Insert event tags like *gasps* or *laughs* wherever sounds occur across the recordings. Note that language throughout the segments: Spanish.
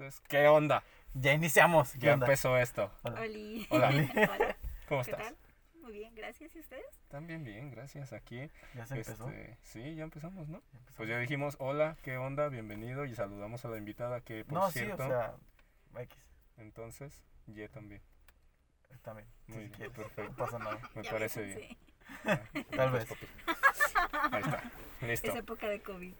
Entonces, ¿qué onda? Ya iniciamos. ¿Qué Ya onda? empezó esto. Hola. Oli. Hola. Hola. *laughs* ¿Cómo ¿Qué estás? tal? Muy bien, gracias. ¿Y ustedes? También bien, gracias. Aquí. Ya se empezó. este, sí, ya empezamos, ¿no? Ya empezó. Pues ya dijimos, hola, ¿qué onda? Bienvenido y saludamos a la invitada que, por no, cierto, sí, o sea, X. entonces, Ye también. También. Muy si bien, quieres. perfecto. No pasa nada. *laughs* Me Ya parece bien. sí. Ah, Tal vez. *laughs* Ahí está. Listo. Es época de COVID.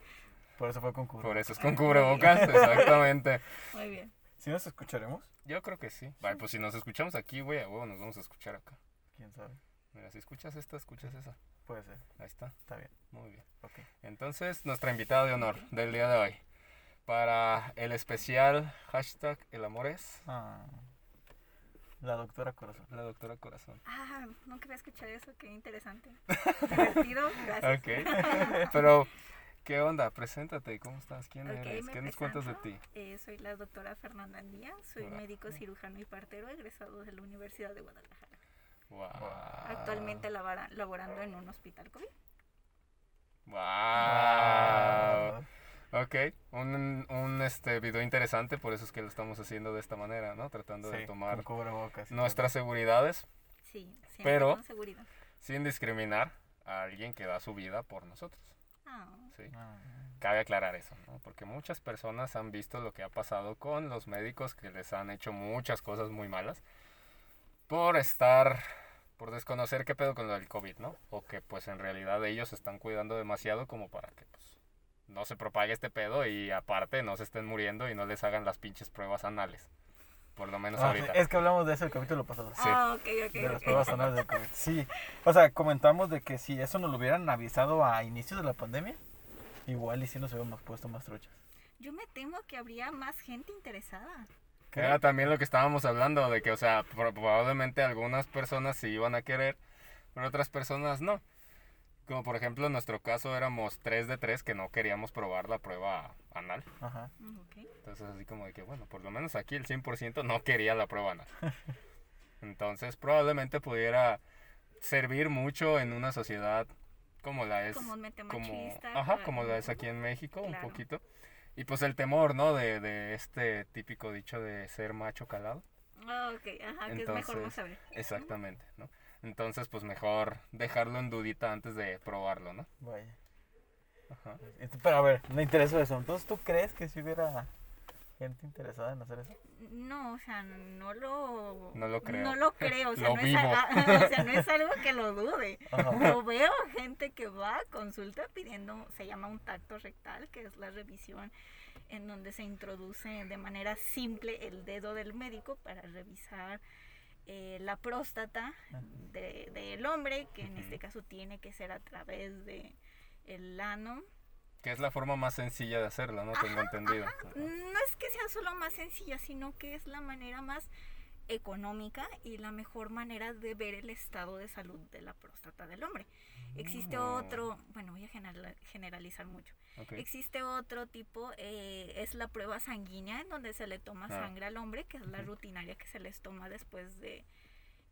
Por eso fue con cubo. Por eso es con cubrebocas, *laughs* exactamente. Muy bien. ¿Sí nos escucharemos? Yo creo que sí. Vale, pues si nos escuchamos aquí, güey, a huevo nos vamos a escuchar acá. ¿Quién sabe? Mira, si escuchas esta, escuchas esa. Puede ser. Ahí está. Está bien. Muy bien. Ok. Entonces, nuestra invitada de honor del día de hoy. Para el especial hashtag El amor es Ah, la doctora Corazón. la doctora Corazón. Ah, nunca había escuchado eso. Qué interesante. *laughs* Divertido. Gracias. Ok. Pero, ¿qué onda? Preséntate. ¿Cómo estás? ¿Quién eres? ¿Qué nos cuentas de ti? Eh, soy la doctora Fernanda Andía. Soy Hola. médico cirujano y partero egresado de la Universidad de Guadalajara. Wow. Actualmente labora- laborando en un hospital COVID. Wow. Ah, Ok, un, un este video interesante, por eso es que lo estamos haciendo de esta manera, ¿no? Tratando de tomar nuestras seguridades Sí, Pero- con seguridad. sin discriminar a alguien que da su vida por nosotros. Ah, ¿sí? Ah, Cabe aclarar eso, ¿no? Porque muchas personas han visto lo que ha pasado con los médicos que les han hecho muchas cosas muy malas por estar, por desconocer qué pedo con lo del COVID, ¿no? O que pues en realidad ellos se están cuidando demasiado como para que pues no se propague este pedo y aparte no se estén muriendo y no les hagan las pinches pruebas anales. Por lo menos Ah, ahorita. es que hablamos de eso el capítulo pasado. Sí. ah, ok, ok. De las pruebas anales del COVID. Sí. O sea, comentamos de que si eso nos lo hubieran avisado a inicios de la pandemia, igual y si nos hubiéramos puesto más truchas. Yo me temo que habría más gente interesada. Era también lo que estábamos hablando, de que, o sea, pro- probablemente algunas personas sí iban a querer, pero otras personas no. Como por ejemplo en nuestro caso éramos 3 de 3 que no queríamos probar la prueba anal. Ajá. Mm, Ok. Entonces así como de que, bueno, por lo menos aquí el 100% no quería la prueba anal. *laughs* Entonces probablemente pudiera servir mucho en una sociedad como la es Comúnmente como, machista. ajá, claro. como la es aquí en México, un poquito. Y pues el temor, ¿no? De, de este típico dicho de ser macho calado. Ah, ok, ajá, que es mejor no Entonces, saber. Exactamente, ¿no? Entonces, pues mejor dejarlo en dudita antes de probarlo, ¿no? Vaya. Ajá. Pero a ver, me interesó eso. Entonces, ¿tú crees que si hubiera gente interesada en hacer eso? No, o sea, no lo... No lo creo. No lo creo, o sea, Lo no, vivo. Es, *laughs* a- o sea, no es algo que lo dude. Ajá. Lo veo gente que va a consulta pidiendo, se llama un tacto rectal, que es la revisión en donde se introduce de manera simple el dedo del médico para revisar eh, la próstata de- del hombre, que en este caso tiene que ser a través de el ano. Que es la forma más sencilla de hacerlo, ¿no? Tengo entendido. Ajá. No es que sea solo más sencilla, sino que es la manera más económica y la mejor manera de ver el estado de salud de la próstata del hombre. Existe Mm. otro, bueno, voy a general- generalizar mucho. Existe otro tipo, eh, es la prueba sanguínea, en donde se le toma Ah. sangre al hombre, que es la rutinaria que se les toma después de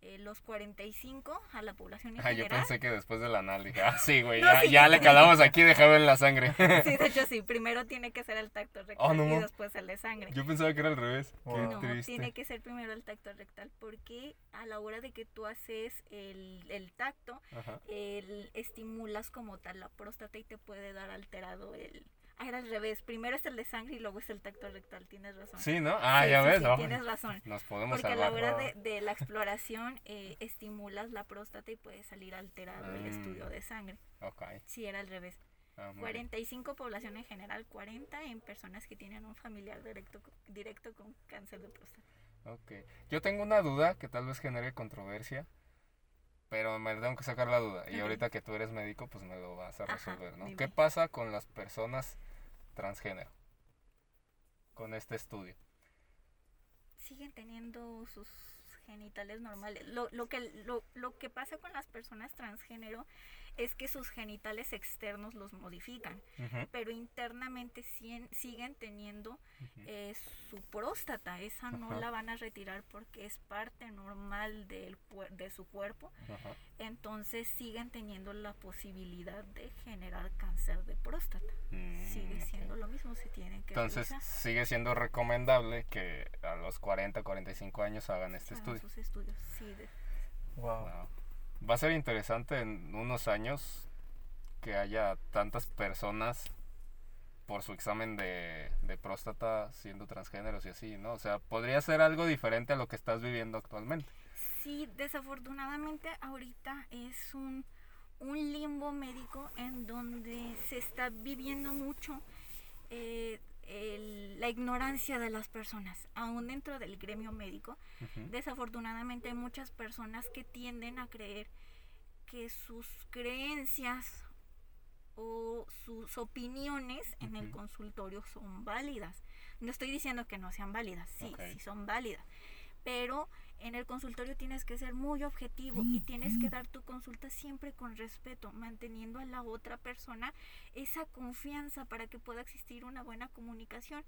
eh, los 45 a la población en Ah, yo pensé que después del dije, ah, sí, güey, *laughs* No, ya, sí. ya le calamos aquí, dejaba en la sangre. *laughs* Sí, de hecho *laughs* sí, primero tiene que ser el tacto rectal Oh, no. y después el de sangre. Yo pensaba que era al revés. Qué Wow. No, triste. tiene que ser primero el tacto rectal porque a la hora de que tú haces el, el tacto, el, estimulas como tal la próstata y te puede dar alterado el... Ah, era al revés. Primero es el de sangre y luego es el tacto rectal. Tienes razón. Sí, ¿no? Ah, Sí, ya sí, ves. sí, Ay, tienes razón. Nos podemos Porque a la salvar. hora de, de la exploración eh, estimulas la próstata y puede salir alterado el Mm. estudio de sangre. Ok. Sí, era al revés. Ah, muy bien. 45 población en general, 40 en personas que tienen un familiar directo, directo con cáncer de próstata. Ok. Yo tengo una duda que tal vez genere controversia, pero me tengo que sacar la duda. Y ahorita que tú eres médico, pues me lo vas a Ajá, resolver, ¿no? dime. ¿Qué pasa con las personas transgénero? Con este estudio. siguen teniendo sus genitales normales. Lo, lo, que, lo, lo que pasa con las personas transgénero es que sus genitales externos los modifican, pero internamente siguen, siguen teniendo eh, su próstata. Esa no la van a retirar porque es parte normal del, de su cuerpo. Entonces siguen teniendo la posibilidad de generar cáncer de próstata. Sigue Mm, ok. siendo lo mismo, se tienen que Entonces sigue siendo recomendable que a los 40, 45 años hagan este Hagan estudio. sus estudios, sí, de- Wow. Wow. Va a ser interesante en unos años que haya tantas personas por su examen de, de próstata siendo transgéneros y así, ¿no? O sea, podría ser algo diferente a lo que estás viviendo actualmente. Sí, desafortunadamente ahorita es un, un limbo médico en donde se está viviendo mucho eh, el- la ignorancia de las personas, aún dentro del gremio médico. Desafortunadamente hay muchas personas que tienden a creer que sus creencias o sus opiniones en el consultorio son válidas. No estoy diciendo que no sean válidas, sí, sí son válidas. Pero en el consultorio tienes que ser muy objetivo y tienes que dar tu consulta siempre con respeto, manteniendo a la otra persona esa confianza para que pueda existir una buena comunicación.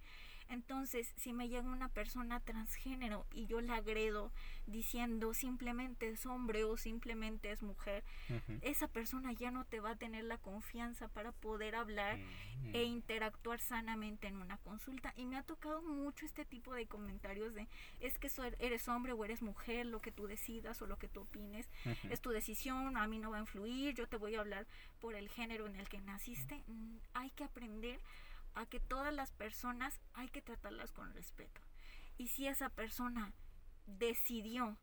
Entonces, si me llega una persona transgénero y yo la agredo diciendo simplemente es hombre o simplemente es mujer, esa persona ya no te va a tener la confianza para poder hablar e interactuar sanamente en una consulta. Y me ha tocado mucho este tipo de comentarios de es que so- eres hombre o eres mujer, lo que tú decidas o lo que tú opines es tu decisión, a mí no va a influir, yo te voy a hablar por el género en el que naciste. Mm, Hay que aprender a que todas las personas hay que tratarlas con respeto. Y si esa persona decidió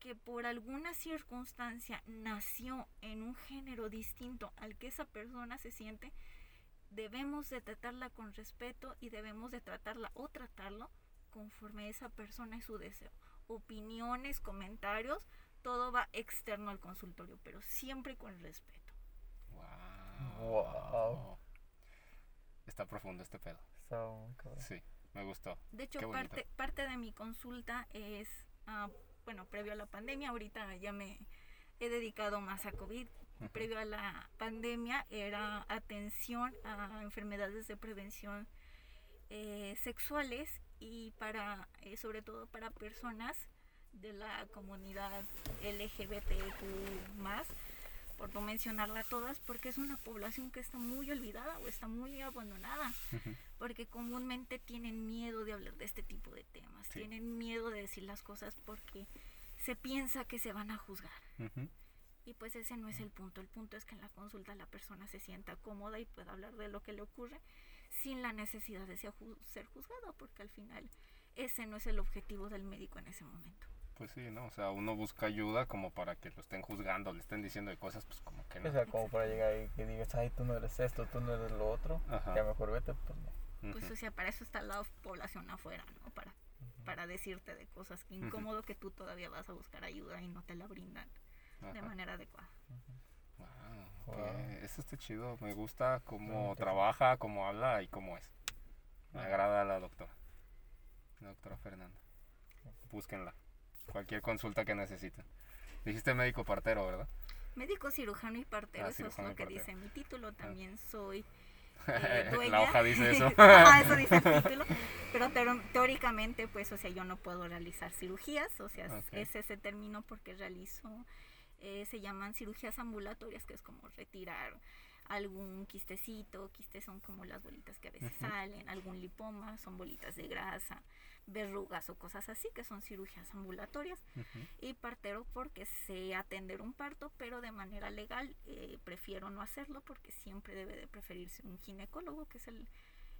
que por alguna circunstancia nació en un género distinto al que esa persona se siente, debemos de tratarla con respeto y debemos de tratarla o tratarlo conforme esa persona y su deseo. Opiniones, comentarios, todo va externo al consultorio, pero siempre con respeto. Wow. Wow. Está profundo este pedo. Sí, me gustó. De hecho, Qué bonito. parte, parte de mi consulta es, ah, bueno, previo a la pandemia, ahorita ya me he dedicado más a COVID. Previo a la pandemia era atención a enfermedades de prevención eh, sexuales y para, eh, sobre todo para personas de la comunidad LGBTQ más, por no mencionarla todas, porque es una población que está muy olvidada o está muy abandonada porque comúnmente tienen miedo de hablar de este tipo de temas, Sí. tienen miedo de decir las cosas porque se piensa que se van a juzgar. Y pues ese no es el punto, el punto es que en la consulta la persona se sienta cómoda y pueda hablar de lo que le ocurre sin la necesidad de ser ju- ser juzgada, porque al final ese no es el objetivo del médico en ese momento. Pues sí, ¿no? O sea, uno busca ayuda como para que lo estén juzgando, le estén diciendo de cosas, pues como que no. O sea, como para llegar y que digas, ay, tú no eres esto, tú no eres lo otro, Ajá. ya mejor vete, pues no. Pues Ujú. o sea, para eso está la población afuera, ¿no? Para, para decirte de cosas que incómodo que tú todavía vas a buscar ayuda y no te la brindan de manera adecuada. Wow. Wow. Eso está chido. Me gusta cómo trabaja, cómo habla y cómo es. Me agrada la doctora. La doctora Fernanda. Búsquenla. Cualquier consulta que necesiten. Dijiste médico partero, ¿verdad? Médico cirujano y partero, Ah, eso es lo que partero. dice mi título. También soy *laughs* eh, la hoja dice eso. Ajá, *laughs* eso dice el *laughs* título. Pero teóricamente, pues, o sea, yo no puedo realizar cirugías. O sea, es- Ok. es ese término porque realizo, eh, se llaman cirugías ambulatorias, que es como retirar algún quistecito. Quistes son como las bolitas que a veces salen. Algún lipoma, son bolitas de grasa. Verrugas o cosas así, que son cirugías ambulatorias y partero porque sé atender un parto, pero de manera legal eh, prefiero no hacerlo porque siempre debe de preferirse un ginecólogo, que es el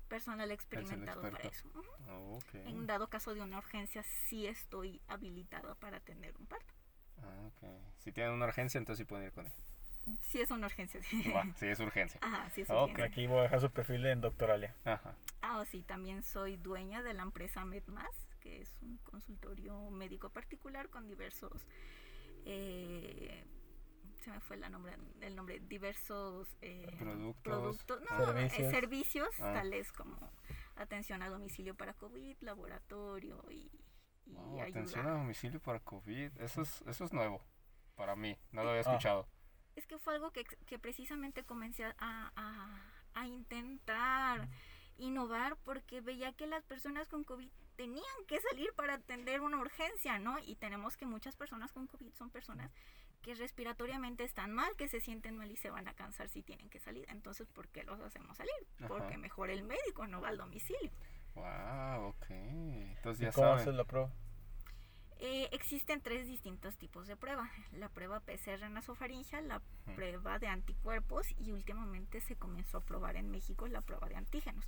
personal experimentado para eso. Ah, ok. En dado caso de una urgencia, sí estoy habilitada para atender un parto. Ah. Si tienen una urgencia, entonces sí pueden ir con él. Sí es una urgencia. sí. Va, sí es urgencia. Ajá, sí es Ok. urgencia. Aquí voy a dejar su perfil en Doctoralia. Ajá. Ah, sí, también soy dueña de la empresa MedMas, que es un consultorio médico particular con diversos, eh, se me fue la nombre, el nombre, diversos eh, Productos. productos, no, Servicios. eh, servicios, Ah. tales como atención a domicilio para COVID, laboratorio y, y Wow, atención a ayuda. domicilio para COVID. Eso es, eso es nuevo para mí. No lo había Ah. Es que fue algo que, que precisamente comencé a, a, a intentar innovar porque veía que las personas con COVID tenían que salir para atender una urgencia, ¿no? Y tenemos que muchas personas con COVID son personas que respiratoriamente están mal, que se sienten mal y se van a cansar si tienen que salir. Entonces, ¿por qué los hacemos salir? Porque Ajá. mejor el médico no va al domicilio. Wow, ok. Entonces ¿Y ya cómo saben. haces la prueba? Eh, existen tres distintos tipos de prueba. La prueba PCR nasofaringea, la prueba de anticuerpos y últimamente se comenzó a probar en México la prueba de antígenos.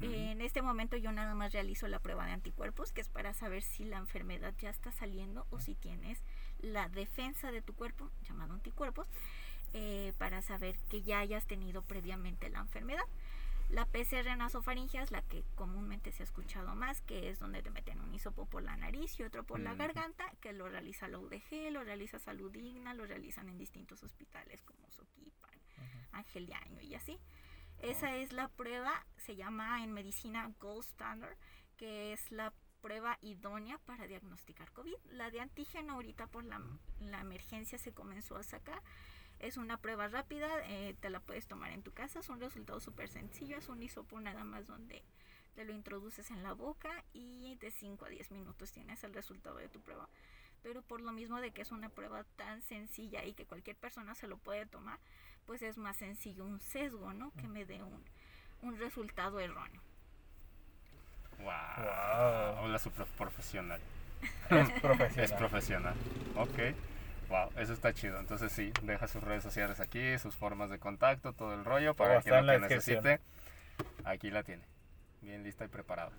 En este momento yo nada más realizo la prueba de anticuerpos, que es para saber si la enfermedad ya está saliendo o si tienes la defensa de tu cuerpo, llamado anticuerpos, eh, para saber que ya hayas tenido previamente la enfermedad. La PCR nasofaringea es la que comúnmente se ha escuchado más, que es donde te meten un hisopo por la nariz y otro por la garganta, que lo realiza la UDG, lo realiza Salud Digna, lo realizan en distintos hospitales como Soquipan, Ángel de Año y así. Esa es la prueba, se llama en medicina Gold Standard, que es la prueba idónea para diagnosticar COVID. La de antígeno ahorita por la, la emergencia se comenzó a sacar. Es una prueba rápida, eh, te la puedes tomar en tu casa, es un resultado súper sencillo, es un hisopo nada más donde te lo introduces en la boca y de 5 a 10 minutos tienes el resultado de tu prueba. Pero por lo mismo de que es una prueba tan sencilla y que cualquier persona se lo puede tomar, pues es más sencillo un sesgo, ¿no? Que me dé un, un resultado erróneo. Wow. Wow. Hola, super profesional. Es profesional. Es profesional. Ok. Wow, eso está chido. Entonces sí, deja sus redes sociales aquí, sus formas de contacto, todo el rollo para Todo que lo que necesite. Aquí la tiene. Bien lista y preparada.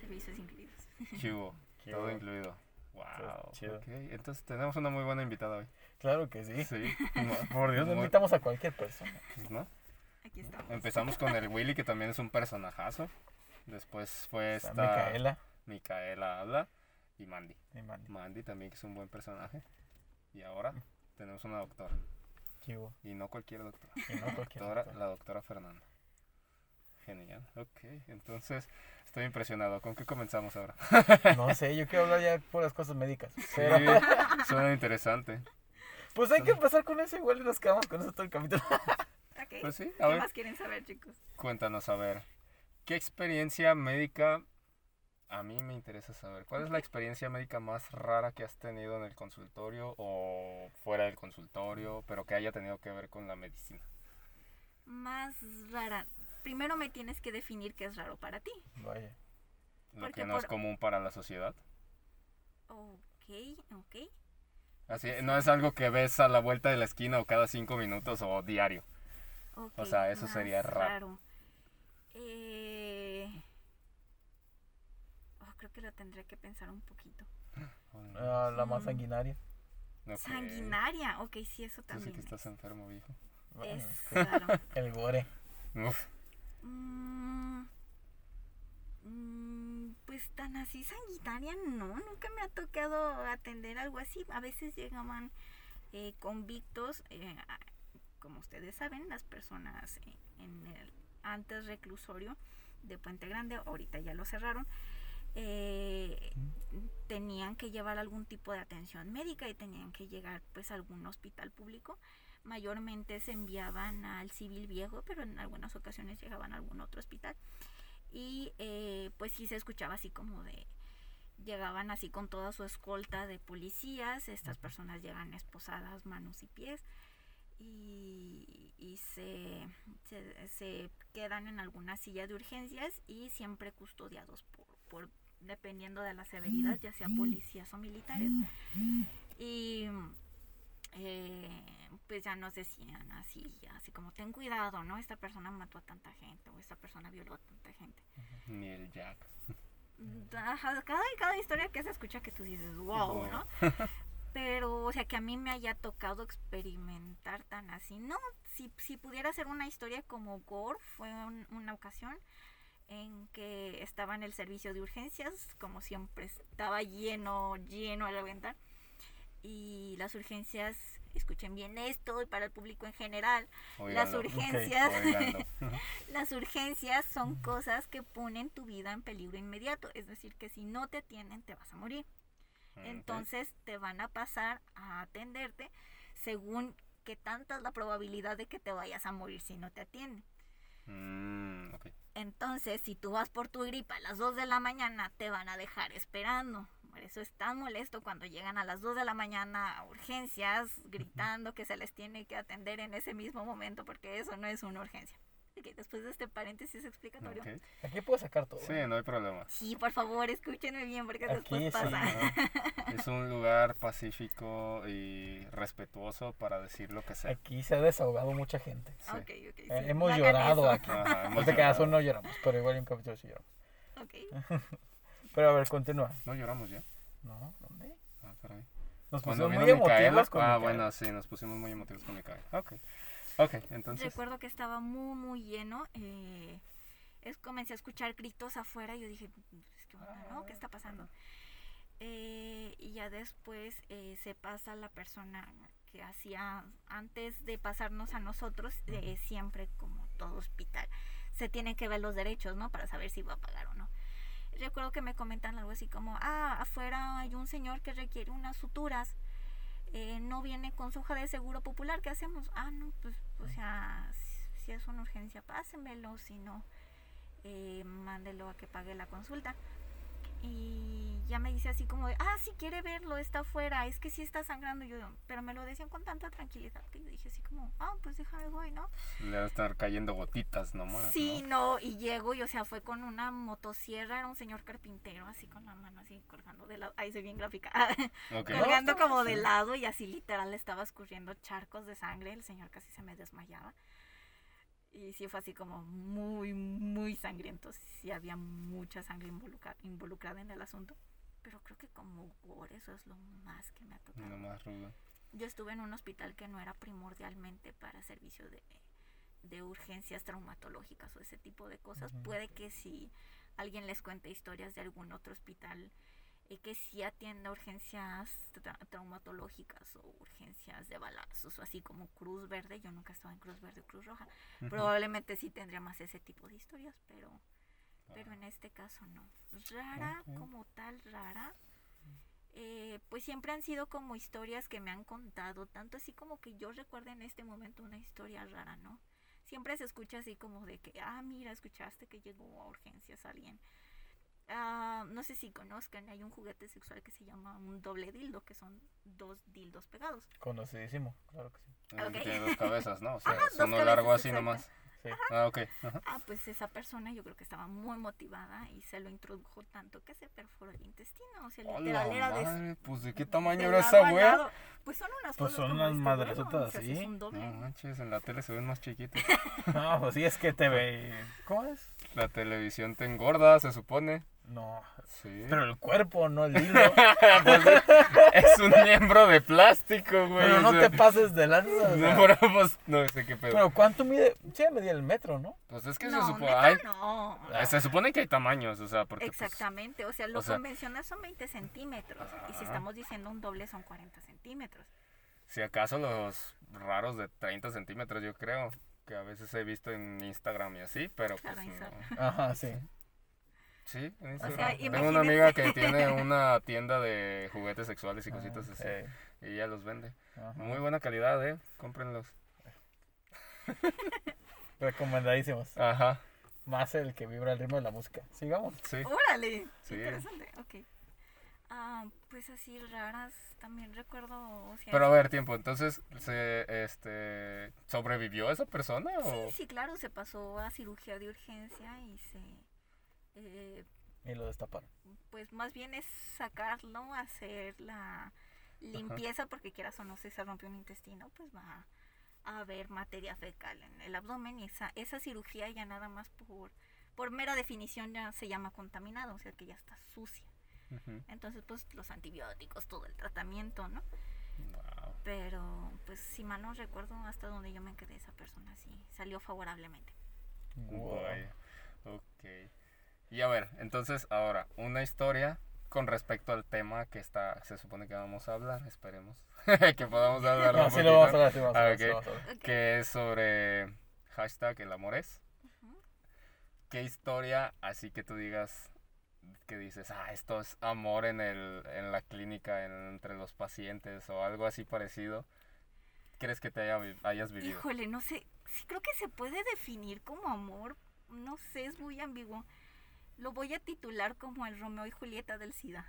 Servicios incluidos. Chivo, Qué todo bueno. incluido. Wow. chido. Ok, entonces tenemos una muy buena invitada hoy. Claro que sí. Sí. *laughs* Por Dios, Muy- invitamos a cualquier persona. ¿no? Aquí estamos. Empezamos con el Willy, que también es un personajazo. Después fue esta Micaela Micaela Habla y Mandy. y Mandy. Mandy también que es un buen personaje. Y ahora tenemos una doctora. ¿Qué hubo? Y no cualquier doctora. Y no cualquier Doctora, doctor. la doctora Fernanda. Genial. Ok, entonces estoy impresionado. ¿Con qué comenzamos ahora? *laughs* No sé, yo quiero hablar ya por las cosas médicas. Sí, Pero, *laughs* suena interesante. pues hay que empezar con eso, igual y nos quedamos con eso todo el capítulo. *laughs* Ok. Pues sí, ¿Qué ver, más quieren saber, chicos? cuéntanos, a ver. ¿Qué experiencia médica a mí me interesa saber? ¿Cuál es la experiencia médica más rara que has tenido en el consultorio o fuera del consultorio, pero que haya tenido que ver con la medicina? Más rara. Primero me tienes que definir qué es raro para ti. Vaya. Lo Porque que no es común para la sociedad. Ok, ok. Así, no es algo que ves a la vuelta de la esquina o cada cinco minutos o diario. O sea, eso sería raro. Eh... creo que lo tendré que pensar un poquito. Ah, la más sanguinaria. Sanguinaria, ok, sí, eso Tú sí también. que estás es- enfermo, viejo. Bueno, es es que raro. *laughs* el gore. Uf, Mm, mm, pues tan así sanguinaria, no, nunca me ha tocado atender algo así. A veces llegaban eh, convictos, eh, como ustedes saben, las personas eh, en el antes reclusorio de Puente Grande, ahorita ya lo cerraron, eh, tenían que llevar algún tipo de atención médica y tenían que llegar pues a algún hospital público. Mayormente se enviaban al civil viejo, pero en algunas ocasiones llegaban a algún otro hospital. Y eh, pues sí se escuchaba así como de, llegaban así con toda su escolta de policías, estas personas llegan esposadas manos y pies y, y se, se, se quedan en alguna silla de urgencias y siempre custodiados por, por dependiendo de la severidad, ya sea policías o militares. Y eh, pues ya nos decían así, así como ten cuidado, ¿no? Esta persona mató a tanta gente o esta persona violó a tanta gente. ni el Jack. Cada, cada historia que se escucha que tú dices, wow, ¿no? Pero, o sea, que a mí me haya tocado experimentar tan así. No, si, si pudiera ser una historia como Gore, fue un- una ocasión en que estaba en el servicio de urgencias, como siempre, estaba lleno, lleno a reventar. Y las urgencias, escuchen bien esto, y para el público en general, las urgencias, *laughs* las urgencias son cosas que ponen tu vida en peligro inmediato. Es decir, que si no te atienden, te vas a morir. Entonces te van a pasar a atenderte según qué tanta es la probabilidad de que te vayas a morir si no te atienden. Mm. Entonces, si tú vas por tu gripa a las 2 de la mañana, te van a dejar esperando. Por eso es tan molesto cuando llegan a las 2 de la mañana a urgencias, gritando que se les tiene que atender en ese mismo momento, porque eso no es una urgencia. *laughs* Ok, después de este paréntesis explicatorio. ok. Aquí puedes sacar todo. Sí, ¿eh? no hay problema. Sí, por favor, escúchenme bien, porque Aquí después sí, pasa. ¿no? *laughs* Es un lugar pacífico y respetuoso para decir lo que sea. Aquí se ha desahogado mucha gente. Sí. Ok, ok, sí, Eh, hemos llorado eso. aquí. Ajá, hemos No te quedas, no lloramos, pero igual en un capítulo sí lloramos. Ok. *laughs* Pero a ver, continúa. No lloramos ya. No, ¿dónde? Ah, caray. Nos pusimos muy Micaela. emotivos con Ah, Micaela. bueno, sí, nos pusimos muy emotivos con Micaela. Ok. Ok, entonces. Recuerdo que estaba muy, muy lleno. eh, es, comencé a escuchar gritos afuera y yo dije, "Pues, ¿qué onda, no? ¿Qué está pasando? Eh, y ya después eh, se pasa la persona que hacía antes de pasarnos a nosotros, eh, siempre como todo hospital, se tienen que ver los derechos, ¿no? Para saber si va a pagar o no. Recuerdo que me comentan algo así como, ah, afuera hay un señor que requiere unas suturas eh, no viene con su hoja de seguro popular, ¿qué hacemos? Ah, no, pues, o sea, si, es una urgencia, pásemelo, si no, eh, mándelo a que pague la consulta. Y ya me dice así como, de, ah, si quiere verlo, está afuera, es que sí está sangrando. Yo, pero me lo decían con tanta tranquilidad que yo dije así como, ah, pues déjame voy, ¿no? Le van a estar cayendo gotitas nomás. Sí, no, y llego y o sea, fue con una motosierra, era un señor carpintero, así con la mano así colgando de lado, ahí soy bien gráfica, *laughs* colgando como de lado y así literal le estaba escurriendo charcos de sangre, el señor casi se me desmayaba. Y sí fue así como muy, muy sangriento, sí había mucha sangre involucra- involucrada en el asunto. Pero creo que como gore eso es lo más que me ha tocado. Lo más rudo. Yo estuve en un hospital que no era primordialmente para servicio de, de urgencias traumatológicas o ese tipo de cosas. Puede que si alguien les cuente historias de algún otro hospital eh, que sí atienda urgencias tra- traumatológicas o urgencias de balazos o así como Cruz Verde. Yo nunca estaba en Cruz Verde o Cruz Roja. Probablemente sí tendría más ese tipo de historias, pero, pero en este caso no. Rara como tal, rara. Eh, pues siempre han sido como historias que me han contado, tanto así como que yo recuerdo en este momento una historia rara, ¿no? Siempre se escucha así como de que, ah, mira, escuchaste que llegó a urgencias alguien. Ah, no sé si conozcan, hay un juguete sexual que se llama un doble dildo, que son dos dildos pegados. Conocidísimo, claro que sí. Es el que Ok. tiene dos cabezas, ¿no? O sea, *laughs* Ajá, es dos uno largo así exacto. nomás. Sí. Ah, ok. Ajá. Ah, pues esa persona yo creo que estaba muy motivada y se lo introdujo tanto que se perforó el intestino. O sea, ¡A literal era de, madre! Pues, ¿de qué tamaño de era esa wea? Pues son unas Pues son unas este madresotas sí así. No manches, en la tele se ven más chiquitos. *laughs* No, pues sí, es que te ve. ¿Cómo es? La televisión te engorda, se supone. No. Sí. Pero el cuerpo, no el hilo. *laughs* Pues, es un miembro de plástico, güey. Pero o no sea, te pases de lanza. o sea. No, pero pues, no sé qué pedo. Pero ¿cuánto mide? Sí, medía el metro, ¿no? pues es que no, se supone. hay- no. eh, Se supone que hay tamaños, o sea, porque. pues, Exactamente, o sea, lo o sea- convencional son 20 centímetros y si estamos diciendo un doble son 40 centímetros. si acaso los raros de 30 centímetros, yo creo. Que a veces he visto en Instagram y así, pero pues Claro, no. Instagram. Ajá, sí. Sí, en sea, Instagram. Tengo una amiga que tiene una tienda de juguetes sexuales y cositas Ah, así. sí. Y ella los vende. Ajá. Muy buena calidad, ¿eh? Cómprenlos. *laughs* Recomendadísimos. Ajá, Más el que vibra el ritmo de la música. Sigamos. sí. ¡Órale! Sí. Interesante, ok. Ah, pues así raras, también recuerdo... O sea, Pero a ver, tiempo, entonces, ¿se, este, ¿sobrevivió esa persona o...? Sí, sí, claro, se pasó a cirugía de urgencia y se... eh, Y lo destaparon. pues más bien es sacarlo, hacer la limpieza, porque quieras o no, si se rompió un intestino, pues va a haber materia fecal en el abdomen y esa, esa cirugía ya nada más por, por mera definición ya se llama contaminado, o sea que ya está sucia. Entonces, pues los antibióticos, todo el tratamiento, ¿no? Wow. Pero, pues si mal no recuerdo, hasta donde yo me quedé, esa persona sí salió favorablemente. Wow. Vaya. Ok. Y a ver, entonces ahora, una historia con respecto al tema que está, se supone que vamos a hablar, esperemos *laughs* que podamos hablar No, sí lo vamos a hablar, sí lo vamos a Ah, hablar, sí ok. lo vamos a hablar. Ok. que es sobre hashtag el amor es. Ujú. ¿Qué historia así que tú digas que dices, ah, esto es amor en, el, en la clínica, en- entre los pacientes o algo así parecido? crees que te haya hayas vivido? Híjole, no sé, sí creo que se puede definir como amor, no sé, es muy ambiguo. Lo voy a titular como el Romeo y Julieta del SIDA.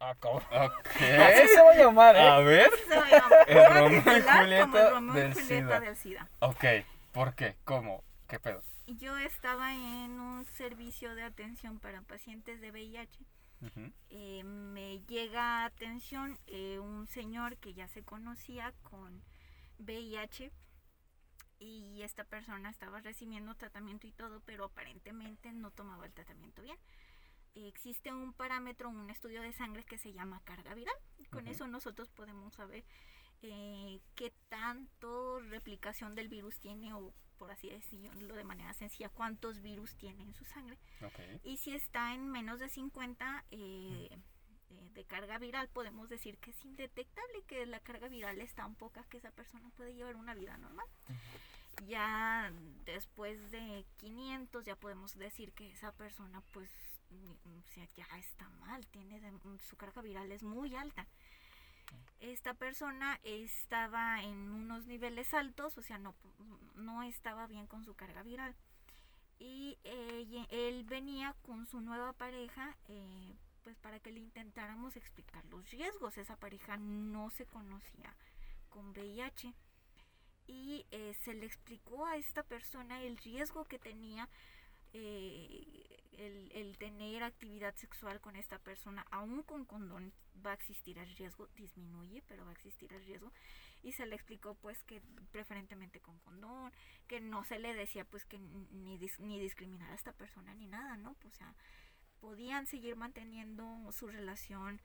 Ah, cabrón. Ok. Así se va a llamar, ¿eh? A ver. Así se va a llamar. El Lo voy a Romeo y titular como Julieta el Romeo y del Julieta SIDA. del SIDA. Ok. ¿Por qué? ¿Cómo? ¿Qué pedo? Yo estaba en un servicio de atención para pacientes de VIH. Eh, me llega a atención eh, un señor que ya se conocía con VIH y esta persona estaba recibiendo tratamiento y todo, pero aparentemente no tomaba el tratamiento bien. Existe un parámetro, un estudio de sangre que se llama carga viral. Con Ujú. eso nosotros podemos saber eh, qué tanto replicación del virus tiene o por así decirlo de manera sencilla, cuántos virus tiene en su sangre. Ok. Y si está en menos de 50 eh, eh, de carga viral, podemos decir que es indetectable, que la carga viral es tan poca que esa persona puede llevar una vida normal. Ya después de 500 ya podemos decir que esa persona pues o sea, ya está mal, tiene de- su carga viral es muy alta. Esta persona estaba en unos niveles altos, o sea, no, no estaba bien con su carga viral y ella- él venía con su nueva pareja eh, pues para que le intentáramos explicar los riesgos. Esa pareja no se conocía con VIH y eh, se le explicó a esta persona el riesgo que tenía eh, el, el tener actividad sexual con esta persona aún con condón va a existir el riesgo disminuye pero va a existir el riesgo. Y se le explicó pues que preferentemente con condón que no se le decía pues que ni, ni discriminar a esta persona ni nada, ¿no? Pues, o sea, podían seguir manteniendo su relación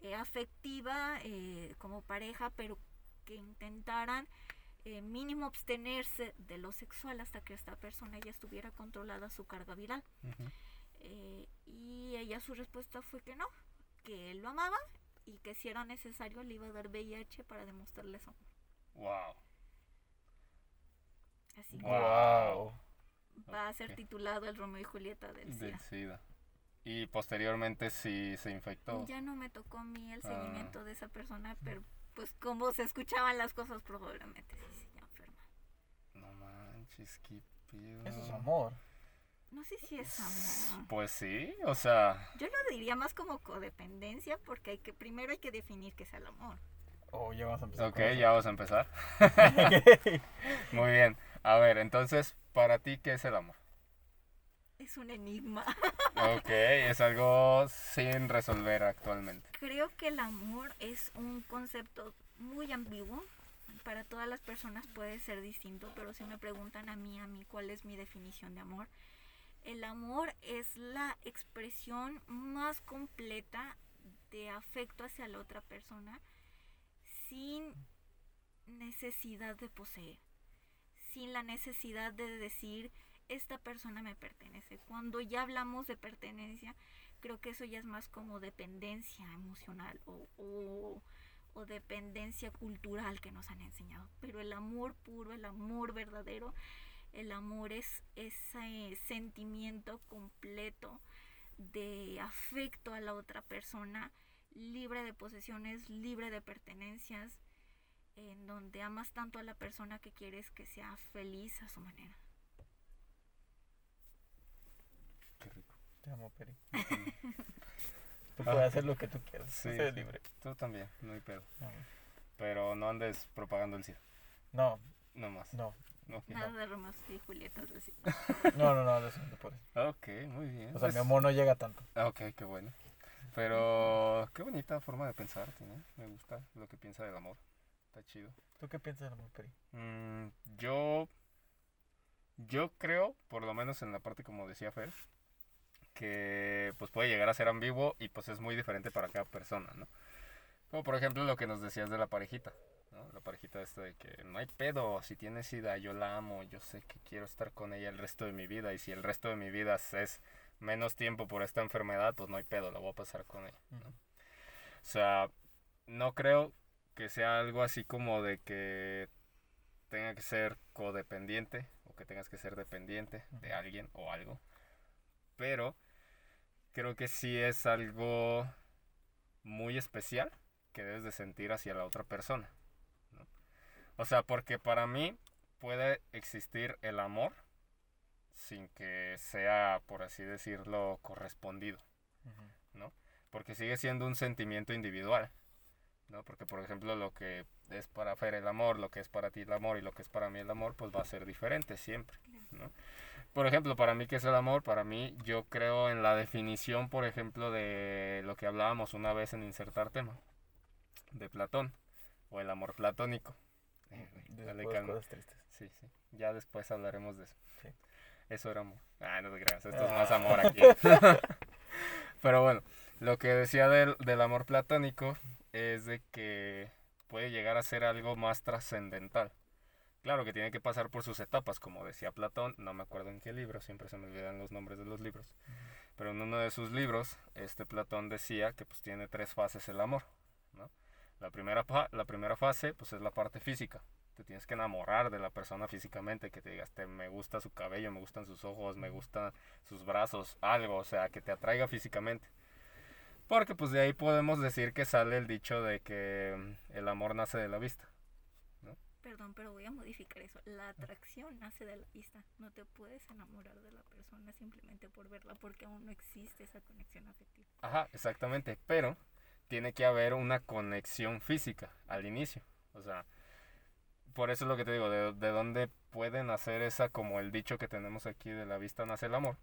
eh, afectiva eh, como pareja, pero que intentaran eh, mínimo abstenerse de lo sexual hasta que esta persona ya estuviera controlada su carga viral. Eh, y ella su respuesta fue que no, que él lo amaba y que si era necesario le iba a dar VIH para demostrarle su amor. Wow. Así que Wow. va a ser titulado el Romeo y Julieta del SIDA. Del SIDA. Y posteriormente sí se infectó. Ya no me tocó a mí el Ah. seguimiento de esa persona, pero pues como se escuchaban las cosas probablemente sí se enferma. No manches, qué pedo. Eso es amor. No sé si es amor. Pues sí, o sea, Yo lo diría más como codependencia porque hay que primero hay que definir qué es el amor. Oh, ya vamos a empezar. ok, ya vamos a empezar. *laughs* *laughs* Muy bien. A ver, entonces, para ti, ¿qué es el amor? Es un enigma. Ok, es algo sin resolver actualmente. Creo que el amor es un concepto muy ambiguo. Para todas las personas puede ser distinto, pero si me preguntan a mí, a mí, ¿cuál es mi definición de amor? El amor es la expresión más completa de afecto hacia la otra persona sin necesidad de poseer, sin la necesidad de decir esta persona me pertenece. Cuando ya hablamos de pertenencia, creo que eso ya es más como dependencia emocional o, o- o dependencia cultural que nos han enseñado. Pero el amor puro, el amor verdadero, el amor es ese sentimiento completo de afecto a la otra persona, libre de posesiones, libre de pertenencias, en donde amas tanto a la persona que quieres que sea feliz a su manera. Qué rico. Te amo, Peri. *laughs* Tú puedes hacer lo que tú quieras. Sí, Tú libre. Tú también, no hay pedo. No, Pero no andes propagando el SIDA, no, no más. no, Nada de Romeo y Julieta. así. *laughs* no, no, no, lo siento por eso. Ok, muy bien. O sea, Pues- mi amor no llega tanto. Ah, Ok, qué bueno. Pero qué bonita forma de pensar tiene. Me gusta lo que piensa del amor. Está chido. ¿Tú qué piensas del amor, Peri? Mm, yo, yo creo, por lo menos en la parte como decía Fer, que pues puede llegar a ser ambiguo y pues es muy diferente para cada persona, ¿no? Como por ejemplo lo que nos decías de la parejita, ¿no? La parejita esta de que no hay pedo, si tiene sida, yo la amo, yo sé que quiero estar con ella el resto de mi vida y si el resto de mi vida es menos tiempo por esta enfermedad, pues no hay pedo, la voy a pasar con ella, ¿no? O sea, no creo que sea algo así como de que tenga que ser codependiente o que tengas que ser dependiente de alguien o algo. Pero creo que sí es algo muy especial que debes de sentir hacia la otra persona. ¿no? O sea, porque para mí puede existir el amor sin que sea, por así decirlo, correspondido, ¿no? Porque sigue siendo un sentimiento individual, ¿no? Porque, por ejemplo, lo que es para Fer el amor, lo que es para ti el amor y lo que es para mí el amor, pues va a ser diferente siempre, ¿no? Por ejemplo, para mí, ¿qué es el amor? Para mí, yo creo en la definición, por ejemplo, de lo que hablábamos una vez en insertar tema, de Platón, o el amor platónico. Dale calma. Sí, sí. Ya después hablaremos de eso. Sí. Eso era amor. Ah, no te creas, esto es Ah. más amor aquí. *laughs* Pero bueno, lo que decía del, del amor platónico es de que puede llegar a ser algo más trascendental. Claro que tiene que pasar por sus etapas, como decía Platón, no me acuerdo en qué libro, siempre se me olvidan los nombres de los libros. Pero en uno de sus libros, este Platón decía que pues tiene tres fases el amor, ¿no? La primera, la primera fase pues es la parte física. Te tienes que enamorar de la persona físicamente, que te digas, te, me gusta su cabello, me gustan sus ojos, me gustan sus brazos, algo, o sea, que te atraiga físicamente. Porque pues de ahí podemos decir que sale el dicho de que el amor nace de la vista. Perdón, pero voy a modificar eso. La atracción nace de la vista. No te puedes enamorar de la persona simplemente por verla porque aún no existe esa conexión afectiva. Ajá, exactamente, pero tiene que haber una conexión física al inicio. O sea, por eso es lo que te digo, de, de dónde pueden hacer esa, como el dicho que tenemos aquí de la vista nace el amor.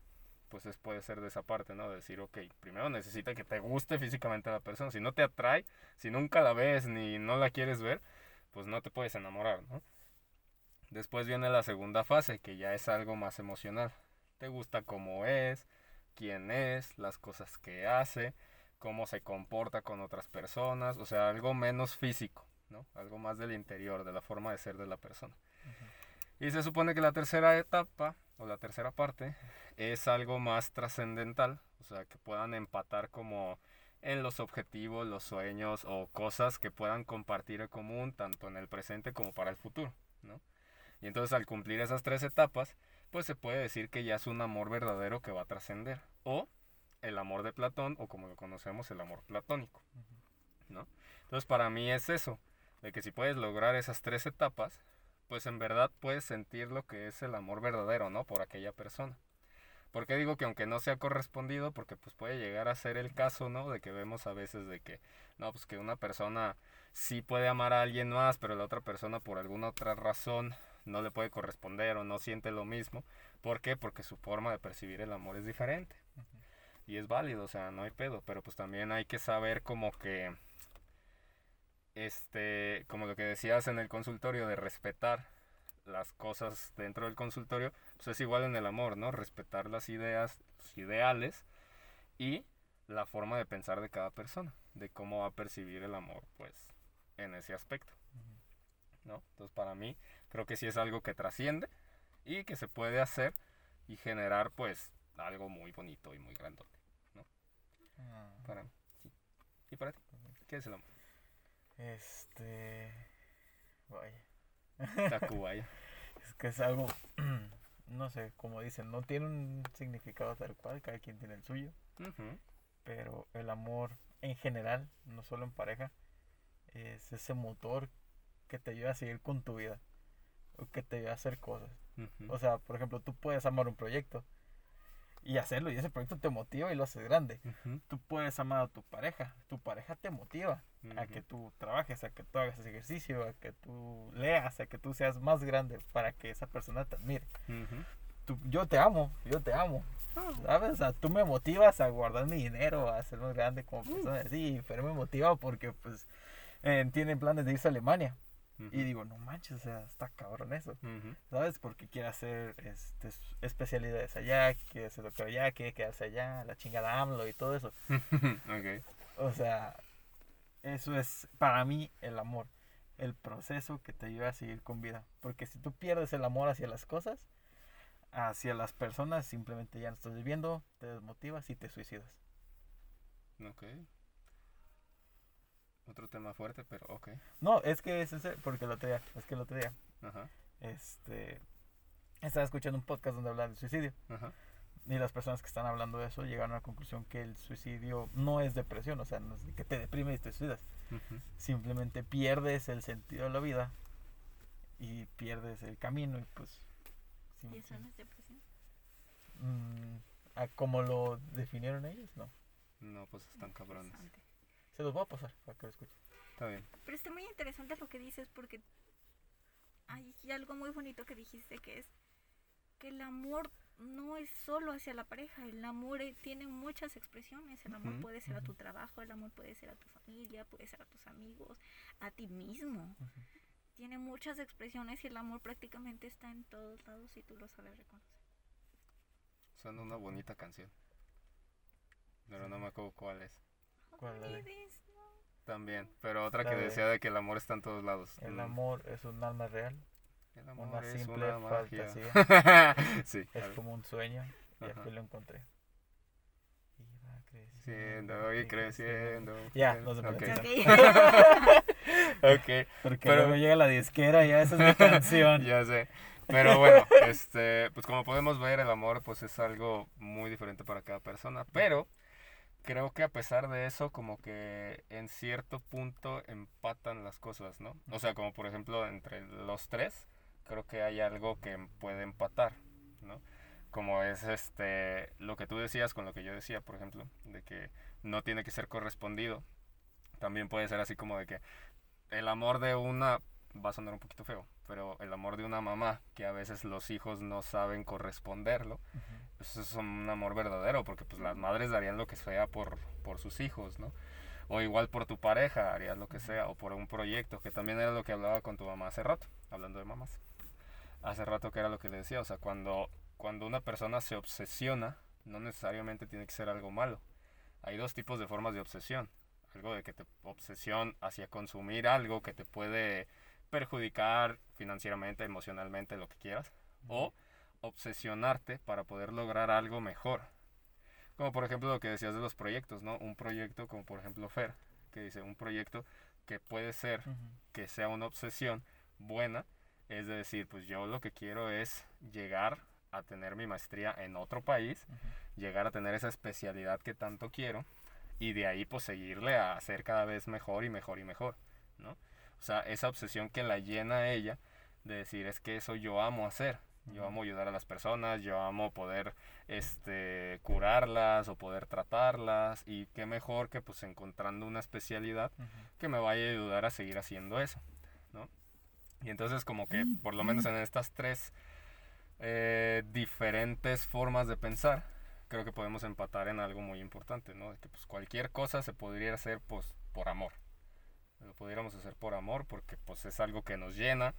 Pues es, puede ser de esa parte, ¿no? De decir, ok, primero necesita que te guste físicamente la persona. Si no te atrae, si nunca la ves ni no la quieres ver, pues no te puedes enamorar, ¿no? Después viene la segunda fase, que ya es algo más emocional. Te gusta cómo es, quién es, las cosas que hace, cómo se comporta con otras personas, o sea, algo menos físico, ¿no? Algo más del interior, de la forma de ser de la persona. Y se supone que la tercera etapa, o la tercera parte, es algo más trascendental, o sea, que puedan empatar como en los objetivos, los sueños o cosas que puedan compartir en común, tanto en el presente como para el futuro, ¿no? Y entonces al cumplir esas tres etapas, pues se puede decir que ya es un amor verdadero que va a trascender. O el amor de Platón, o como lo conocemos, el amor platónico. ¿no? Entonces para mí es eso, de que si puedes lograr esas tres etapas, pues en verdad puedes sentir lo que es el amor verdadero, ¿no? Por aquella persona. Porque digo que aunque no sea correspondido, porque pues puede llegar a ser el caso, ¿no? De que vemos a veces de que, no, pues que una persona sí puede amar a alguien más, pero la otra persona por alguna otra razón no le puede corresponder o no siente lo mismo. ¿Por qué? Porque su forma de percibir el amor es diferente. Y es válido, o sea, no hay pedo, pero pues también hay que saber como que, este, como lo que decías en el consultorio, de respetar las cosas dentro del consultorio, pues es igual en el amor, ¿no? Respetar las ideas, los ideales y la forma de pensar de cada persona, de cómo va a percibir el amor, pues, en ese aspecto, ¿no? Entonces, para mí, creo que sí es algo que trasciende y que se puede hacer y generar, pues, algo muy bonito y muy grandote, Ah, para mí, sí. ¿Y para ti? ¿Qué es el amor? Este. Vaya. Tacubaya. *laughs* Es que es algo. *clears throat* No sé, como dicen, no tiene un significado tal cual, cada quien tiene el suyo. Pero el amor en general, no solo en pareja, es ese motor que te ayuda a seguir con tu vida. O que te ayuda a hacer cosas. O sea, por ejemplo, tú puedes amar un proyecto y hacerlo y ese proyecto te motiva y lo haces grande. ujú, Tú puedes amar a tu pareja, tu pareja te motiva a que tú trabajes, a que tú hagas ese ejercicio, a que tú leas, a que tú seas más grande para que esa persona te admire. Tú- yo te amo, yo te amo. ¿Sabes? O sea, tú me motivas a guardar mi dinero, a ser más grande como persona. Sí, pero me motiva porque, pues, eh, tiene planes de irse a Alemania. Y digo, no manches, o sea, está cabrón eso. ¿Sabes? Porque quiere hacer este, especialidades allá, quiere ser doctor allá, quiere quedarse allá, la chingada AMLO y todo eso. *laughs* ok. O sea, eso es para mí el amor. El proceso que te ayuda a seguir con vida. Porque si tú pierdes el amor hacia las cosas, hacia las personas, simplemente ya no estás viviendo, te desmotivas y te suicidas. Ok. Otro tema fuerte, pero ok. No, es que es ese, porque el otro día, es que el otro día, Ajá. este, estaba escuchando un podcast donde hablan del suicidio. Ajá. Y las personas que están hablando de eso llegaron a la conclusión que el suicidio no es depresión, o sea, no es de que te deprimes y te suicidas. Simplemente pierdes el sentido de la vida y pierdes el camino y pues... sí, ¿Y eso no es depresión? Mm, a como lo definieron ellos, no. No, pues están cabrones. Se los voy a pasar para que lo escuchen. Está bien. Pero está muy interesante lo que dices porque hay algo muy bonito que dijiste que es que el amor no es solo hacia la pareja, el amor eh, tiene muchas expresiones, el amor puede ser a tu trabajo, el amor puede ser a tu familia, puede ser a tus amigos, a ti mismo. Tiene muchas expresiones y el amor prácticamente está en todos lados y tú lo sabes reconocer. Suena una bonita canción. Pero no me acuerdo cuál es. ¿Cuál no. También. Pero otra La que de- decía de que el amor está en todos lados. El Mm, amor es un alma real, el una amor es simple una magia. fantasía. *laughs* sí. es como un sueño y Ajá. aquí lo encontré. Iba Creciendo y creciendo. Ya, no se Ok. molesta. Ok. *laughs* Ok. Porque Pero- luego llega la disquera y ya esa es mi *laughs* canción. ya sé. Pero bueno, este, pues como podemos ver, el amor pues es algo muy diferente para cada persona. Pero creo que a pesar de eso, como que en cierto punto empatan las cosas, ¿no? O sea, como por ejemplo entre los tres, creo que hay algo que puede empatar, ¿no? Como es este, lo que tú decías con lo que yo decía, por ejemplo, de que no tiene que ser correspondido. También puede ser así como de que el amor de una va a sonar un poquito feo, pero el amor de una mamá que a veces los hijos no saben corresponderlo, Ujú. Pues eso es un amor verdadero, porque pues las madres darían lo que sea por, por sus hijos, ¿no? O igual por tu pareja harías lo que sea, o por un proyecto, que también era lo que hablaba con tu mamá hace rato, hablando de mamás. Hace rato que era lo que le decía, o sea, cuando, cuando una persona se obsesiona, no necesariamente tiene que ser algo malo. Hay dos tipos de formas de obsesión. Algo de que te obsesión hacia consumir algo que te puede perjudicar financieramente, emocionalmente, lo que quieras. O obsesionarte para poder lograr algo mejor. Como por ejemplo lo que decías de los proyectos, ¿no? Un proyecto como por ejemplo Fer, que dice un proyecto que puede ser que sea una obsesión buena, es de decir, pues yo lo que quiero es llegar a tener mi maestría en otro país, llegar a tener esa especialidad que tanto quiero y de ahí pues seguirle a hacer cada vez mejor y mejor y mejor, ¿no? O sea, esa obsesión que la llena a ella de decir es que eso yo amo hacer, yo amo ayudar a las personas, yo amo poder este curarlas o poder tratarlas y qué mejor que pues encontrando una especialidad Ujú. que me vaya a ayudar a seguir haciendo eso, ¿no? Y entonces como que por lo menos en estas tres eh, diferentes formas de pensar, creo que podemos empatar en algo muy importante, ¿no? De que pues cualquier cosa se podría hacer pues por amor. Lo pudiéramos hacer por amor porque pues es algo que nos llena,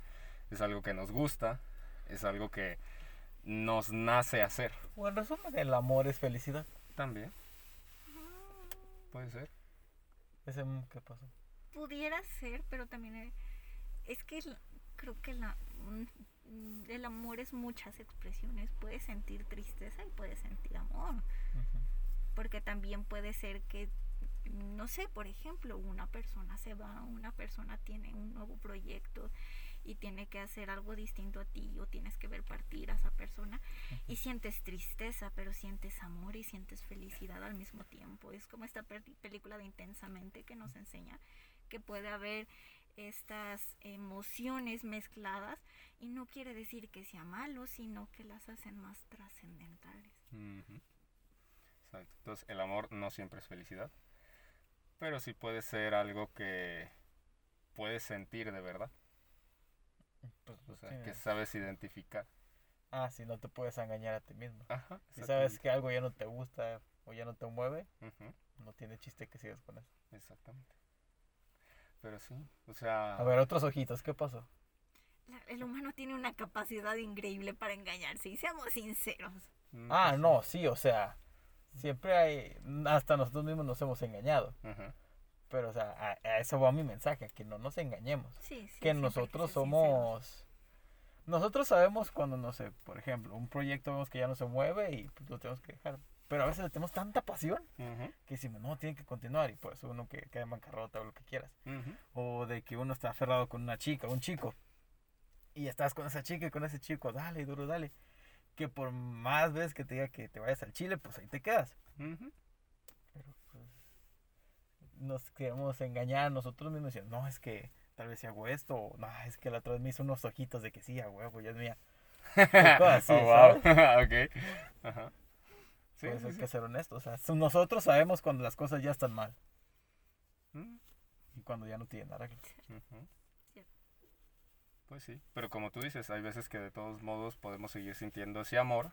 es algo que nos gusta, es algo que nos nace hacer. O en resumen, el amor es felicidad. También, puede ser. Ese ¿qué pasó? Pudiera ser, pero también eh, es que el- creo que la, mm, el amor es muchas expresiones. Puedes sentir tristeza y puedes sentir amor. Porque también puede ser que, no sé, por ejemplo, una persona se va, una persona tiene un nuevo proyecto y tiene que hacer algo distinto a ti o tienes que ver partir a esa persona y sientes tristeza, pero sientes amor y sientes felicidad al mismo tiempo. Es como esta película de Intensamente que nos enseña que puede haber estas emociones mezcladas y no quiere decir que sea malo, sino que las hacen más trascendentales. Exacto. Entonces, el amor no siempre es felicidad, pero sí puede ser algo que puedes sentir de verdad, Pues, o sea, sí. que sabes identificar. Ah, si no te puedes engañar a ti mismo. Ajá. Si sabes que algo ya no te gusta o ya no te mueve, no tiene chiste que sigas con eso. Exactamente. Pero sí, o sea, A ver, otros ojitos, ¿qué pasó? La- el humano tiene una capacidad increíble para engañarse y seamos sinceros. mm, Ah, pues no, sí, o sea, siempre hay, hasta nosotros mismos nos hemos engañado. Ujú, Pero, o sea, a, a eso va mi mensaje, que no nos engañemos. Sí, sí, que nosotros sinceros. somos... Nosotros sabemos cuando, no sé, por ejemplo, un proyecto vemos que ya no se mueve y pues, lo tenemos que dejar. Pero a veces le tenemos tanta pasión ujú, que decimos, no, tiene que continuar y pues uno que queda en bancarrota o lo que quieras. ujú. O de que uno está aferrado con una chica, un chico. Y estás con esa chica y con ese chico, dale, duro, dale. Que por más veces que te diga que te vayas al Chile, pues ahí te quedas. Pero pues nos queremos engañar a nosotros mismos diciendo, no, es que tal vez si hago esto, o no, es que la otra vez me hizo unos ojitos de que sí, a huevo, ya es mía. *laughs* cosas así, oh, wow. ¿sabes? *laughs* ok. Ajá. Sí, Pues sí, hay sí. que ser honestos. O sea, so- nosotros sabemos cuando las cosas ya están mal Mm, y cuando ya no tienen arreglo. ujú. Cierto. Pues sí, pero como tú dices, hay veces que de todos modos podemos seguir sintiendo ese amor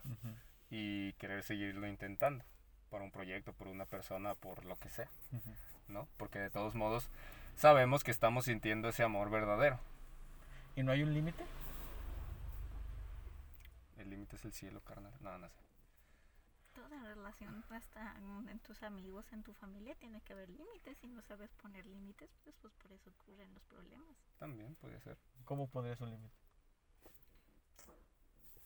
y querer seguirlo intentando por un proyecto, por una persona, por lo que sea. ¿No? Porque de todos modos sabemos que estamos sintiendo ese amor verdadero. ¿Y no hay un límite? El límite es el cielo, carnal. No, no sé. Toda relación, hasta en tus amigos, en tu familia, tiene que haber límites. Si no sabes poner límites, pues, pues por eso ocurren los problemas. También puede ser. ¿Cómo pondrías un límite?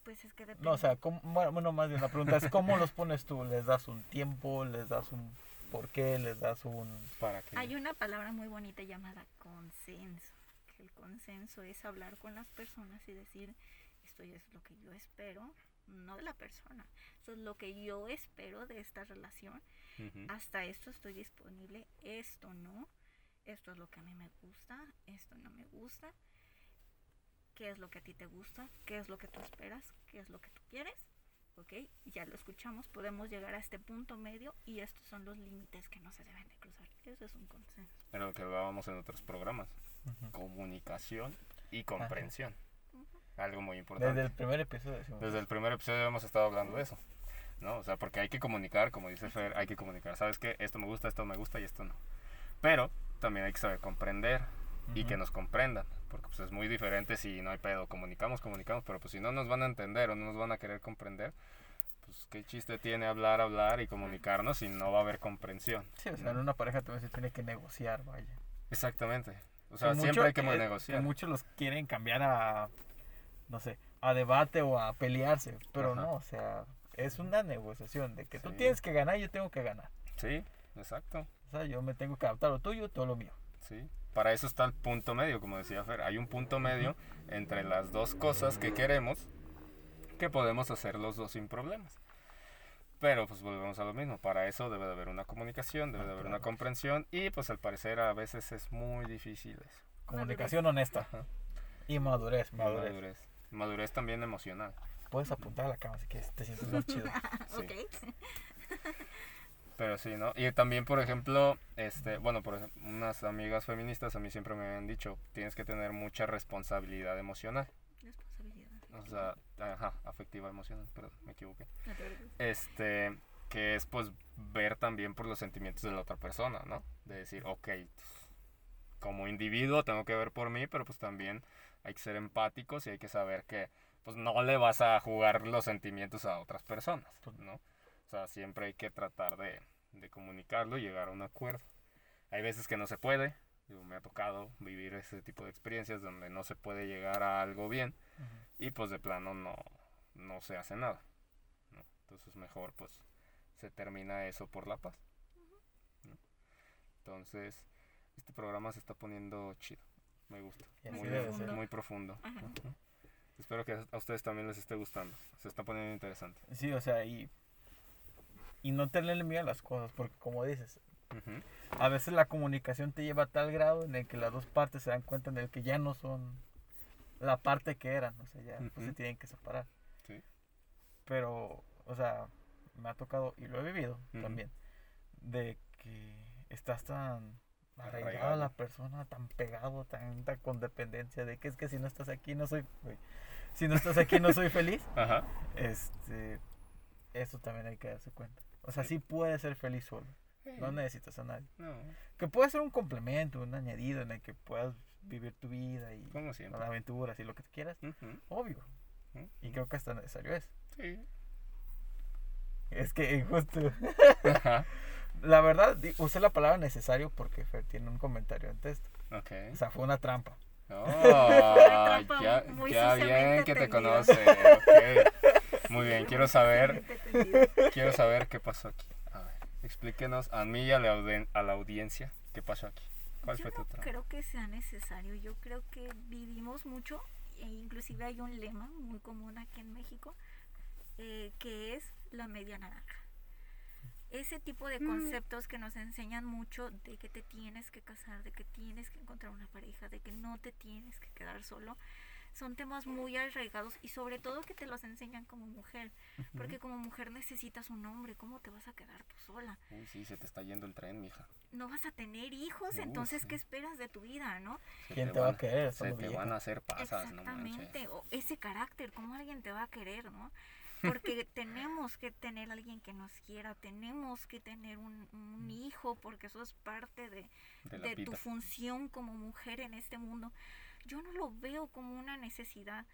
Pues es que depende. No, o sea, ¿cómo- bueno, bueno, más bien la pregunta es ¿cómo los pones tú? ¿Les das un tiempo? ¿Les das un por qué? ¿Les das un...? Para que... Hay una palabra muy bonita llamada consenso. Que el consenso es hablar con las personas y decir, esto es lo que yo espero, no de la persona. Esto es lo que yo espero de esta relación. Ujú. Hasta esto estoy disponible, esto no. Esto es lo que a mí me gusta, esto no me gusta. ¿Qué es lo que a ti te gusta? ¿Qué es lo que tú esperas? ¿Qué es lo que tú quieres? ¿Ok? Ya lo escuchamos, podemos llegar a este punto medio y estos son los límites que no se deben de cruzar. Eso es un consenso. Era lo que hablábamos en otros programas. Comunicación y comprensión. Algo muy importante. Desde el primer episodio decimos. Desde el primer episodio hemos estado hablando de eso. ¿No? O sea, porque hay que comunicar, como dice Fer, hay que comunicar. ¿Sabes qué? Esto me gusta, esto me gusta y esto no. Pero también hay que saber comprender y que nos comprendan. Porque pues es muy diferente si no hay pedo. Comunicamos, comunicamos, pero pues si no nos van a entender o no nos van a querer comprender, pues qué chiste tiene hablar, hablar y comunicarnos si no va a haber comprensión. Sí, o sea, ¿no? en una pareja también se tiene que negociar, vaya. Exactamente. O sea, Que siempre hay que que- negociar. Que muchos los quieren cambiar a, no sé, a debate o a pelearse, pero Ajá. no, o sea, es una negociación de que tú Sí. tienes que ganar y yo tengo que ganar. Sí, exacto. O sea, yo me tengo que adaptar a lo tuyo, todo lo mío. Sí. Para eso está el punto medio, como decía Fer. Hay un punto medio entre las dos cosas que queremos que podemos hacer los dos sin problemas. Pero pues volvemos a lo mismo. Para eso debe de haber una comunicación, debe de haber una comprensión y pues al parecer a veces es muy difícil eso. Comunicación honesta y madurez, madurez. Madurez. Madurez también emocional. Puedes apuntar a la cama si quieres, te sientes más *laughs* chido. Sí. Ok. *laughs* Pero sí, ¿no? Y también, por ejemplo, este, bueno, por ejemplo, unas amigas feministas a mí siempre me habían dicho, tienes que tener mucha responsabilidad emocional. Responsabilidad. O sea, ajá, afectiva emocional, perdón, me equivoqué. No. Este, que es pues ver también por los sentimientos de la otra persona, ¿no? De decir, ok, como individuo tengo que ver por mí, pero pues también hay que ser empáticos y hay que saber que pues no le vas a jugar los sentimientos a otras personas, ¿no? O sea, siempre hay que tratar de, de comunicarlo y llegar a un acuerdo. Hay veces que no se puede, digo, me ha tocado vivir ese tipo de experiencias donde no se puede llegar a algo bien y pues de plano no, no se hace nada. ¿no? Entonces mejor pues se termina eso por la paz. ¿no? Entonces este programa se está poniendo chido. Me gusta. Muy, debe muy profundo. Espero que a ustedes también les esté gustando. Se está poniendo interesante. Sí, o sea, y, y no tenerle miedo a las cosas, porque como dices, a veces la comunicación te lleva a tal grado en el que las dos partes se dan cuenta en el que ya no son la parte que eran, o sea, ya pues, se tienen que separar. Sí. Pero, o sea, me ha tocado, y lo he vivido también, de que estás tan arraigado a la persona, tan pegado, tanta condependencia, de que es que si no estás aquí no soy, si no estás aquí no soy feliz, *laughs* Ajá. este, eso también hay que darse cuenta. O sea, sí puedes ser feliz solo, no Sí. necesitas a nadie. No, Que puede ser un complemento, un añadido en el que puedas vivir tu vida y como las aventuras y lo que tú quieras, obvio. Y creo que hasta necesario es. Sí. Es que eh, justo, Ajá. *laughs* la verdad, usé la palabra necesario porque Fer tiene un comentario en texto. Ok. O sea, fue una trampa. Oh, *laughs* trampa ya, muy ya suciamente bien que te conoce. ok. Muy bien, quiero saber, quiero saber qué pasó aquí. A ver, explíquenos a mí y a la, audien- a la audiencia qué pasó aquí. ¿Cuál Yo fue tu no trampa? creo que sea necesario. Yo creo que vivimos mucho, e inclusive hay un lema muy común aquí en México, eh, que es la media naranja. ese tipo de Mm. conceptos que nos enseñan mucho de que te tienes que casar, de que tienes que encontrar una pareja, de que no te tienes que quedar solo, son temas muy arraigados y sobre todo que te los enseñan como mujer, porque como mujer necesitas un hombre, ¿cómo te vas a quedar tú sola? Uy, sí, se te está yendo el tren, mija. No vas a tener hijos, Uy, entonces sí. ¿qué esperas de tu vida, no? Se ¿Quién te va a querer? Se te vieja. van a hacer pasas, no manches. Exactamente, o ese carácter, ¿cómo alguien te va a querer, no? Porque *laughs* tenemos que tener alguien que nos quiera, tenemos que tener un, un hijo, porque eso es parte de, De de tu función como mujer en este mundo. Yo no lo veo como una necesidad.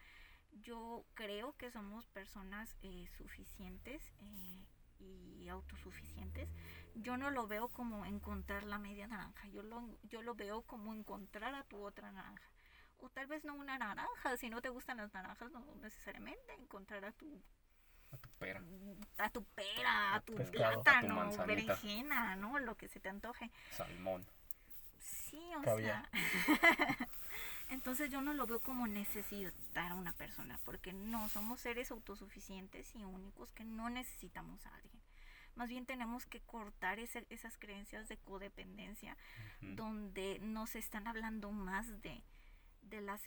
Yo creo que somos personas eh, suficientes eh, y autosuficientes. Yo no lo veo como encontrar la media naranja. Yo lo, yo lo veo como encontrar a tu otra naranja. O tal vez no una naranja. Si no te gustan las naranjas, no necesariamente encontrar a tu A tu pera. a tu pera, a tu Pescado, a tu plátano, berenjena, ¿no? Lo que se te antoje. Salmón. Sí, o sea. *laughs* Entonces yo no lo veo como necesitar a una persona, porque no somos seres autosuficientes y únicos que no necesitamos a alguien. Más bien tenemos que cortar ese- esas creencias de codependencia, donde nos están hablando más de, de la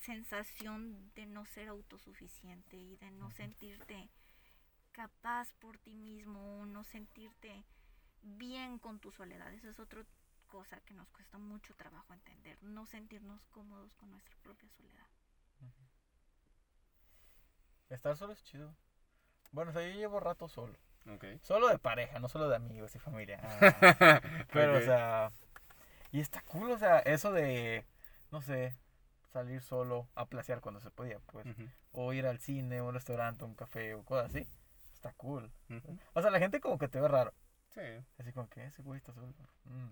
sensación de no ser autosuficiente y de no sentirte capaz por ti mismo, no sentirte bien con tu soledad. Esa es otra cosa que nos cuesta mucho trabajo entender, no sentirnos cómodos con nuestra propia soledad. Estar solo es chido. Bueno, o sea, yo llevo rato solo. Ok. Solo de pareja, no solo de amigos y familia. Ah, *laughs* Pero, o sea, y está cool, o sea, eso de, no sé, salir solo a placear cuando se podía, pues. O ir al cine, un restaurante, un café o cosas así. Está cool. O sea, la gente como que te ve raro. Sí. Así como que ese güey está solo. Mm.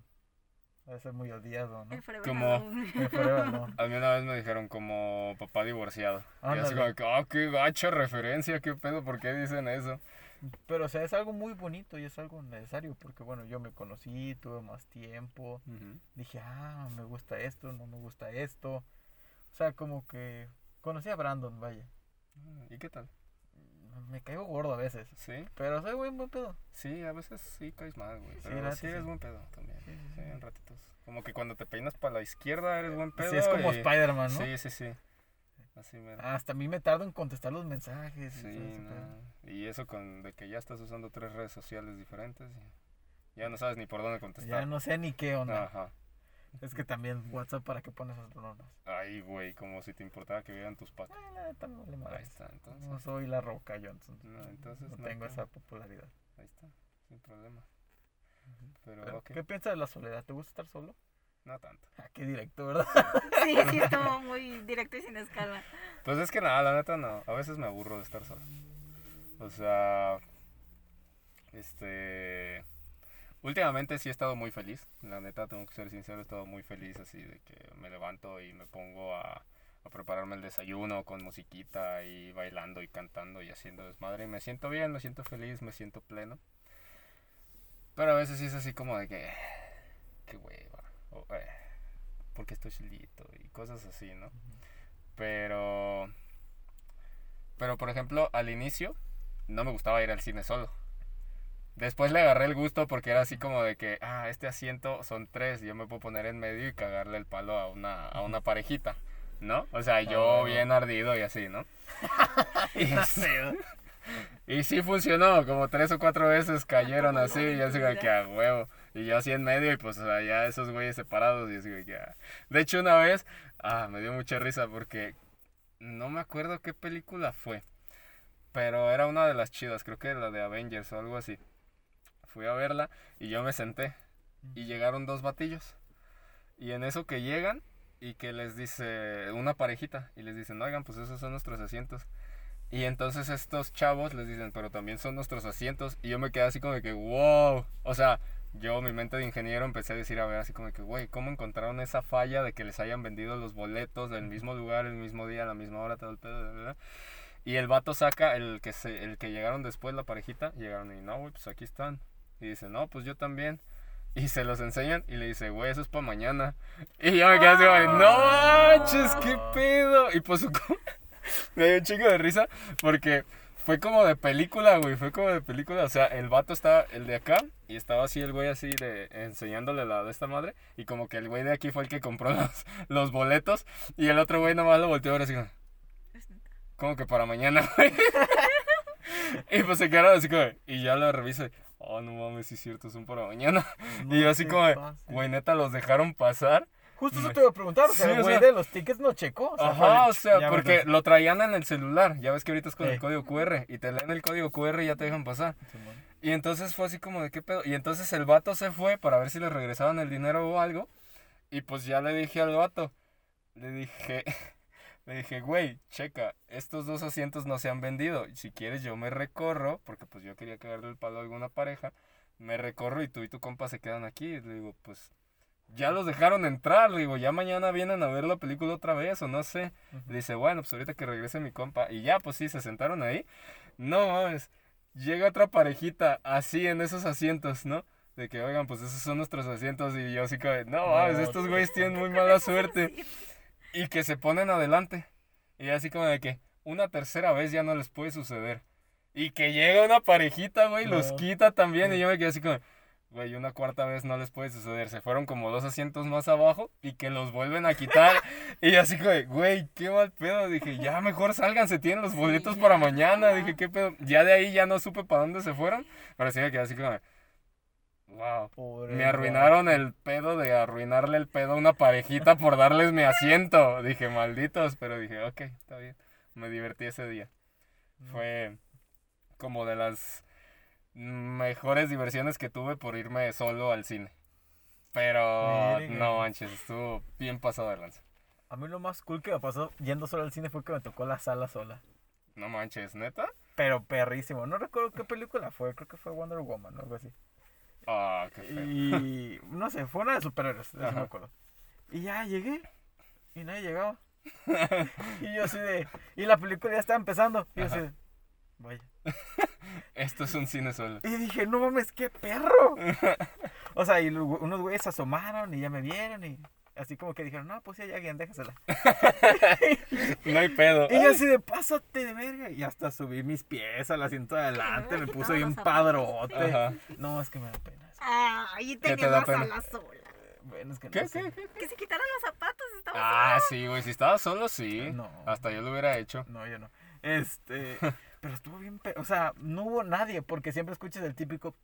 Debe ser muy odiado, ¿no? Como-. *laughs* A mí una vez me dijeron como papá divorciado. Y así Ándale. como que, ah, qué gacha referencia, qué pedo, ¿por qué dicen eso? Pero, o sea, es algo muy bonito y es algo necesario porque, bueno, yo me conocí, tuve más tiempo. Dije, ah, me gusta esto, no me gusta esto. O sea, como que conocí a Brandon, vaya. Ah, ¿Y qué tal? Me caigo gordo a veces. Sí, Pero soy buen, buen pedo. sí, a veces sí caes mal, güey. Sí, eres sí. buen pedo también. Sí, sí, en ratitos. Como que cuando te peinas para la izquierda eres buen pedo. Sí, es como y- Spider-Man, ¿no? Sí, sí, sí. Así mero. Hasta a mí me tardo en contestar los mensajes. y Sí, no. Y eso con de que ya estás usando tres redes sociales diferentes. y Ya no sabes ni por dónde contestar. Ya no sé ni qué onda. Ajá. Es que también WhatsApp para qué pones esas bromas. Ay, güey, como si te importara que vieran tus patas. Ay, la neta vale Ahí está, entonces. No soy la roca yo, entonces. No, entonces no no tengo esa popularidad. Ahí está, sin problema. Pero, Pero, ok, ¿Qué piensas de la soledad? ¿Te gusta estar solo? no tanto. Ah, qué directo, ¿verdad? Sí, sí, estuvo muy directo y sin escala. Pues es que nada, la neta no. A veces me aburro de estar solo. O sea, este. Últimamente sí he estado muy feliz. La neta, tengo que ser sincero, he estado muy feliz así de que me levanto y me pongo a, a prepararme el desayuno con musiquita y bailando y cantando y haciendo desmadre. Y me siento bien, me siento feliz, me siento pleno. Pero a veces sí es así como de que. Qué hueva. O, eh, porque estoy solito y cosas así, ¿no? Pero. Pero por ejemplo, al inicio no me gustaba ir al cine solo. Después le agarré el gusto porque era así como de que, ah, este asiento son tres, yo me puedo poner en medio y cagarle el palo a una, a una parejita, ¿no? O sea, yo Ah. bien ardido y así, ¿no? *laughs* y, es- y sí funcionó, como tres o cuatro veces cayeron así, y yo así que a huevo. Y yo así en medio y pues ya esos güeyes separados y así que... ah. De hecho una vez, ah, me dio mucha risa porque no me acuerdo qué película fue. Pero era una de las chidas, creo que la de Avengers o algo así. Fui a verla y yo me senté. Y llegaron dos batillos. Y en eso que llegan y que les dice una parejita. Y les dicen, oigan, pues esos son nuestros asientos. Y entonces estos chavos les dicen, pero también son nuestros asientos. Y yo me quedé así como de que, wow. O sea, yo, mi mente de ingeniero, empecé a decir, a ver, así como de que, güey, ¿cómo encontraron esa falla de que les hayan vendido los boletos del mismo lugar, el mismo día, a la misma hora, todo el pedo, bla? Y el vato saca, el que, se, el que llegaron después, la parejita, llegaron y, no, güey, pues aquí están. Y dice, no, pues yo también. Y se los enseñan y le dice, güey, eso es para mañana. Y yo me quedé así, güey, no manches, qué pedo. Y pues su *laughs* me dio un chingo de risa porque fue como de película, güey. Fue como de película. O sea, el vato estaba, el de acá, y estaba así el güey así de enseñándole la de esta madre. Y como que el güey de aquí fue el que compró *laughs* los, los boletos. Y el otro güey nomás lo volteó a ver así como, como que para mañana, güey. *laughs* y pues se quedaron así como, y ya lo reviso. Oh, no mames, sí es cierto, son para mañana. No y yo así como, güey, neta, los dejaron pasar. Justo eso te iba a preguntar, o sea, Sí, el o güey sea- de los tickets no checó. O sea, Ajá, o sea, porque lo traían en el celular. Ya ves que ahorita es con el Sí. código QR. Y te leen el código QR y ya te dejan pasar. Y entonces fue así como de qué pedo. Y entonces el vato se fue para ver si le regresaban el dinero o algo. Y pues ya le dije al vato. Le dije. Le dije, güey, checa, estos dos asientos no se han vendido. Si quieres yo me recorro, porque pues yo quería cagarle el palo a alguna pareja. Me recorro y tú y tu compa se quedan aquí. Le digo, pues ya los dejaron entrar. Le digo, ya mañana vienen a ver la película otra vez o no sé. Ujú. Dice, bueno, pues ahorita que regrese mi compa. Y ya, pues sí, se sentaron ahí. No mames. Llega otra parejita así en esos asientos, ¿no? De que, oigan, pues esos son nuestros asientos. Y yo así como, no mames, No, estos güeyes tienen *laughs* muy mala suerte. Y que se ponen adelante. Y así como de que una tercera vez ya no les puede suceder. Y que llega una parejita, güey, los quita también. Y yo me quedé así como, güey, una cuarta vez no les puede suceder. Se fueron como dos asientos más abajo y que los vuelven a quitar. *laughs* y así como, güey, qué mal pedo. Dije, ya mejor salgan, se tienen los boletos Sí, para mañana. Dije, qué pedo. Ya de ahí ya no supe para dónde se fueron. Pero sí me quedé así como, wow. Pobre Me arruinaron el pedo de arruinarle el pedo a una parejita por darles mi asiento. Dije, malditos, pero dije, ok, está bien. Me divertí ese día. Fue como de las mejores diversiones que tuve por irme solo al cine. Pero no manches, estuvo bien pasado de lanza. A mí lo más cool que me pasó yendo solo al cine fue que me tocó la sala sola. No manches, neta. Pero perrísimo. No recuerdo qué película fue. Creo que fue Wonder Woman o algo así. Ah, qué feo. Y no sé, fue una de superhéroes, de eso me acuerdo. Y ya llegué. Y nadie llegaba. y yo así de. Y la película ya estaba empezando. Y yo así de. Vaya. Esto es un cine solo. Y dije, no mames, qué perro. o sea, y unos güeyes se asomaron y ya me vieron. Y así como que dijeron, no, pues ya hay alguien, déjasela. *laughs* No hay pedo. Y yo así de, pásate de verga. Y hasta subí mis pies al asiento de adelante. Me puse bien los zapatos. padrote. Ajá. No, es que me da pena. Ay, ¿Qué te tenía da la sola. Bueno, es que no ¿Qué, sé. qué, qué? Que se quitaron los zapatos, estaba Ah, sí, güey, si estaba solo, sí. No. Hasta yo lo hubiera hecho. No, yo no. Este. *laughs* Pero estuvo bien. pe- O sea, no hubo nadie. Porque siempre escuchas el típico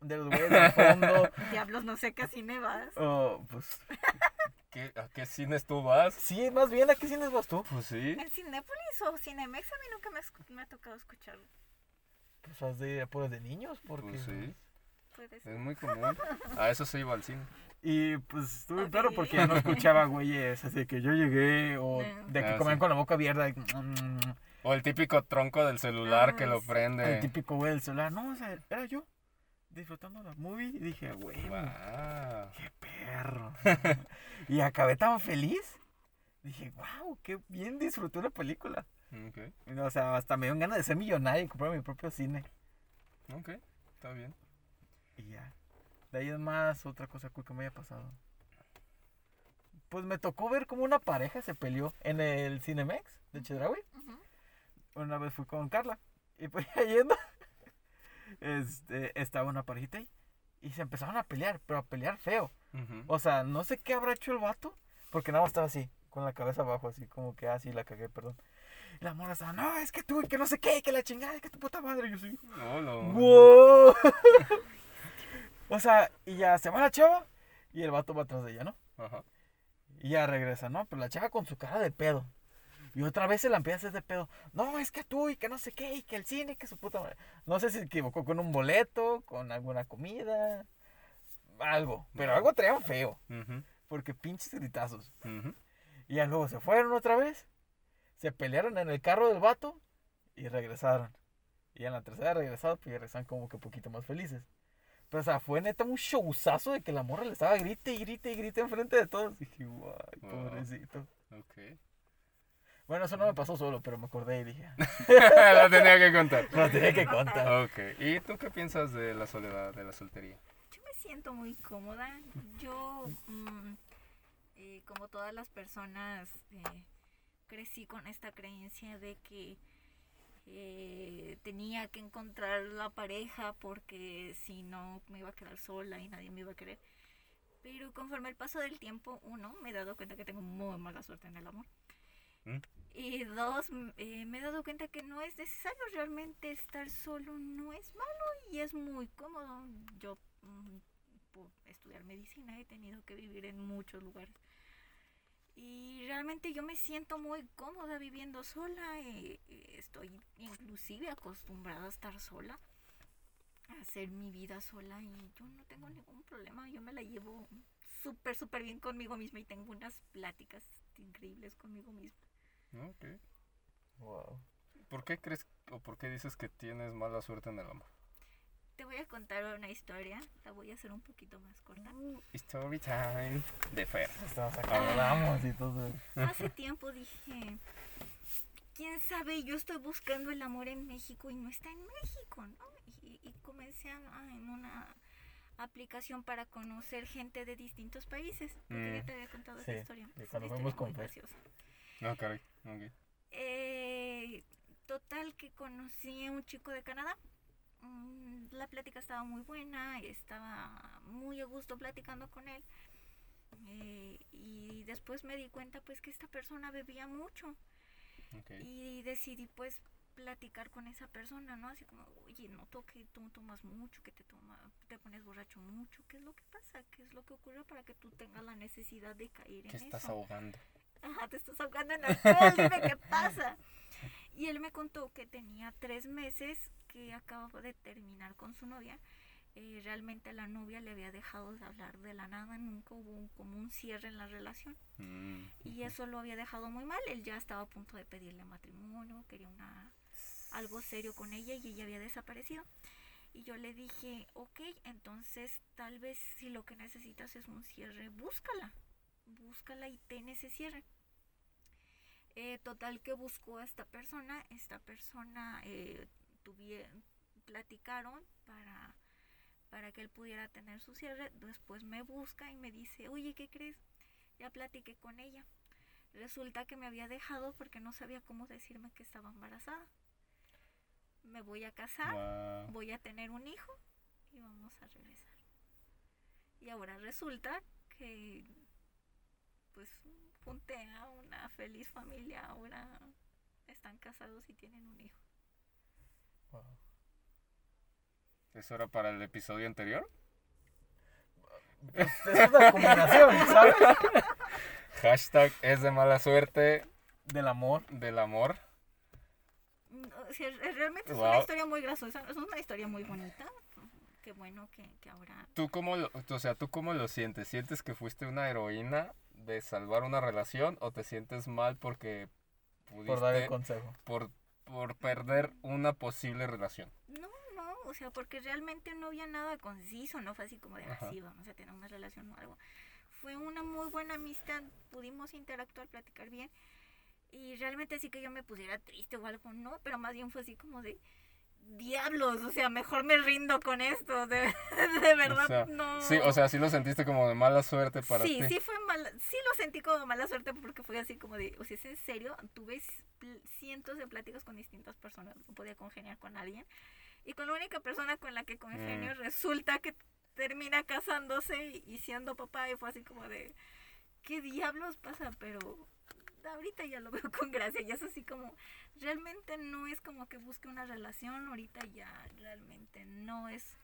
de los güeyes del fondo. *laughs* Diablos, no sé qué cine vas. O, pues. *laughs* ¿Qué, ¿A qué cines tú vas? Sí, más bien, ¿a qué cines vas tú? Pues sí. En Cinépolis o Cinemex a mí nunca me, escu- me ha tocado escucharlo. Pues vas de puros de niños. Porque. Pues sí. Puede Es muy común. A eso se iba al cine. Y pues estuve claro porque ya no escuchaba güeyes. Así que yo llegué. O No. de que Ah, comían sí. con la boca abierta. y, mm, O el típico tronco del celular Ah, que lo sí. prende. El típico güey del celular. No, o sea, era yo. Disfrutando la movie. Y dije, güey. Wow. ¡Qué perro! *laughs* y acabé tan feliz. Dije, wow, qué bien disfruté la película. O sea, hasta me dio ganas de ser millonario y comprar mi propio cine. ok, está bien. Y ya. De ahí es más otra cosa cool que me haya pasado. Pues me tocó ver como una pareja se peleó en el Cinemex de Chedraui. Una vez fui con Carla. Y pues *laughs* yendo. Este, estaba una parejita ahí. Y se empezaron a pelear, pero a pelear feo. O sea, no sé qué habrá hecho el vato, porque nada más estaba así, con la cabeza abajo, así como que así la cagué, perdón. Y la morra estaba, no, es que tú, que no sé qué, que la chingada, que tu puta madre. Y yo sí, No, no. wow. *laughs* o sea, y ya se va la chava, y el vato va atrás de ella, ¿no? Ajá. Y ya regresa, ¿no? Pero la chava con su cara de pedo. Y otra vez se la empieza a hacer de pedo. No, es que tú, y que no sé qué, y que el cine, que su puta madre. No sé si se equivocó con un boleto, con alguna comida, algo. Pero algo traían feo. Porque pinches gritazos. Y ya luego se fueron otra vez. Se pelearon en el carro del vato. Y regresaron. Y en la tercera pues ya regresaron como que un poquito más felices. Pero o sea, fue neta un showzazo de que la morra le estaba grite y grite y grite enfrente de todos. dije, guay, pobrecito. Ok. Bueno, eso no me pasó solo, pero me acordé y dije, *laughs* *laughs* Lo tenía que contar. *laughs* lo tenía que contar. Ok. ¿Y tú qué piensas de la soledad, de la soltería? Yo me siento muy cómoda. Yo, mm, eh, como todas las personas, eh, crecí con esta creencia de que eh, tenía que encontrar la pareja porque si no me iba a quedar sola y nadie me iba a querer. Pero conforme el paso del tiempo, uno, me he dado cuenta que tengo muy mala suerte en el amor. Y dos, eh, me he dado cuenta que no es necesario realmente estar solo, no es malo y es muy cómodo. Yo, mm, por estudiar medicina, he tenido que vivir en muchos lugares. Y realmente yo me siento muy cómoda viviendo sola. y estoy inclusive acostumbrada a estar sola, a hacer mi vida sola y yo no tengo ningún problema. Yo me la llevo súper, súper bien conmigo misma y tengo unas pláticas increíbles conmigo misma. Ok. Wow. ¿Por qué crees o por qué dices que tienes mala suerte en el amor? Te voy a contar una historia, la voy a hacer un poquito más corta. Story time de Fer. Nos acordamos y todo. Hace tiempo dije, quién sabe, yo estoy buscando el amor en México y no está en México, ¿no? Y, y comencé a- a- en una aplicación para conocer gente de distintos países. Porque Mm. ya te había contado Sí, esa historia. de Es cuando una historia muy con Caray. ok. Eh, total que conocí a un chico de Canadá. Mm, La plática estaba muy buena, estaba muy a gusto platicando con él. Eh, y después me di cuenta pues que esta persona bebía mucho y decidí pues platicar con esa persona, ¿no? Así como, oye, noto que tú tomas mucho, que te toma, te pones borracho mucho, ¿qué es lo que pasa? ¿Qué es lo que ocurrió para que tú tengas la necesidad de caer en ¿Qué estás eso? ahogando? Ajá, te estás ahogando en alcohol, dime qué pasa. Y él me contó que tenía tres meses que acababa de terminar con su novia. Eh, realmente la novia le había dejado de hablar de la nada, nunca hubo un- como un cierre en la relación. Mm, Y eso lo había dejado muy mal. Él ya estaba a punto de pedirle matrimonio, quería una, algo serio con ella y ella había desaparecido. Y yo le dije, ok, entonces tal vez si lo que necesitas es un cierre, búscala. Búscala y ten ese cierre. Eh, total que buscó a esta persona. Esta persona eh, tuvie- platicaron para, para que él pudiera tener su cierre. Después me busca y me dice, oye, ¿qué crees? Ya platiqué con ella. Resulta que me había dejado porque no sabía cómo decirme que estaba embarazada. Me voy a casar, voy a tener un hijo y vamos a regresar. Y ahora resulta que pues junté a una feliz familia, ahora están casados y tienen un hijo. Wow. ¿Eso era para el episodio anterior? Pues es una combinación, ¿sabes? *laughs* Hashtag es de mala suerte Del amor. del amor. O sea, re- realmente es Wow. una historia muy graciosa, es una historia muy bonita. Qué bueno que, que ahora ¿Tú cómo, lo, o sea, ¿tú cómo lo sientes? ¿Sientes que fuiste una heroína de salvar una relación o te sientes mal porque pudiste Por dar el consejo. por, por perder una posible relación? No, no, o sea, porque realmente no había nada conciso, no fue así como de así, vamos a tener una relación o algo. Fue una muy buena amistad, pudimos interactuar, platicar bien. Y realmente sí que yo me pusiera triste o algo, no, pero más bien fue así como de diablos, o sea, mejor me rindo con esto, de, *laughs* de verdad, sea, no. Sí, o sea, sí lo sentiste como de mala suerte para sí, ti. sí fue mala, sí lo sentí como mala suerte porque fue así como de, o sea, es en serio, tuve cientos de pláticas con distintas personas, no podía congeniar con alguien y con la única persona con la que congenio Mm. resulta que termina casándose y, y siendo papá y fue así como de, ¿qué diablos pasa? Pero ahorita ya lo *laughs* veo con gracia, ya es así como, realmente no es como que busque una relación, ahorita ya realmente no es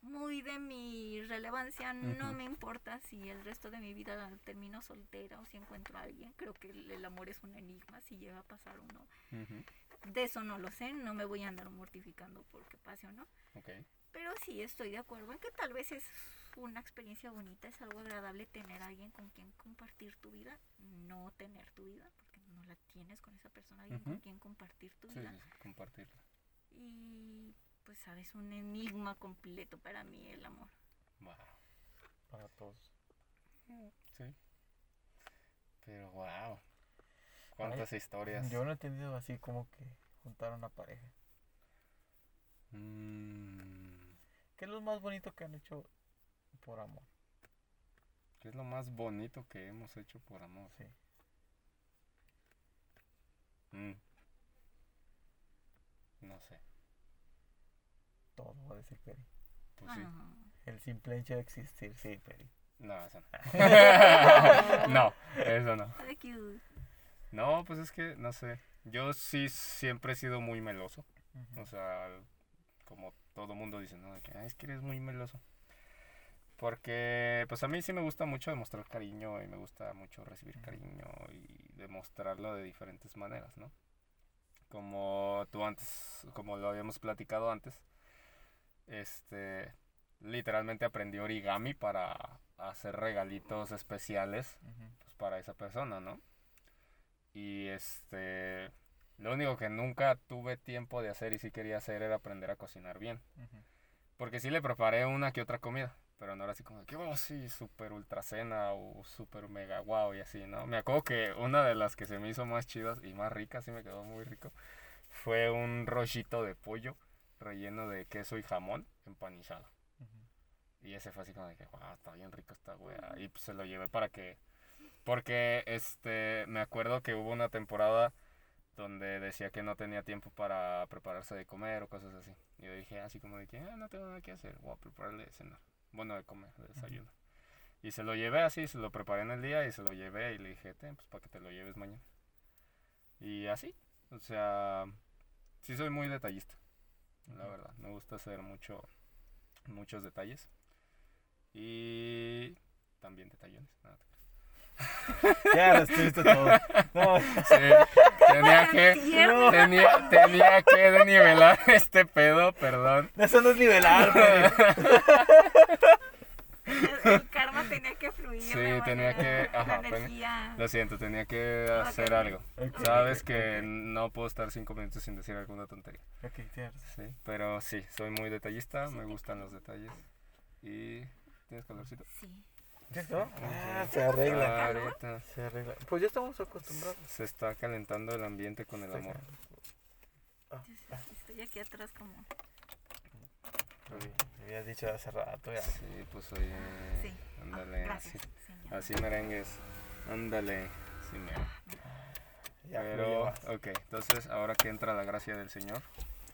muy de mi relevancia, no me importa si el resto de mi vida termino soltera o si encuentro a alguien, creo que el, el amor es un enigma, si llega a pasar o no. De eso no lo sé, no me voy a andar mortificando porque pase o no. ok. Pero sí estoy de acuerdo en que tal vez es una experiencia bonita, es algo agradable tener a alguien con quien compartir tu vida, no tener tu vida, porque no la tienes con esa persona, alguien con quien compartir tu Sí, vida. compartirla. Y pues sabes, un enigma completo para mí el amor. Wow. Para todos. Sí. Pero wow. ¿Cuántas historias? Yo no he tenido así como que juntar una pareja. Mm, ¿Qué es lo más bonito que han hecho por amor? ¿Qué es lo más bonito que hemos hecho por amor? Sí. Mm. No sé. Todo va a decir Peri. Pues sí. Ah. El simple hecho de existir, sí, Peri. No, eso no. *laughs* no, eso no. No, pues es que, no sé. Yo sí siempre he sido muy meloso. O sea, como todo mundo dice, ¿no? De que, "Ay, es que eres muy meloso. Porque, pues a mí sí me gusta mucho demostrar cariño y me gusta mucho recibir cariño y demostrarlo de diferentes maneras, ¿no? Como tú antes, como lo habíamos platicado antes, este, literalmente aprendí origami para hacer regalitos especiales pues, para esa persona, ¿no? Y este, lo único que nunca tuve tiempo de hacer y sí quería hacer era aprender a cocinar bien. Porque sí le preparé una que otra comida, pero no era así como de que, oh, sí, super ultra cena o super mega wow y así, ¿no? Me acuerdo que una de las que se me hizo más chidas y más ricas, sí me quedó muy rico, fue un rollito de pollo relleno de queso y jamón empanizado. Ujú. Y ese fue así como de que, wow, está bien rico esta wea. Y pues se lo llevé para que. Porque este. Me acuerdo que hubo una temporada donde decía que no tenía tiempo para prepararse de comer o cosas así. Y yo dije así como de que, ah, no tengo nada que hacer, voy a prepararle de cenar. Bueno, de comer, de desayuno. Y se lo llevé así, se lo preparé en el día y se lo llevé y le dije, ten, pues para que te lo lleves mañana. Y así, o sea, sí soy muy detallista, la verdad. Me gusta hacer mucho, muchos detalles. Y también detallones. nada, *laughs* Ya todo. No, creas. Sí, tenía que, Tierno. tenía, tenía que desnivelar *laughs* este pedo, perdón. eso no es nivelar. El karma tenía que fluir. Sí, de tenía manera- que- ajá, tenía-. Lo siento, tenía que hacer algo. Sabes que no puedo estar cinco minutos sin decir alguna tontería. Ok, tienes. Sí, pero sí, soy muy detallista, me gustan los detalles. Y... ¿Tienes calorcito? Sí. Ah, se arregla. Ah, ahorita Se arregla. Pues ya estamos acostumbrados. se está calentando el ambiente con el amor. Ah, sí, Estoy aquí atrás como. Uy, me habías dicho hace rato ya. Sí, pues oye, Sí. Ah, ándale, así, señor. así merengues, ándale, sí mero. Ya Pero, ok, entonces ahora que entra la gracia del Señor,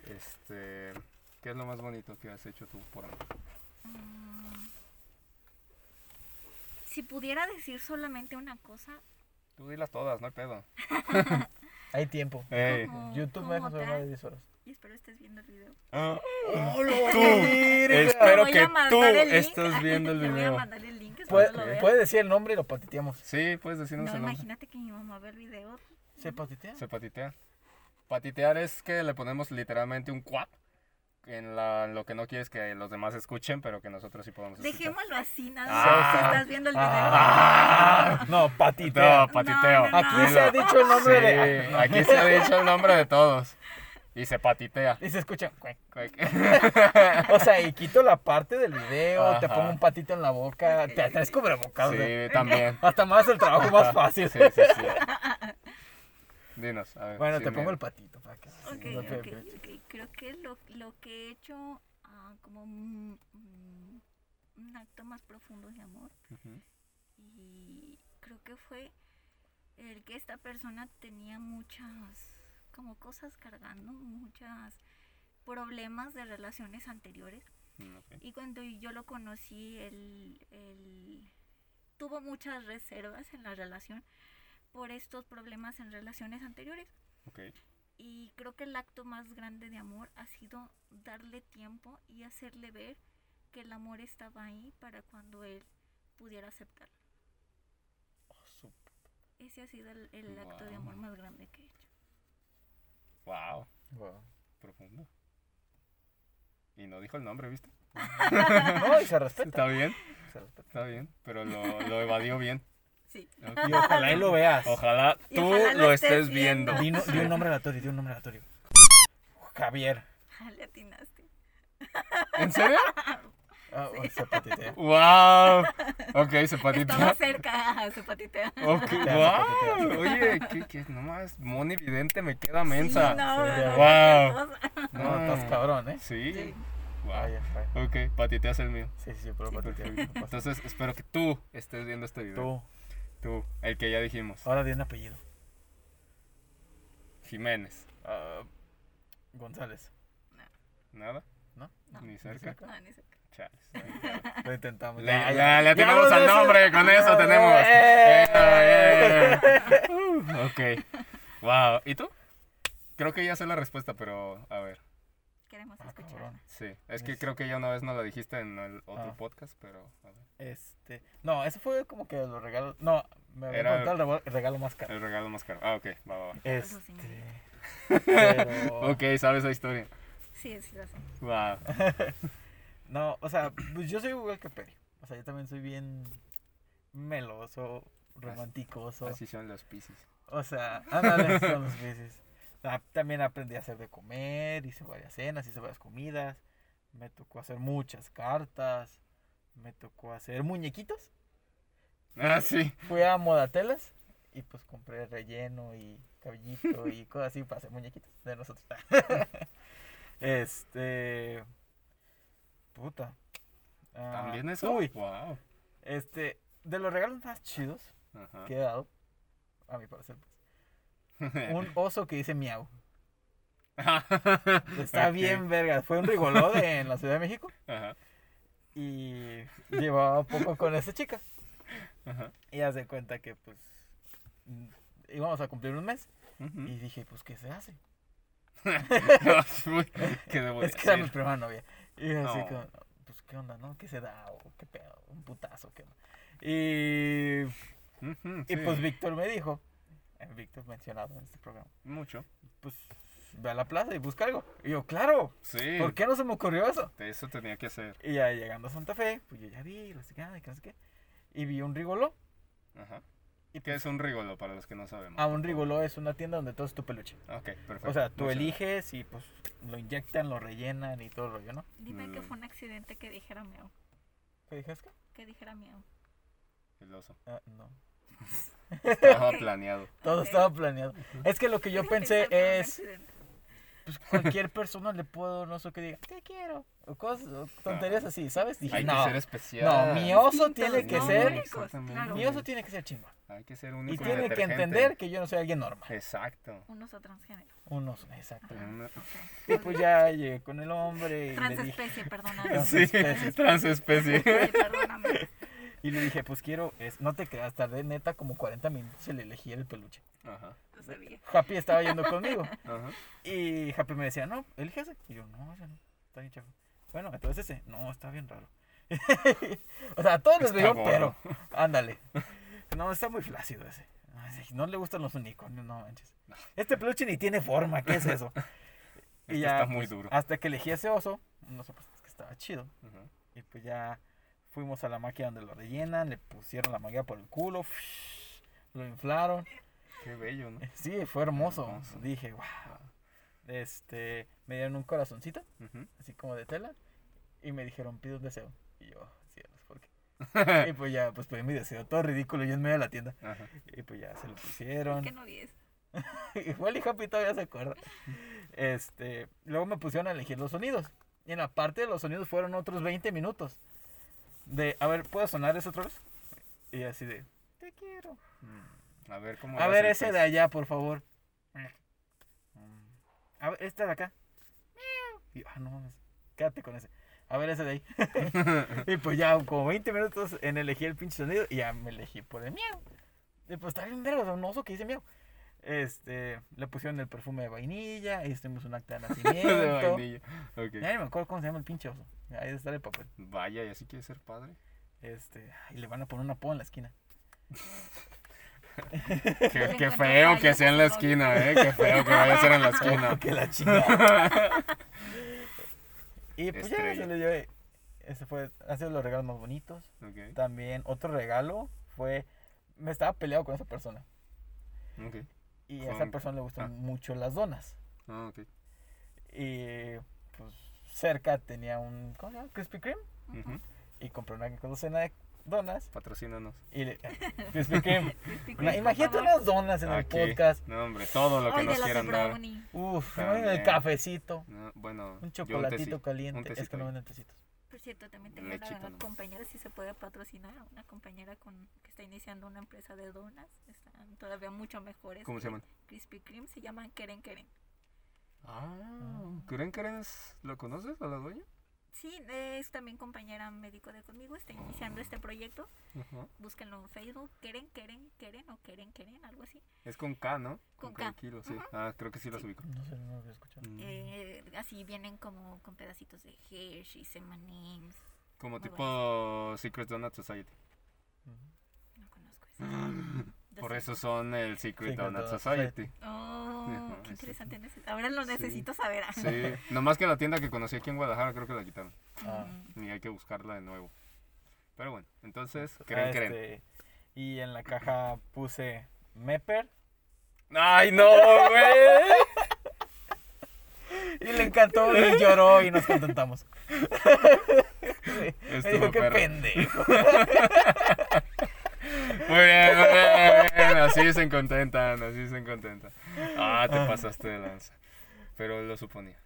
este, ¿qué es lo más bonito que has hecho tú por mí? Mm. Si pudiera decir solamente una cosa, Tú dilas todas, no hay pedo. *laughs* Hay tiempo. Ey. como- YouTube me deja más tal, de 10 horas. y espero estés viendo el video. Ah, Tú, *laughs* espero que tú estés viendo el *laughs* Le Voy a video. mandar el link. espero Puede, decir el nombre y lo patiteamos. Sí, puedes decirnos No, el nombre. imagínate que mi mamá ve el video. ¿Se patitea? Se patitea. Patitear es que le ponemos literalmente un cuap en la, lo que no quieres que los demás escuchen, pero que nosotros sí podemos escuchar. Dejémoslo así, nada Ah. más. Si estás viendo el video. Ah, no, patiteo. No, no, Aquí no. se ha dicho el nombre Sí, de. aquí se ha dicho el nombre de todos. Y se patitea. Y se escucha. cuec. Cuec. O sea, y quito la parte del video, te pongo un patito en la boca, te traes cubrebocas. o sea, Sí, también. Hasta más el trabajo más fácil. Sí, sí, sí. Dinos, a ver. Bueno, te pongo el patito para que. Ok, no te- ok, ok. Creo que lo, lo que he hecho ah, como un, acto más profundo de amor y creo que fue el que esta persona tenía muchas como cosas cargando, muchas problemas de relaciones anteriores Mm, y cuando yo lo conocí él, él tuvo muchas reservas en la relación por estos problemas en relaciones anteriores Ok. y creo que el acto más grande de amor ha sido darle tiempo y hacerle ver que el amor estaba ahí para cuando él pudiera aceptarlo. Oh, su- Ese ha sido el, el acto de amor más grande que he hecho. Wow, Wow. profundo. Y no dijo el nombre, ¿viste? *laughs* No, y se respeta. *laughs* Está bien, se respeta. está bien, pero lo, lo evadió bien. Sí. Y ojalá y lo *laughs* veas. Ojalá tú ojalá lo lo estés estés viendo. viendo. Di, un nombre aleatorio, di un nombre aleatorio. Javier. Ah, Le atinaste. ¿En serio? *laughs* Ah, se patitea. ¡Wow! Ok, se Estaba patitea. cerca, se patitea. Ok, se wow. Oye, ¿qué, qué? Nomás, Moni Vidente me queda Sí, mensa. no, Sí, no, Wow. no, No, estás cabrón, ¿eh? Sí. Sí. Wow. Ok, patiteas el mío. Sí, sí, pero pasa. *laughs* Entonces, espero que tú estés viendo este video. Tú, Tú, el que ya dijimos. ahora di un apellido. Jiménez. Ah, González. ¿Nada? ¿No? No. Ni cerca. No, ni cerca. Chales. *laughs* Lo intentamos. Le, Ya, le- ya. le Ya atinamos dos al nombre, con eso tenemos. ¡Eh! Eh, eh. Uh, ok. Wow. ¿Y tú? Creo que ya sé la respuesta, pero a ver. Queremos Ah, escuchar. cabrón. Sí. Es que creo que ya una vez no lo dijiste en el otro Ah. podcast, pero a ver. Este. No, ese fue como que los regalos. No, me había Era- el regalo más caro. El regalo más caro. Ah, ok. Va, va, va. Eso Este. Pero. *laughs* Ok, sabes la historia. Sí, sí, lo sé. Wow. *laughs* No, o sea, pues yo soy igual que Peri. O sea, yo también soy bien meloso, romanticoso. Así son los piscis. O sea, ándale, son los veces. Ah, También aprendí a hacer de comer, hice varias cenas, hice varias comidas. Me tocó hacer muchas cartas. Me tocó hacer muñequitos. Ah, sí. Fui a Modatelas y pues compré relleno y cabellito y *laughs* cosas así para hacer muñequitos de nosotros. *laughs* este. Puta. Ah, ¿También eso? Uy, Wow. este. De los regalos más chidos Ajá. que he dado, a mi parecer, pues, *laughs* un oso que dice miau. *laughs* Está bien verga. Fue un rigoló de- en la Ciudad de México Ajá. y llevaba poco con esa chica. Ajá. Y haz de cuenta que pues íbamos a cumplir un mes y dije, pues, ¿qué se hace? *laughs* Uy, ¿Qué debo Es que era mi primera novia. Y así como, pues, ¿qué onda, no? ¿Qué se da? ¿O qué pedo? ¿Un putazo? ¿Qué onda? Y, y sí. pues Víctor me dijo, eh, Víctor mencionado en este programa, Mucho. pues, ve a la plaza y busca algo. Y yo, claro, Sí. ¿por qué no se me ocurrió eso? Eso tenía que hacer. Y ya llegando a Santa Fe, pues yo ya vi, no sé qué, y que no sé qué. Y vi un rigoló. Ajá. Y ¿Qué es un rigolo para los que no sabemos? Ah, un rigoló es una tienda donde todo es tu peluche. Ok, perfecto. O sea, tú Muchas eliges y pues lo inyectan, lo rellenan y todo el rollo, ¿no? Dime que Mm. fue un accidente que dijera miau. ¿Qué dijes que? Que dijera miau. El oso. Ah, no. Estaba planeado. Todo estaba planeado. Es que lo que yo pensé es, pues cualquier persona le puedo, no sé qué diga, te quiero. O cosas, o tonterías así, ¿sabes? Dije, Hay no, que ser especial. no, mi oso Distintos, tiene que no, ser, únicos, Exactamente. claro. mi oso tiene que ser chingón. Hay que ser Y único. tiene que entender que yo no soy alguien normal. Exacto. Un oso transgénero. Un oso, exacto. Una-. Y pues ya llegué con el hombre y le dije, *laughs* Transespecie, perdóname. Sí, transespecie. Oye, perdóname. Y le dije, pues quiero, es, no te creas, tardé neta como 40 minutos en elegir el peluche. Ajá. Lo sabía. Happy estaba yendo conmigo. *laughs* Ajá. Y Happy me decía, no, elige ese. Y yo, no, ese no, está bien chafa. Bueno, entonces ese, no, está bien raro. *laughs* o sea, a todos les gordo. pero, ándale. No, está muy flácido ese. Ay, No le gustan los unicornios, no manches. Este peluche ni tiene forma, ¿qué es eso? *laughs* Este está muy duro. Hasta que elegí ese oso, no sé, pues es que estaba chido. Ajá. Y pues ya fuimos a la máquina donde lo rellenan, le pusieron la manguera por el culo, lo inflaron. Qué bello, ¿no? Sí, fue hermoso. Hermoso. Dije, wow. Este, me dieron un corazoncito, así como de tela, y me dijeron, pide un deseo. Y yo, cielos, ¿por qué? *laughs* y pues ya, pues pedí mi deseo, todo ridículo, yo en medio de la tienda. Ajá. Y pues ya se lo pusieron. ¿Qué no vi eso? *laughs* Igual y Happy todavía se acuerda. Este, luego me pusieron a elegir los sonidos. Y en la parte de los sonidos fueron otros 20 minutos. De, a ver, ¿puedo sonar eso otra vez? Y así de, te quiero. Mm. A ver cómo. A ver, ese pez. de allá, por favor. A ver, este de acá. Y yo, ah, no mames, quédate con ese. A ver, ese de ahí. *laughs* y pues ya, como 20 minutos en elegir el pinche sonido y ya me elegí por el miau. Y pues está bien verga, un oso que dice miau. Este, le pusieron el perfume de vainilla, hicimos un acta de *laughs* de nacimiento. vainilla. Ok. ya ni me acuerdo cómo se llama el pinche oso. Ahí está el papel. Vaya, ¿y así quiere ser padre? Este, y le van a poner una apodo en la esquina. Qué, qué feo que sea en la esquina, ¿eh? Qué feo que vaya a ser en la esquina. *laughs* que la chingada. *laughs* y pues ya Estrella. se lo llevé. Ese fue, han sido los regalos más bonitos. También otro regalo fue, me estaba peleado con esa persona. Y a esa persona le gustan ah. mucho las donas. Ah, ok. Y pues cerca tenía un, ¿cómo se llama? Krispy Kreme. Ujú. Y compré una docena de donas. Patrocínanos. Y le, *laughs* Krispy Kreme. *laughs* Una- imagínate unas donas en el Aquí. podcast. No, hombre, todo lo que Ay, nos quieran dar. Uf, También. el cafecito. No, bueno, Un chocolatito teci- caliente. un Es que no venden tecitos. Por cierto, también tengo Lechita una nomás. compañera, si se puede patrocinar, una compañera con que está iniciando una empresa de donas. Están todavía mucho mejores. ¿Cómo se llaman? Krispy Kreme se llaman Keren Keren. Ah, ¿Keren Keren es- ¿Lo conoces a la dueña? Sí, es también compañera médico de conmigo, está iniciando este proyecto. Ajá. Búsquenlo en Facebook, Keren, Keren, Keren o Keren, Keren, algo así. Es con K, ¿no? Con K. de K. Kilo, sí. Ah, creo que sí los Sí. ubico. No sé, no lo había escuchado. Mm. Eh, así vienen como con pedacitos de Hershey's, M&M's. Como tipo Secret Donut Society. No conozco eso. *gasps* *laughs* Por eso son el Secret, Secret Donut Society. Oh, *laughs* qué interesante. neces- Ahora lo Sí. necesito saber. Sí, *laughs* nomás que la tienda que conocí aquí en Guadalajara creo que la quitaron. Ah. Y hay que buscarla de nuevo. Pero bueno, entonces, Ah, creen, creen. este, Y en la caja puse Mepper. ¡Ay, no, güey! *laughs* Y le encantó y lloró y nos contentamos. Me dijo, qué perro". pendejo. Muy bien, muy bien. Así se contentan, así se contentan. Ah, te Ah. pasaste de lanza. Pero lo suponía.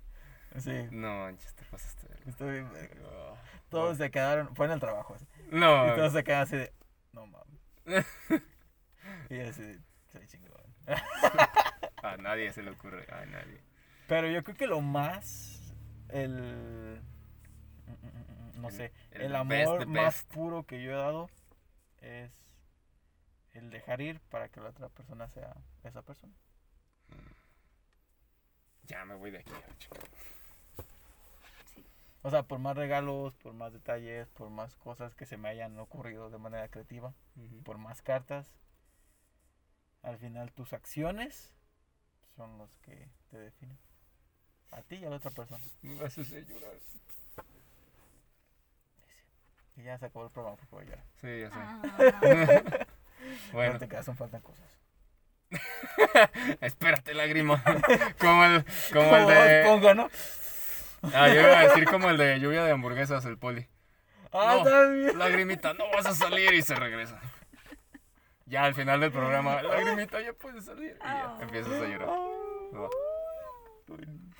Sí, No, manches, te pasaste de lanza. estoy bien. Ah. Todos se quedaron, fue en el trabajo. así. Y No. todos se quedaron así de, no mames. *laughs* Y así de, soy chingón. *laughs* A nadie se le ocurre. A nadie. Pero yo creo que lo más, el, no sé, el el, best, amor más puro que yo he dado es el dejar ir para que la otra persona sea esa persona. Ya me voy de aquí. chico. Sí. O sea, por más regalos, por más detalles, por más cosas que se me hayan ocurrido de manera creativa, por más cartas, al final tus acciones son los que te definen. A ti y a la otra persona. Me vas a hacer llorar. Y ya se acabó el programa porque voy a llorar. Sí, ya sé. Ah, *laughs* Bueno. Te quedas, faltan cosas. *laughs* espérate, lágrima. *laughs* Como el, como el de. Esponja, ¿no? Ah, yo iba a decir como el de lluvia de hamburguesas, el poli. Ah, No. bien. Lagrimita, no vas a salir y se regresa. Ya al final del programa, lagrimita, ya puedes salir. Y ya Oh. empiezas a llorar.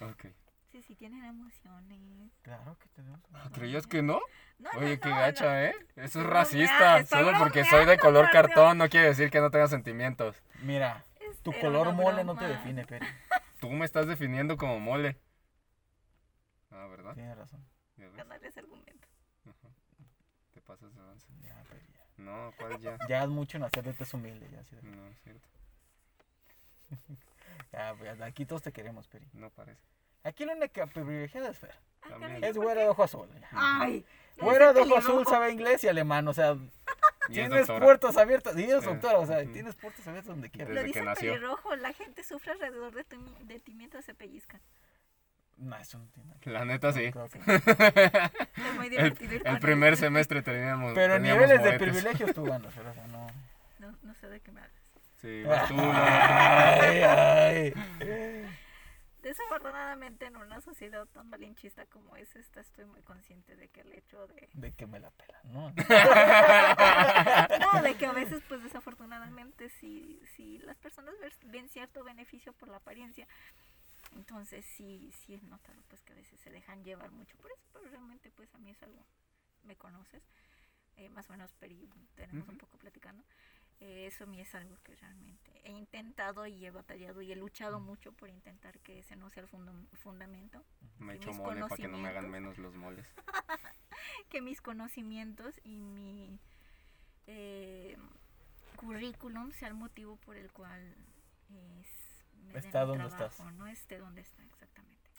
Ok. Sí, sí, tienen emociones. Claro que tenemos. Ah, ¿Creías que no? No, Oye, no, qué no, gacha, no. ¿eh? Eso es racista. Solo porque soy de color cartón no quiere decir que no tenga sentimientos. Mira, Es- tu color mole no te define, Peri. Tú me estás definiendo como mole. Ah, ¿verdad? Tienes razón. Ganarles argumento. Ajá. Te pasas de avance. Ya, Peri, ya. No, ¿cuál ya? *laughs* Ya es mucho en hacer de tez humilde. Ya, de- No, es cierto. *laughs* ya, pues, aquí todos te queremos, Peri. No parece. Aquí la única privilegiada es Fer. También. Es ¿por güera de ojo azul. Ay. Güera de ojo azul sabe inglés y alemán. O sea, *laughs* tienes puertas abiertas. Y es Eh, doctora. O sea, tienes puertas abiertas donde quieras. Desde Lo dice pelirrojo, la gente sufre alrededor de, tu, de ti mientras se pellizcan. No, eso no tiene nada La neta sí. *laughs* Es muy El, divertido primer semestre teníamos. Pero teníamos niveles de privilegios tú *laughs* ganas. pero, o sea, no. No, no sé de qué me hablas. Sí, vas tú. Ay, ay. Desafortunadamente en una sociedad tan malinchista como es esta estoy muy consciente de que el hecho de... De que me la pela, *laughs* ¿no? No, de que a veces pues desafortunadamente si, si las personas ven cierto beneficio por la apariencia, entonces sí, sí he notado pues que a veces se dejan llevar mucho por eso, pero realmente pues a mí es algo, me conoces, eh, más o menos Peri, tenemos un poco platicando, eh, eso a mí es algo que realmente he intentado y he batallado y he luchado mucho por intentar que ese no sea el fundam- fundamento, Me Y echo mis mole para que no me hagan menos los moles. *laughs* que mis conocimientos y mi eh, currículum sea el motivo por el cual es, me den Está donde trabajo, estás. no esté donde está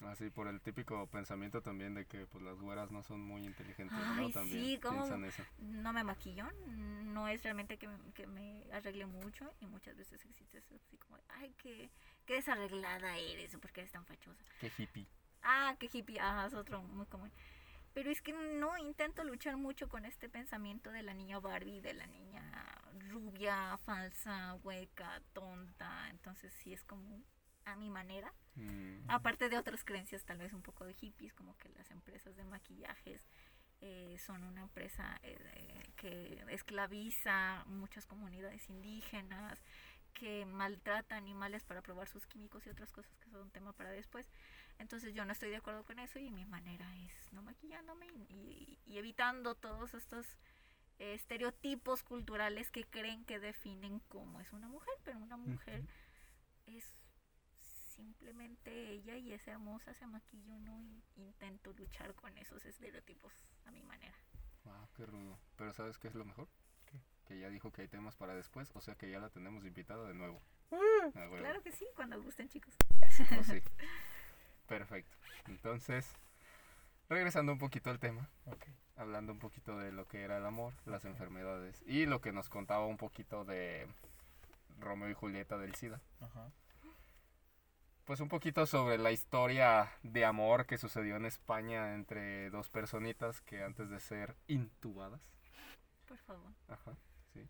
Así por el típico pensamiento también de que pues las güeras no son muy inteligentes, Ay, ¿no? También sí, ¿cómo? piensan eso. No me maquillo, no es realmente que, me- que me arregle mucho y muchas veces existe eso así como, ay, qué, qué desarreglada eres, o por qué eres tan fachosa. Qué hippie. Ah, qué hippie, ah, es otro muy común. Pero es que no intento luchar mucho con este pensamiento de la niña Barbie, de la niña rubia, falsa, hueca, tonta. Entonces sí es como a mi manera. Mm, Aparte de otras creencias tal vez un poco de hippies, como que las empresas de maquillajes eh, son una empresa eh, de- que esclaviza muchas comunidades indígenas, que maltrata animales para probar sus químicos y otras cosas que son un tema para después. Entonces yo no estoy de acuerdo con eso y mi manera es no maquillándome y, y- y evitando todos estos eh, estereotipos culturales que creen que definen cómo es una mujer, pero una mujer es simplemente ella y es hermosa, se maquilló, ¿no? Y intento luchar con esos estereotipos a mi manera. Wow, qué rudo. Pero ¿sabes qué es lo mejor? Que ya dijo que hay temas para después, o sea que ya la tenemos invitada de nuevo. A huevo. Claro que sí, cuando gusten, chicos. Oh, sí. *laughs* Perfecto. Entonces, regresando un poquito al tema, hablando un poquito de lo que era el amor, las enfermedades y lo que nos contaba un poquito de Romeo y Julieta del SIDA. Ajá. Pues un poquito sobre la historia de amor que sucedió en España entre dos personitas que antes de ser intubadas. Por favor. Ajá, sí.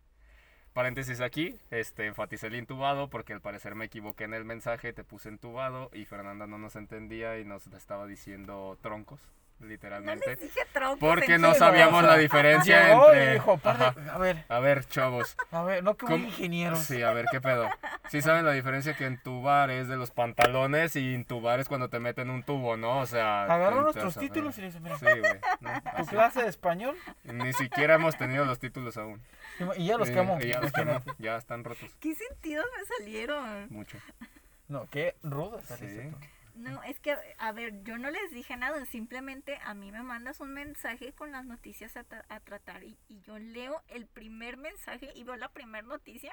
Paréntesis aquí, este, enfaticé el intubado porque al parecer me equivoqué en el mensaje, te puse entubado y Fernanda no nos entendía y nos estaba diciendo troncos, literalmente. les dije troncos. Porque en no sabíamos la diferencia Llegó entre... dijo, padre, Ajá. a ver, A ver, chavos. a ver, no que muy ingenieros. Sí, a ver, ¿qué pedo? Sí saben la diferencia que entubar es de los pantalones y intubar es cuando te meten un tubo, ¿no? O sea... Agarró nuestros títulos y le dice, mira, Sí, güey. ¿no? tu clase de español Ni siquiera hemos tenido los títulos aún. y ya los Sí, quemó. y ya los quemó, ya están rotos. ¿Qué sentidos me salieron? Mucho. No, qué rudo Sí. No, es que, a ver, yo no les dije nada, simplemente a mí me mandas un mensaje con las noticias a, tra- a tratar y, y yo leo el primer mensaje y veo la primera noticia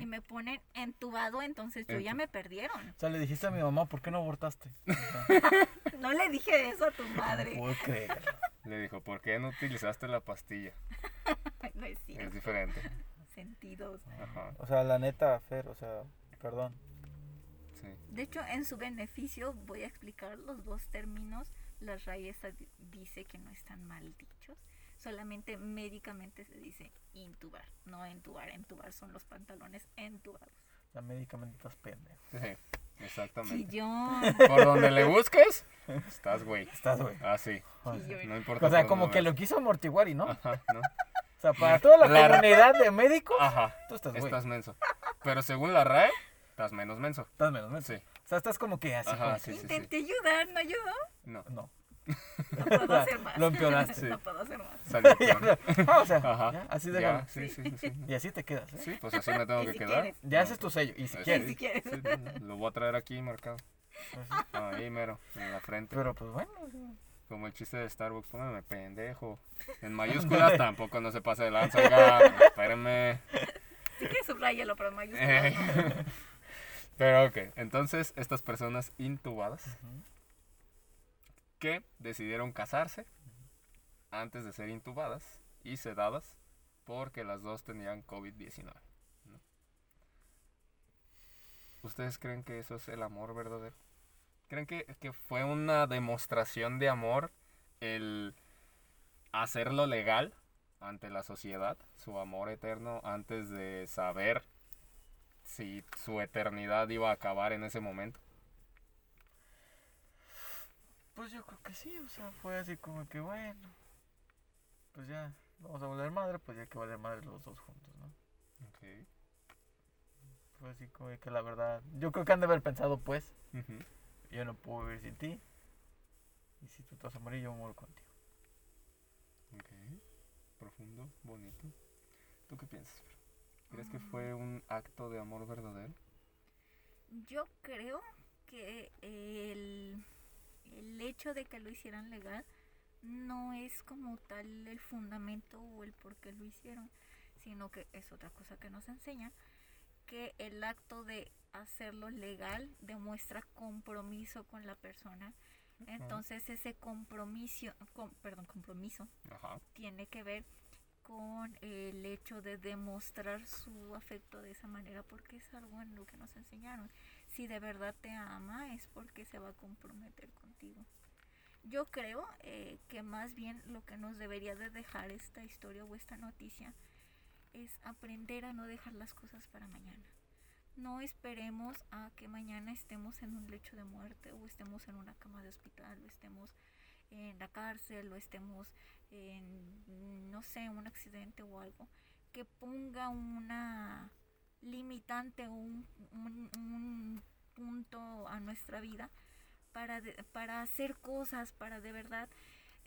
y me ponen entubado, entonces yo ya me perdieron. O sea, le dijiste a mi mamá, ¿por qué no abortaste? *laughs* No le dije eso a tu madre. puedo creer. Le dijo, ¿por qué no utilizaste la pastilla? *laughs* No es Es cierto. diferente. Sentidos. Ajá, O sea, la neta, Fer, o sea, perdón. Sí. De hecho, en su beneficio voy a explicar los dos términos. La RAI esta di- dice que no están mal dichos. Solamente médicamente se dice intubar, no entubar. Entubar son los pantalones entubados. La médicamente estás pendejo. Sí, exactamente. Chillón. Por donde le busques, estás güey. Estás, güey. Sea, Chillón. no importa. O sea, como que lo lo quiso amortiguar y no. Ajá, ¿no? O sea, para toda la, La- comunidad de médicos, Ajá, tú estás, güey. estás menso. Pero según la RAE, estás menos menso. Estás menos, menos. Sí, O sea, estás como que así. Ajá, como- sí, sí, sí. Intenté ayudar, no ayudó. No, No. No puedo *laughs* hacer más. Lo empeoraste. Sí. *laughs* No puedo hacer más. salió *laughs* peor. Ah, o sea, Ajá. ya, así Ya, déjalo. sí, sí, sí, sí. Y así te quedas, ¿eh? Sí, pues así me tengo que si quedar. quieres. Ya haces tu sello. Y si quieres. Si quieres. sí, no, no, lo voy a traer aquí marcado. Pues sí. Ahí mero, en la frente. Pero pues bueno. Como el chiste de Starbucks, póngame pendejo. En mayúsculas tampoco no se pase de lanza, oiga, espérenme. Si quieres subrayalo, pero en mayúsculas. Pero ok, entonces estas personas intubadas que decidieron casarse antes de ser intubadas y sedadas porque las dos tenían COVID-19. ¿no? ¿Ustedes creen que eso es el amor verdadero? ¿Creen que, que fue una demostración de amor el hacerlo legal ante la sociedad, su amor eterno, antes de saber si su eternidad iba a acabar en ese momento? Pues yo creo que sí, o sea, fue así como que bueno. Pues ya, vamos a valer madre, pues ya que valer madre los dos juntos, ¿no? Ok. Fue así como que la verdad. Yo creo que han de haber pensado, pues, yo no puedo vivir sin ti. Y si tú te vas a morir, yo muero contigo. Ok. Profundo, bonito. ¿Tú qué piensas? ¿Crees que fue un acto de amor verdadero? Yo creo que el, el hecho de que lo hicieran legal no es como tal el fundamento o el por qué lo hicieron, sino que es otra cosa que nos enseña, que el acto de hacerlo legal demuestra compromiso con la persona. Entonces ese compromiso, com- perdón, compromiso Ajá. tiene que ver con el hecho de demostrar su afecto de esa manera porque es algo en lo que nos enseñaron. Si de verdad te ama es porque se va a comprometer contigo. Yo creo eh, que más bien lo que nos debería de dejar esta historia o esta noticia es aprender a no dejar las cosas para mañana. No esperemos a que mañana estemos en un lecho de muerte o estemos en una cama de hospital o estemos en la cárcel o estemos en, no sé, un accidente o algo que ponga una limitante o un, un- un punto a nuestra vida para, de- para hacer cosas, para de verdad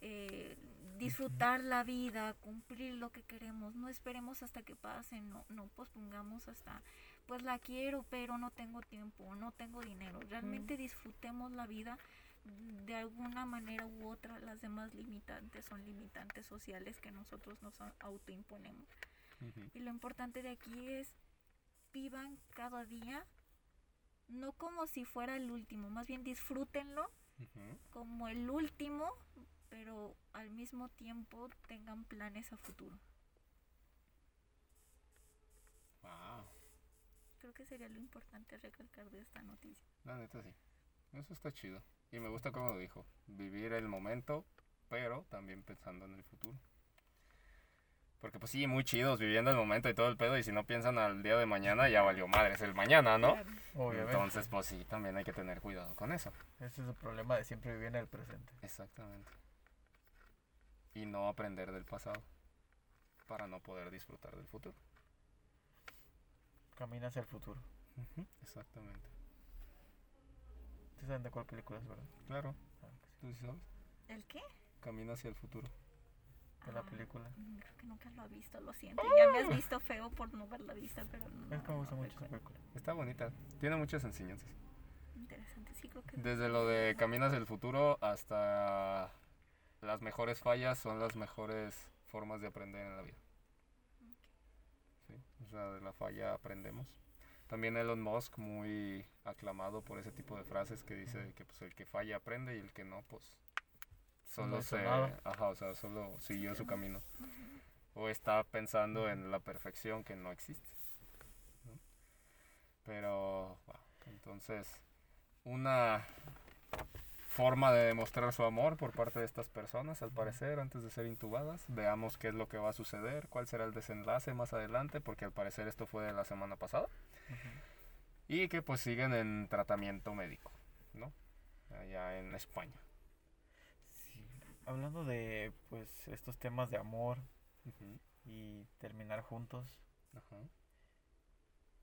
eh, disfrutar la vida, cumplir lo que queremos. No esperemos hasta que pase, no, no pospongamos hasta, pues la quiero, pero no tengo tiempo, no tengo dinero. Realmente disfrutemos la vida de alguna manera u otra. Las demás limitantes son limitantes sociales que nosotros nos autoimponemos. Y lo importante de aquí es vivan cada día, no como si fuera el último, más bien disfrútenlo como el último, pero al mismo tiempo tengan planes a futuro. Wow. Creo que sería lo importante recalcar de esta noticia. La neta sí. Eso está chido. Y me gusta como dijo. Vivir el momento, pero también pensando en el futuro. Porque pues sí, muy chidos viviendo el momento y todo el pedo. Y si no piensan al día de mañana, ya valió madre. Es el mañana, ¿no? Obviamente. Entonces, pues sí, también hay que tener cuidado con eso. Ese es el problema de siempre vivir en el presente. Exactamente. Y no aprender del pasado. Para no poder disfrutar del futuro. Camina hacia el futuro. Exactamente. ¿Ustedes saben de cuál película es, verdad? Claro, Ah, sí. tú sí sabes. ¿El qué? Camina hacia el futuro. De la Ah, película. mm, Creo que nunca lo ha visto, lo siento. Ya me has visto feo por no verla vista, pero no. Es que me gusta no mucho esa película. Está bonita. Tiene muchas enseñanzas. Interesante, sí, creo que. Desde lo de Caminas del futuro hasta las mejores fallas son las mejores formas de aprender en la vida. ¿sí? O sea, de la falla aprendemos. También Elon Musk, muy aclamado por ese tipo de frases que dice que pues el que falla aprende y el que no, pues solo hizo se, ajá, o sea, solo siguió su camino. O está pensando en la perfección que no existe. ¿no? Pero, wow, entonces, una forma de demostrar su amor por parte de estas personas, al parecer, antes de ser intubadas. Veamos qué es lo que va a suceder, cuál será el desenlace más adelante, porque al parecer esto fue de la semana pasada. Y que pues siguen en tratamiento médico, ¿no? Allá en España. Sí. Hablando de pues estos temas de amor y terminar juntos. ajá.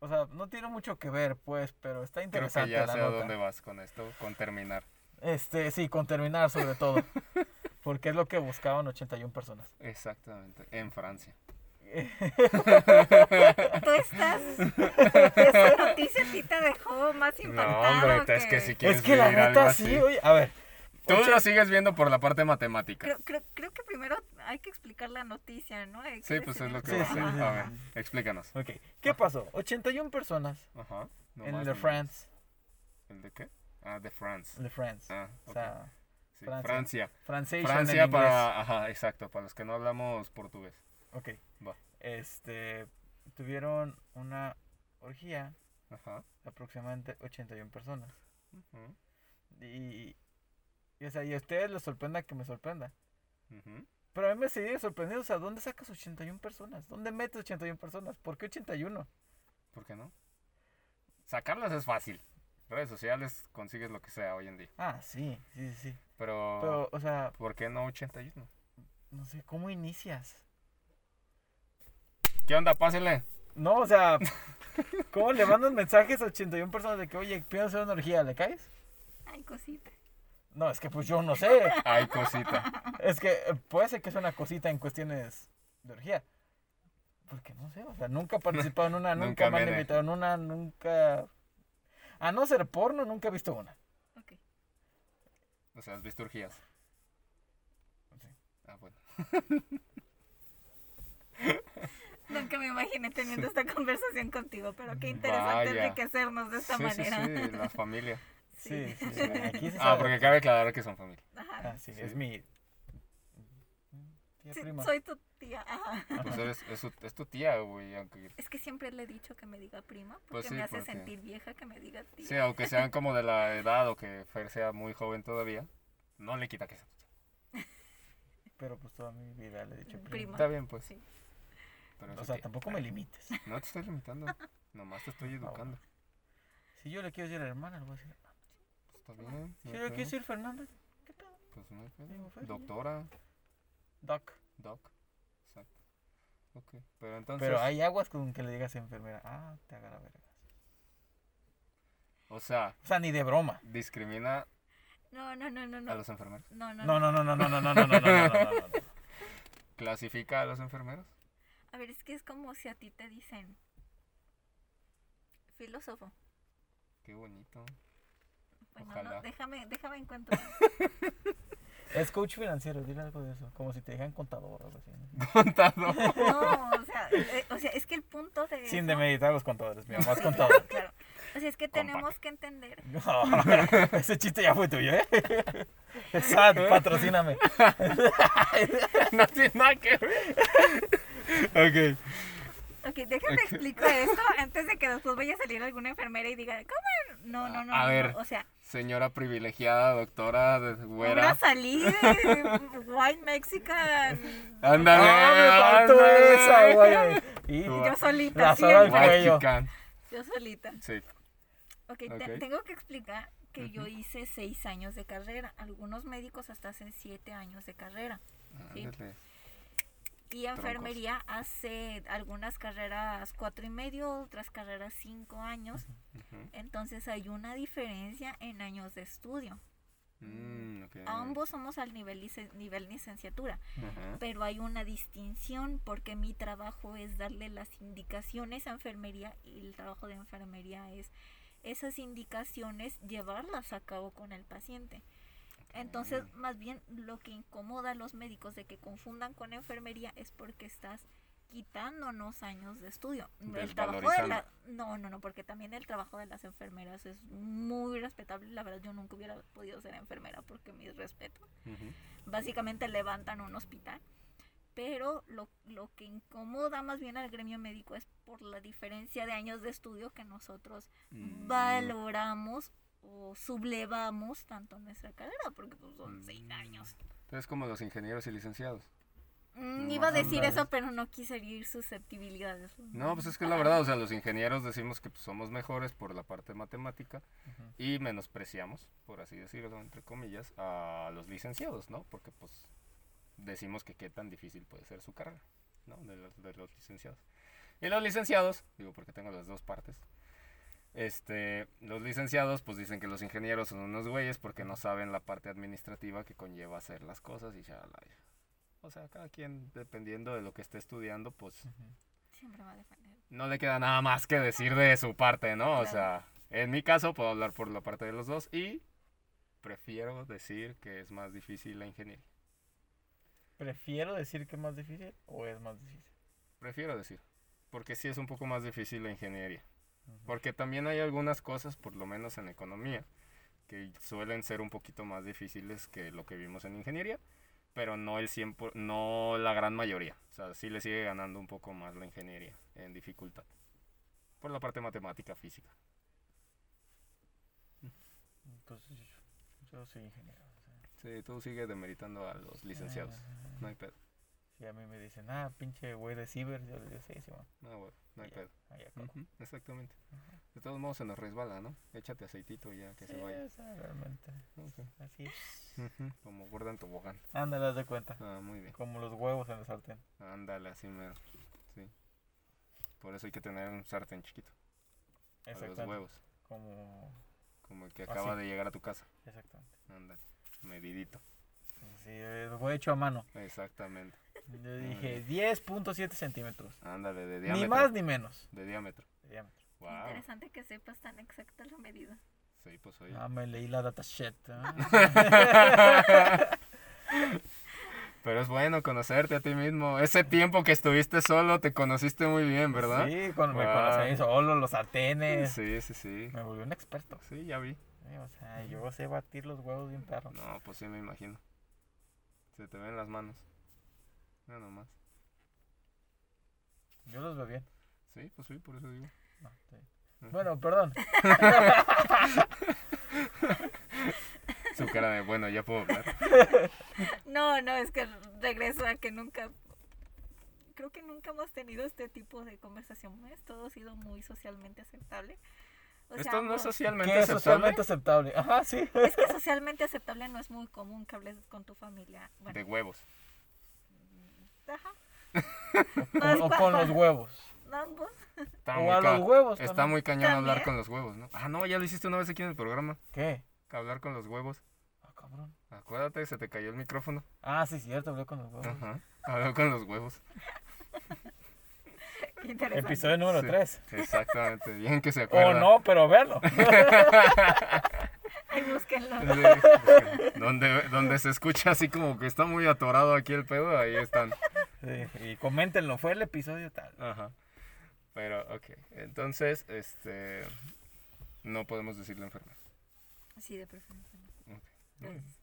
O sea, no tiene mucho que ver, pues, pero está Creo interesante que ya sé a dónde vas con esto, con terminar. Este, sí, con terminar sobre todo. *laughs* Porque es lo que buscaban 81 personas. Exactamente, en Francia. *laughs* Tú estás. *laughs* Esa noticia a ti te dejó más impactado. hombre, es que si quieres es que la neta así. sí, oye, a ver. Tú ocho- lo sigues viendo por la parte matemática. Creo, creo, creo que primero hay que explicar la noticia, ¿no? Sí, pues es lo que Sí, va a sí, sí, A ver, explícanos. Ok, ¿qué pasó? 81 personas Ajá. no en de France. ¿El de qué? Ah, de France. De France. Ah, O ok. sea, Sí, Francia. Francia. Francia para... Ajá, exacto, para los que no hablamos portugués. Ok. Va. Este, tuvieron una orgía Ajá. de aproximadamente 81 personas. ujú, Y, y, o sea, y a ustedes les sorprenda que me sorprenda. ujú. Pero a mí me sigue sorprendiendo, o sea, ¿dónde sacas 81 personas? ¿Dónde metes 81 personas? ¿Por qué 81? ¿Por qué no? Sacarlas es fácil. Redes sociales consigues lo que sea hoy en día. Ah, sí, sí, sí, sí. Pero, Pero, o sea, ¿por qué no 81? no sé, ¿cómo inicias? ¿Qué onda? Pásenle. No, o sea, ¿cómo le mandas mensajes a 81 personas de que, oye, pienso hacer una orgía, ¿le caes? Ay, cosita. No, es que pues yo no sé. Ay, cosita. Es que eh, puede ser que sea una cosita en cuestiones de orgía. Porque no sé, o sea, nunca he participado en una, *laughs* Nunca nunca, me han invitado en una, nunca... A no ser porno, nunca he visto una. Ok. O sea, ¿has visto orgías? Sí. Ah, bueno. *laughs* Nunca me imaginé teniendo esta conversación contigo, pero qué interesante Vaya. enriquecernos de esta sí, manera. sí, sí, la familia. Sí, sí, sí. Aquí se Ah, sabe. porque cabe aclarar que son familia. Ajá. Ah, sí, Sí. es mi... Tía Sí, prima. soy tu tía. Ajá. Pues eres, es, su- es tu tía, güey, aunque... *laughs* Es que siempre le he dicho que me diga prima, porque Pues sí, me hace porque- sentir vieja que me diga tía. Sí, aunque sean como de la edad o que Fer sea muy joven todavía, no le quita que sea tu tía. Pero pues toda mi vida le he dicho prima. Prima. Está bien, pues. Sí. Pero O sea, tampoco me limites. No te estoy limitando, nomás te estoy educando. Si yo le quiero decir a la hermana, le voy a decir hermana. Está bien. Si no yo le quiero decir Fernanda, ¿qué pedo? Pues no hay pedo. Doctora, Doc. doc. Exacto. Ok, pero entonces... Pero hay aguas con que le digas enfermera. Ah, te agarra vergas. O sea, O sea, ni de broma. discrimina No, no, no, no, a no. los enfermeros. No, no, No, no, no, no, no, no, no, no, no, no, no, no, no. ¿Clasifica a los enfermeros? A ver, es que es como si a ti te dicen filósofo. Qué bonito. Bueno, Ojalá. no, déjame, déjame encuentro. Es coach financiero, dile algo de eso. Como si te dijeran contador o algo así. ¿no? *laughs* Contador. No, o sea, eh, o sea, es que el punto de Sin eso- demeritar a los contadores, mi mamá es *laughs* contador. Claro. O sea, es que Compa. tenemos que entender. *laughs* No, ese chiste ya fue tuyo, ¿eh? Sad, patrocíname. no tiene nada que ver. Ok. Ok, déjame Ok. explicar esto antes de que después vaya a salir alguna enfermera y diga, ¿cómo? No, no, no. A no, ver. no, O sea, Señora privilegiada, doctora, de- voy güera. a salir de White Mexican. Ándale. ¡Ah, ándale. esa, güey! Y Tú- Yo solita, chican. Yo solita. Sí. Ok, te- Ok. tengo que explicar que yo Ujú. hice seis años de carrera. Algunos médicos hasta hacen siete años de carrera. Sí. Y enfermería hace algunas carreras cuatro y medio, otras carreras cinco años. Entonces hay una diferencia en años de estudio. Mm. Ambos somos al nivel, nivel licenciatura, pero hay una distinción porque mi trabajo es darle las indicaciones a enfermería y el trabajo de enfermería es esas indicaciones llevarlas a cabo con el paciente. Entonces, más bien lo que incomoda a los médicos de que confundan con enfermería es porque estás quitándonos años de estudio. El trabajo de la, no, no, no, porque también el trabajo de las enfermeras es muy respetable. La verdad, yo nunca hubiera podido ser enfermera porque mis respetos. Ujú. Básicamente levantan un hospital. Pero lo, lo que incomoda más bien al gremio médico es por la diferencia de años de estudio que nosotros Mm. valoramos o sublevamos tanto nuestra carrera, porque pues, son seis Mm. años. Es como los ingenieros y licenciados. Mm, iba a decir eso, pero no quise herir susceptibilidades. No, pues es que la verdad, o sea, los ingenieros decimos que pues, somos mejores por la parte matemática y menospreciamos, por así decirlo, entre comillas, a los licenciados, ¿no? Porque pues decimos que qué tan difícil puede ser su carrera, ¿no? De los, de los licenciados. Y los licenciados, digo porque tengo las dos partes, este, los licenciados pues dicen que los ingenieros son unos güeyes porque no saben la parte administrativa que conlleva hacer las cosas y ya la... O sea, cada quien, dependiendo de lo que esté estudiando, pues. Siempre va a defender. no le queda nada más que decir de su parte, ¿no? O sea, en mi caso puedo hablar por la parte de los dos y prefiero decir que es más difícil la ingeniería. ¿Prefiero decir que es más difícil o es más difícil? Prefiero decir, porque sí es un poco más difícil la ingeniería. Porque también hay algunas cosas, por lo menos en economía, que suelen ser un poquito más difíciles que lo que vimos en ingeniería, pero no el 100 por- no la gran mayoría. O sea, sí le sigue ganando un poco más la ingeniería en dificultad. Por la parte matemática, física. Pues yo, soy ingeniero. o sea, Sí, tú sigues demeritando a los licenciados. ah, No hay pedo. Si a mí me dicen, ah, pinche güey de ciber, yo les digo, sí, sí, man. No, güey, no hay pedo. ahí acabo. Ujú, exactamente. De todos modos se nos resbala, ¿no? Échate aceitito ya que Sí, se vaya. realmente. Ok. Así es. Como gorda en tobogán. Ándale, haz de cuenta. Ah, muy bien. Como los huevos en el sartén. Ándale, así mero. Sí. Por eso hay que tener un sartén chiquito. Para los huevos. Como. Como el que Así. acaba de llegar a tu casa. Exactamente. Ándale. Medidito. Sí, fue hecho a mano. Exactamente. Yo dije 10.7 centímetros. Ándale, de diámetro. Ni más ni menos. De diámetro. de diámetro. Wow. Interesante que sepas tan exacta la medida. Sí, pues oye. Ah, me leí la datasheet. ¿eh? *laughs* Pero es bueno conocerte a ti mismo. Ese tiempo que estuviste solo te conociste muy bien, ¿verdad? Sí, cuando me Wow. conocí solo, los sartenes. Sí, sí, sí. Me volví un experto. Sí, ya vi. Sí, o sea, yo sé batir los huevos bien perro. No, pues sí me imagino. Se te ven las manos. No, nomás. Yo los veo bien. Sí, pues sí, por eso digo. No, sí. Bueno, perdón. *laughs* Su cara de, bueno, ya puedo hablar. *laughs* No, no, es que regreso a que nunca. Creo que nunca hemos tenido este tipo de conversaciones. Todo ha sido muy socialmente aceptable. O sea, Esto no es socialmente ¿Qué es aceptable. socialmente aceptable? Ajá, sí. Es que socialmente aceptable no es muy común que hables con tu familia. Bueno, De huevos. Ajá. *laughs* O, o con los huevos. Está O a los huevos. está también. muy cañón hablar con los huevos, ¿no? Ah, no, ya lo hiciste una vez aquí en el programa. ¿Qué? Hablar con los huevos. cabrón. Acuérdate, se te cayó el micrófono. Ah, sí, cierto, hablé con los huevos. Ajá. Habló con los huevos. *laughs* Episodio número Sí. 3. Exactamente, bien que se O acuerda. no, pero verlo. *laughs* Ay, búsquenlo. *laughs* Sí, donde, donde se escucha así como que está muy atorado aquí el pedo, ahí están. Sí, y coméntenlo, fue el episodio tal. Ajá. Pero, ok. Entonces, este. No podemos decir la enfermedad. Sí, de preferencia. no. Ok. Gracias.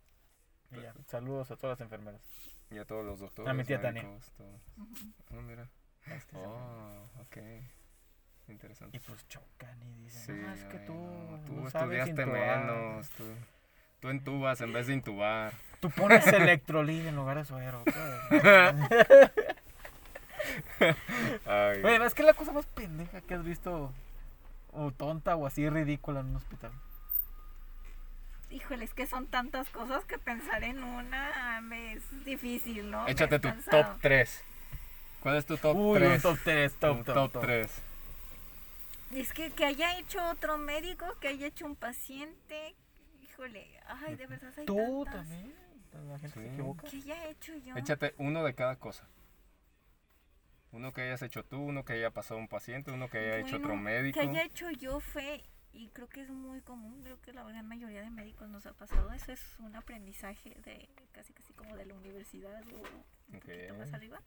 Y ya, saludos a todas las enfermeras. Y a todos los doctores. A mi tía Tania. Ah, mira. Este, Oh, ok. Interesante. Y pues chocan y dicen, Sí, no, es que tú, no, tú no sabes estudiaste intubar. menos. Tú, tú entubas en vez de intubar. Tú pones *laughs* electrolit en lugar de suero. pues. *laughs* Ay, Oye, es que la cosa más pendeja que has visto, o tonta o así ridícula en un hospital. Híjole, es que son tantas cosas que pensar en una me es difícil, ¿no? Échate es tu cansado. top 3. ¿Cuál es tu top Uy, 3? un top 3, top, Un top, top top. 3. Es que que haya hecho otro médico, que haya hecho un paciente, híjole, ay, de verdad hay Tú tantas. también. La gente se Sí. equivoca. Que haya hecho yo. Échate uno de cada cosa. Uno que hayas hecho tú, uno que haya pasado un paciente, uno que haya hecho otro Bueno, médico. Que haya hecho yo fue, y creo que es muy común, creo que la gran mayoría de médicos nos ha pasado, eso es un aprendizaje de casi casi como de la universidad o un poquito más arriba.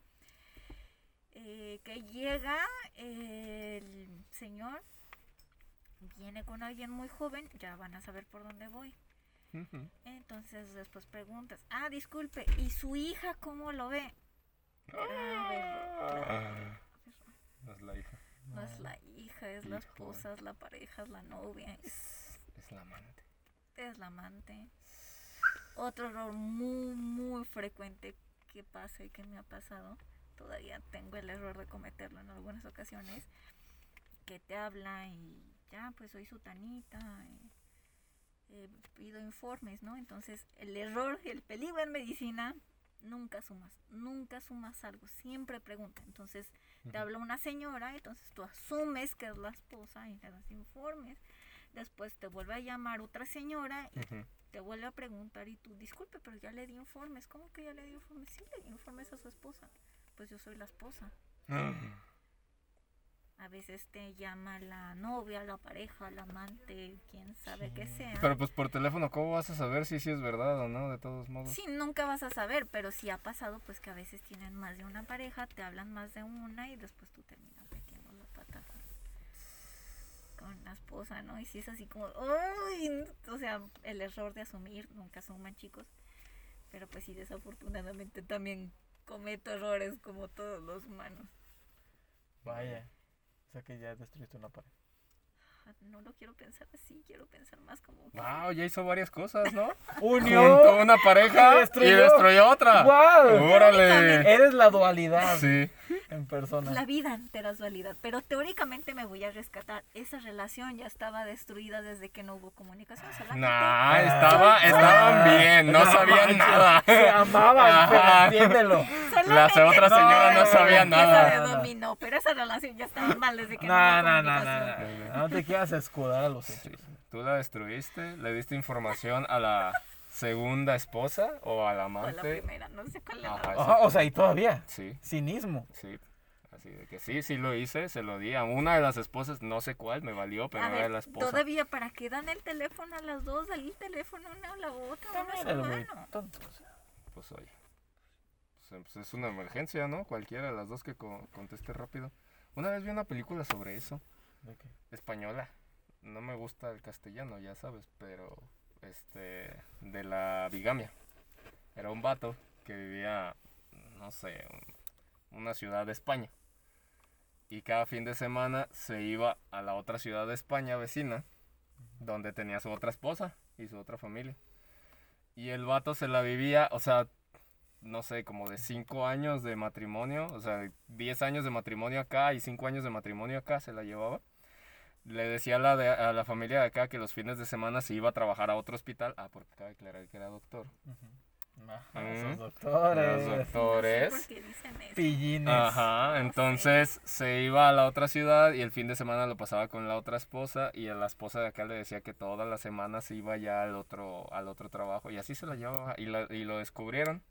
Eh, que llega el señor, viene con alguien muy joven, ya van a saber por dónde voy. Entonces después preguntas, ah, disculpe, ¿y su hija cómo lo ve? Grábelo, Ah, no es la hija, No es la hija, es la esposa, es la pareja, es la novia, es, es la amante. es la amante. Otro error muy, muy frecuente que pasa y que me ha pasado, todavía tengo el error de cometerlo en algunas ocasiones, que te habla y ya, pues soy sutanita, y, eh, pido informes, ¿no? Entonces, el error, el peligro en medicina, nunca sumas, nunca sumas algo, siempre pregunta. Entonces, te habla una señora, entonces tú asumes que es la esposa y le das informes. Después te vuelve a llamar otra señora y te vuelve a preguntar y tú, disculpe, pero ya le di informes. ¿Cómo que ya le di informes? Sí, le di informes a su esposa. Pues yo soy la esposa. A veces te llama la novia, la pareja, la amante, quien sabe Sí. sea. Pero pues por teléfono, ¿cómo vas a saber si sí es verdad o no? De todos modos. Sí, nunca vas a saber, pero sí ha pasado pues que a veces tienen más de una pareja, te hablan más de una y después tú terminas metiendo la pata con, con la esposa, ¿no? Y si es así como, ¡ay! O sea, el error de asumir, nunca asuman chicos, pero pues sí, desafortunadamente también cometo errores como todos los humanos. Vaya. O sea que ya destruiste una pared. Ah, No lo quiero pensar así, quiero pensar más como... Wow, ya hizo varias cosas, ¿no? *laughs* ¡Unió! Una pareja Y y destruyó. otra. ¡Wow! ¡Órale! Eres la dualidad Sí. en persona. La vida entera es dualidad, pero teóricamente me voy a rescatar. Esa relación ya estaba destruida desde que no hubo comunicación. Solamente Nah, estaba, estaban bien, no sabían nada. Se amaban, pero entiéndelo. La otra No, señora no no, sabía no, Esa nada. de no. dominó, pero esa relación ya estaba mal desde que no, No, hubo no, no, no, comunicación. no. No te quieras escudar a los hechos. Tú la destruiste, le diste información a la segunda esposa o a la O la amante. primera, no sé cuál Ajá. era. Ajá, o sea, y todavía. Sí, Cinismo. sí. Así de que sí, sí lo hice, se lo di a una de las esposas, no sé cuál, me valió, pero A era ver, de la esposa. todavía para qué dan el teléfono a las dos, ahí el teléfono una a la otra, También muy humano. tonto. Pues oye, pues, pues, es una emergencia, ¿no? Cualquiera de las dos que co- conteste rápido. Una vez vi una película sobre eso, ¿De qué? española. No me gusta el castellano, ya sabes, pero este de la bigamia. Era un vato que vivía, no sé, un- una ciudad de España. Y cada fin de semana se iba a la otra ciudad de España vecina, donde tenía su otra esposa y su otra familia. Y el vato se la vivía, o sea, no sé, como de 5 años de matrimonio, o sea, 10 años de matrimonio acá y 5 años de matrimonio acá se la llevaba. Le decía a la, de- a la familia de acá que los fines de semana se iba a trabajar a otro hospital. Ah, porque cabe aclarar que era doctor. Ajá, Mm. esos doctores. Los doctores. No sé por qué dicen eso. Pillines. Ajá, entonces se iba a la otra ciudad y el fin de semana lo pasaba con la otra esposa y a la esposa de acá le decía que todas las semanas se iba ya al otro, al otro trabajo y así se la llevaba y, la- y lo descubrieron.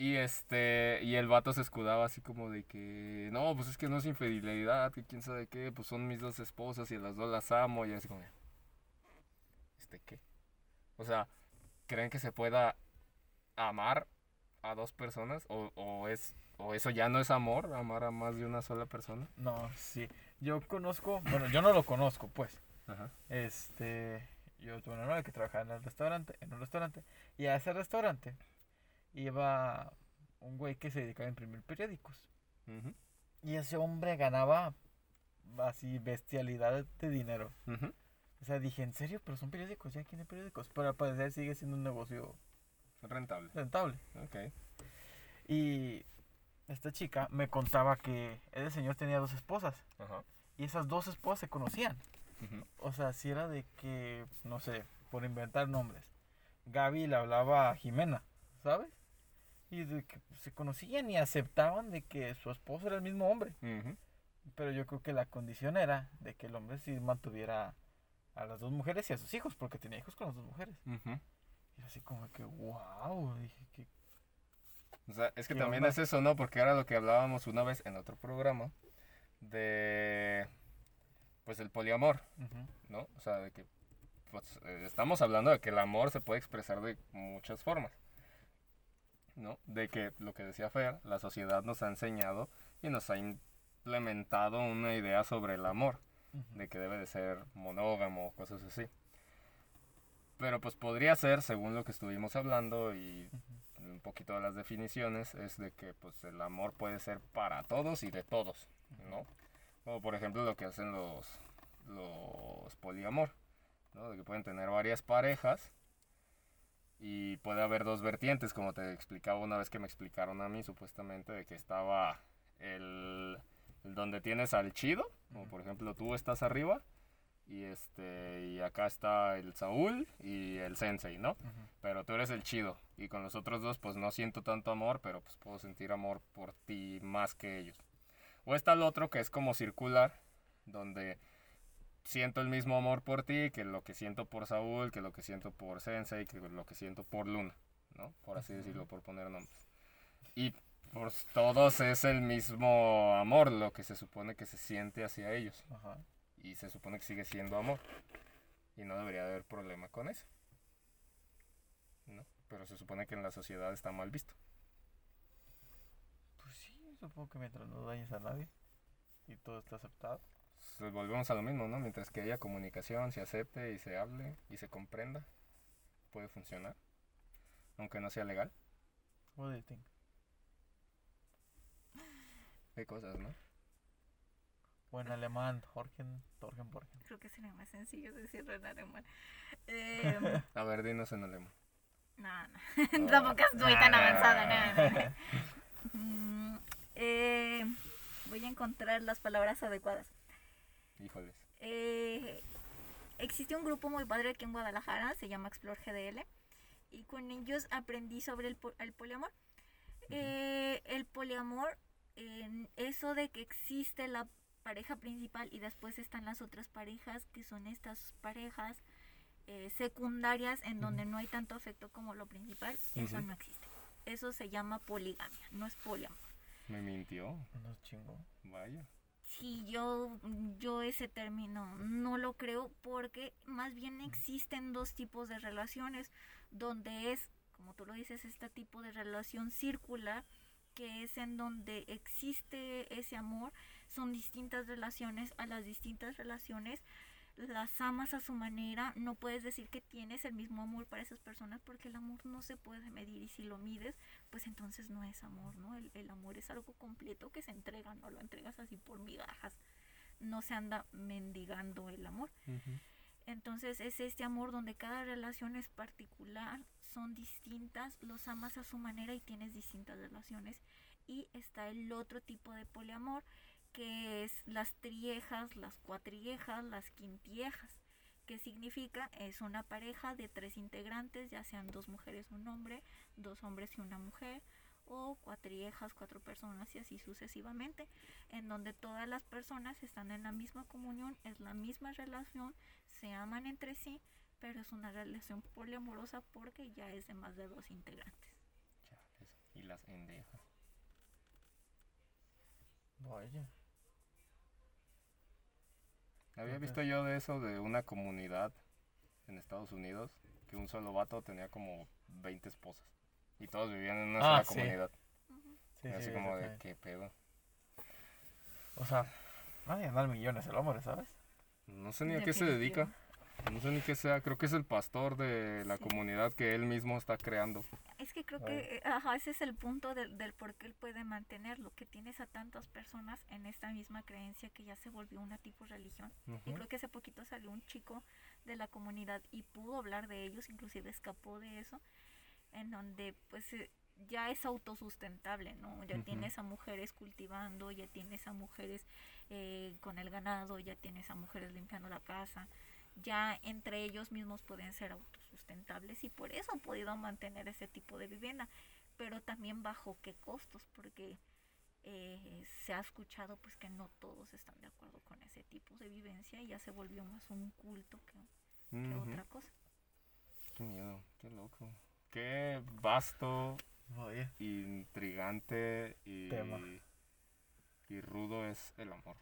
Y este, y el vato se escudaba así como de que, no, pues es que no es infidelidad, que quién sabe qué, pues son mis dos esposas y las dos las amo y así como, ¿este qué? O sea, ¿creen que se pueda amar a dos personas? ¿O, o es, o eso ya no es amor, amar a más de una sola persona? No, sí. Yo conozco, bueno, yo no lo conozco, pues. Ajá. Este, yo tuve una novia que trabajaba en el restaurante, en un restaurante, y a ese restaurante iba un güey que se dedicaba a imprimir periódicos. Y ese hombre ganaba así bestialidad de dinero. O sea, dije, ¿en serio? Pero son periódicos, ya quién periódicos. Pero al parecer sigue siendo un negocio Rentable. rentable. Ok. Y esta chica me contaba que ese señor tenía dos esposas. Ajá. Y esas dos esposas se conocían. O sea, si era de que, no sé, por inventar nombres. Gaby le hablaba a Jimena, ¿sabes? Y de que se conocían y aceptaban de que su esposo era el mismo hombre. Pero yo creo que la condición era de que el hombre sí mantuviera a las dos mujeres y a sus hijos, porque tenía hijos con las dos mujeres. Ujú. Y así como que, wow, dije que... O sea, es que ¿Qué también onda? es eso, ¿no? Porque era lo que hablábamos una vez en otro programa de, pues, el poliamor, ¿no? O sea, de que, pues, eh, estamos hablando de que el amor se puede expresar de muchas formas, ¿no? De que, lo que decía Fer, la sociedad nos ha enseñado y nos ha implementado una idea sobre el amor, ujú. de que debe de ser monógamo, cosas así. Pero pues podría ser, según lo que estuvimos hablando y Ujú. un poquito de las definiciones es de que pues el amor puede ser para todos y de todos, ¿no? Como por ejemplo lo que hacen los los poliamor, ¿no? De que pueden tener varias parejas y puede haber dos vertientes, como te explicaba una vez que me explicaron a mí supuestamente de que estaba el, el donde tienes al chido, como por ejemplo tú estás arriba y este y acá está el Saúl y el Sensei, ¿no? Pero tú eres el chido. Y con los otros dos, pues no siento tanto amor, pero pues puedo sentir amor por ti más que ellos. O está el otro que es como circular, donde siento el mismo amor por ti que lo que siento por Saúl, que lo que siento por Sensei, que lo que siento por Luna, ¿no? Por así decirlo, por poner nombres. Y pues todos es el mismo amor, lo que se supone que se siente hacia ellos. Ajá. Y se supone que sigue siendo amor. Y no debería haber problema con eso. ¿No? Pero se supone que en la sociedad está mal visto. Pues sí, supongo que mientras no dañes a nadie y todo está aceptado. Pues volvemos a lo mismo, ¿no? Mientras que haya comunicación, se acepte y se hable y se comprenda, puede funcionar. Aunque no sea legal. What do you think? Hay cosas, ¿no? O en alemán, Jorgen, Torgen, Borgen. Creo que sería más sencillo decirlo en alemán. Eh, *laughs* A ver, dinos en alemán. no, no. *laughs* *laughs* Tampoco estoy tan avanzada. No, no, no. Mm, eh, voy a encontrar las palabras adecuadas. Híjoles. Eh, existe un grupo muy padre aquí en Guadalajara, se llama Explore GDL, y con ellos aprendí sobre el, el poliamor. Eh, el poliamor, eso de que existe la pareja principal y después están las otras parejas, que son estas parejas eh, secundarias en donde no hay tanto afecto como lo principal, eso no existe. Eso se llama poligamia, no es poliamor. Me mintió. No es chingo. Vaya. Sí, yo, yo ese término no lo creo porque más bien existen dos tipos de relaciones, donde es, como tú lo dices, este tipo de relación circular, que es en donde existe ese amor, son distintas relaciones, a las distintas relaciones las amas a su manera, no puedes decir que tienes el mismo amor para esas personas porque el amor no se puede medir y si lo mides, pues entonces no es amor, ¿no? El, el amor es algo completo que se entrega, no lo entregas así por migajas, no se anda mendigando el amor. Entonces es este amor donde cada relación es particular, son distintas, los amas a su manera y tienes distintas relaciones. Y está el otro tipo de poliamor, que es las triejas, las cuatriejas, las quintiejas, ¿Qué significa? Es una pareja de tres integrantes, ya sean dos mujeres y un hombre, dos hombres y una mujer, o cuatriejas, cuatro personas y así sucesivamente, en donde todas las personas están en la misma comunión, es la misma relación, se aman entre sí, pero es una relación poliamorosa porque ya es de más de dos integrantes. Chales, Y las endejas. Vaya. Había visto yo de eso de una comunidad en Estados Unidos que un solo vato tenía como 20 esposas. Y todos vivían en una Ah, sola sí. comunidad. Sí, Y así sí, como de qué pedo. O sea, van a ganar millones el hombre, ¿sabes? No sé ni a qué se dedica. No sé ni qué sea. Creo que es el pastor de la Sí. comunidad que él mismo está creando. Es que creo que eh, ajá, ese es el punto del, del por qué él puede mantenerlo, que tienes a tantas personas en esta misma creencia que ya se volvió una tipo religión. Y Ujú. creo que hace poquito salió un chico de la comunidad y pudo hablar de ellos, inclusive escapó de eso, en donde pues eh, ya es autosustentable, ¿no? Ya Ujú. tienes a mujeres cultivando, ya tienes a mujeres eh, con el ganado, ya tienes a mujeres limpiando la casa, ya entre ellos mismos pueden ser autosustentables y por eso han podido mantener ese tipo de vivienda, pero también bajo qué costos, porque eh, se ha escuchado pues que no todos están de acuerdo con ese tipo de vivencia y ya se volvió más un culto que, otra cosa. Qué miedo, qué loco. Qué vasto, Vaya. intrigante y, Tema. y rudo es el amor.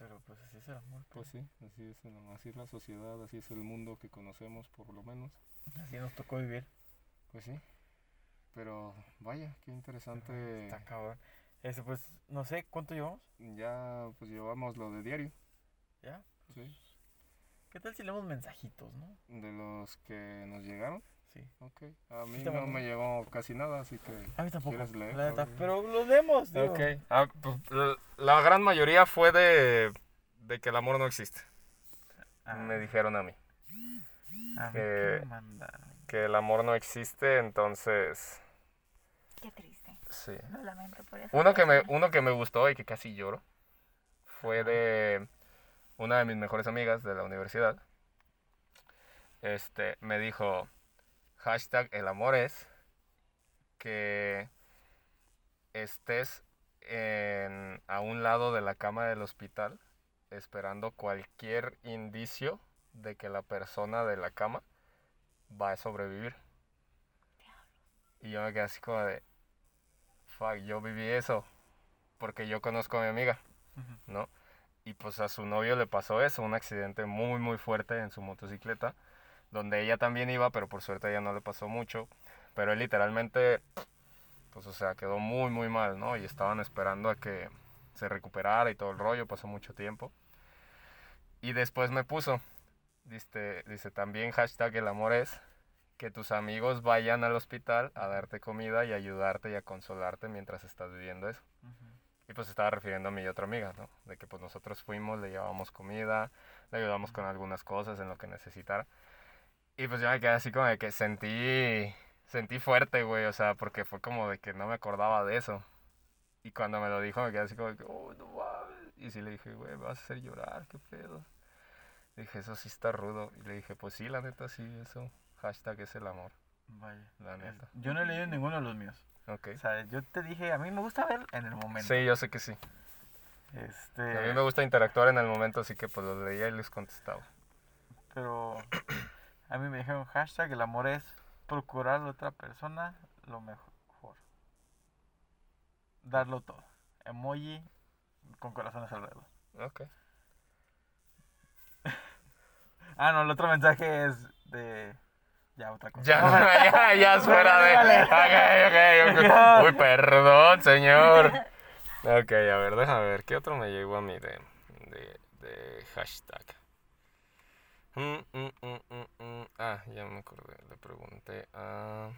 Pero pues así es el amor. Pues sí, así es, el así es la sociedad, así es el mundo que conocemos por lo menos. Así nos tocó vivir. Pues sí. Pero vaya, qué interesante. Está cabrón. Eso pues, no sé, ¿cuánto llevamos? Ya pues llevamos lo de diario, ¿Ya? ¿sí? ¿Qué tal si leemos mensajitos, no? De los que nos llegaron. Sí. Ok. A mí no me llegó casi nada, así que... A mí tampoco. ¿Quieres leer? la neta, Ok. pero lo leemos, digo. Ok. Ah, pues, la gran mayoría fue de, de que el amor no existe. Ah, Me dijeron a mí. a mí que- el amor no existe, entonces... Qué triste. Sí. Lo lamento por eso. Uno que me, uno que me gustó y que casi lloro fue de una de mis mejores amigas de la universidad. Este, me dijo, hashtag el amor es que estés en- a un lado de la cama del hospital esperando cualquier indicio de que la persona de la cama va a sobrevivir. Y yo me quedé así como de, fuck, yo viví eso porque yo conozco a mi amiga. ¿no? Y pues a su novio le pasó eso, un accidente muy muy fuerte en su motocicleta, donde ella también iba, pero por suerte a ella no le pasó mucho, pero él literalmente, pues o sea, quedó muy muy mal, ¿no? Y estaban esperando a que se recuperara y todo el rollo, pasó mucho tiempo. Y después me puso, dice, dice también hashtag el amor es que tus amigos vayan al hospital a darte comida y ayudarte y a consolarte mientras estás viviendo eso. Y pues estaba refiriendo a mi otra amiga, ¿no? De que pues nosotros fuimos, le llevábamos comida, le ayudamos con algunas cosas en lo que necesitara. Y pues yo me quedé así como de que sentí, sentí fuerte, güey, o sea, porque fue como de que no me acordaba de eso. Y cuando me lo dijo me quedé así como de que, oh, no mames. Y sí le dije, güey, me vas a hacer llorar, qué pedo. Dije, eso sí está rudo. Y le dije, pues sí, la neta, sí, eso. Hashtag es el amor. Vaya. La neta. Yo no he leído ninguno de los míos. Ok. O sea, yo te dije, a mí me gusta ver en el momento. Sí, yo sé que sí. Este, A mí me gusta interactuar en el momento, así que pues los leía y les contestaba. Pero a mí me dijeron hashtag el amor es procurar a otra persona lo mejor. Darlo todo. Emoji con corazones alrededor. Ok. *laughs* Ah, no, el otro mensaje es de... Ya, otra cosa. Ya, *laughs* *laughs* ya, ya es fuera de. Ok, ok, ok. Uy, perdón, señor. Ok, a ver, déjame ver. ¿Qué otro me llegó a mí de, de, de hashtag? Mm, mm, mm, mm, mm. Ah, ya me acordé. Le pregunté a.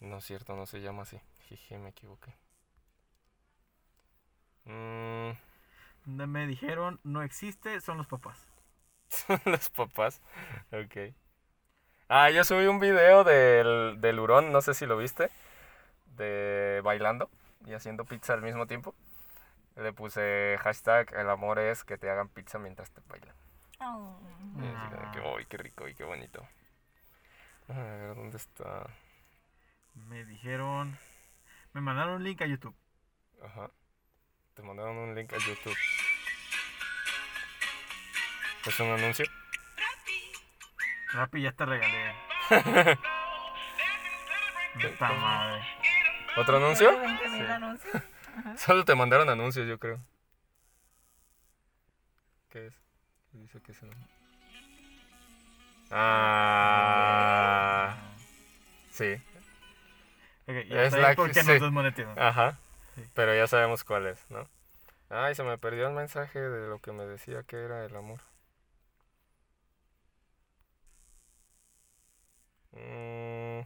No es cierto, no se llama así. Jiji, me equivoqué. Mm, Donde me dijeron no existe son los papás. *laughs* Los papás. Ok. Ah, yo subí un video del, del hurón, no sé si lo viste. De bailando y haciendo pizza al mismo tiempo. Le puse hashtag el amor es que te hagan pizza mientras te bailan. Oh. Y así como que. ¡ay, qué rico y qué bonito! A ver, ¿dónde está? Me dijeron. Me mandaron un link a YouTube. Ajá. Te mandaron un link a YouTube. ¿Es un anuncio? Rappi ya te regalé. *laughs* Esta madre. ¿Otro anuncio? 20 mil Sí. Solo te mandaron anuncios, yo creo. ¿Qué es? ¿Qué dice que es anuncio? Ah, sí. Ok, ya Es la por qué sí. nos desmonetizan. Ajá. Sí. Pero ya sabemos cuál es, ¿no? Ay, se me perdió el mensaje de lo que me decía que era el amor. Mm.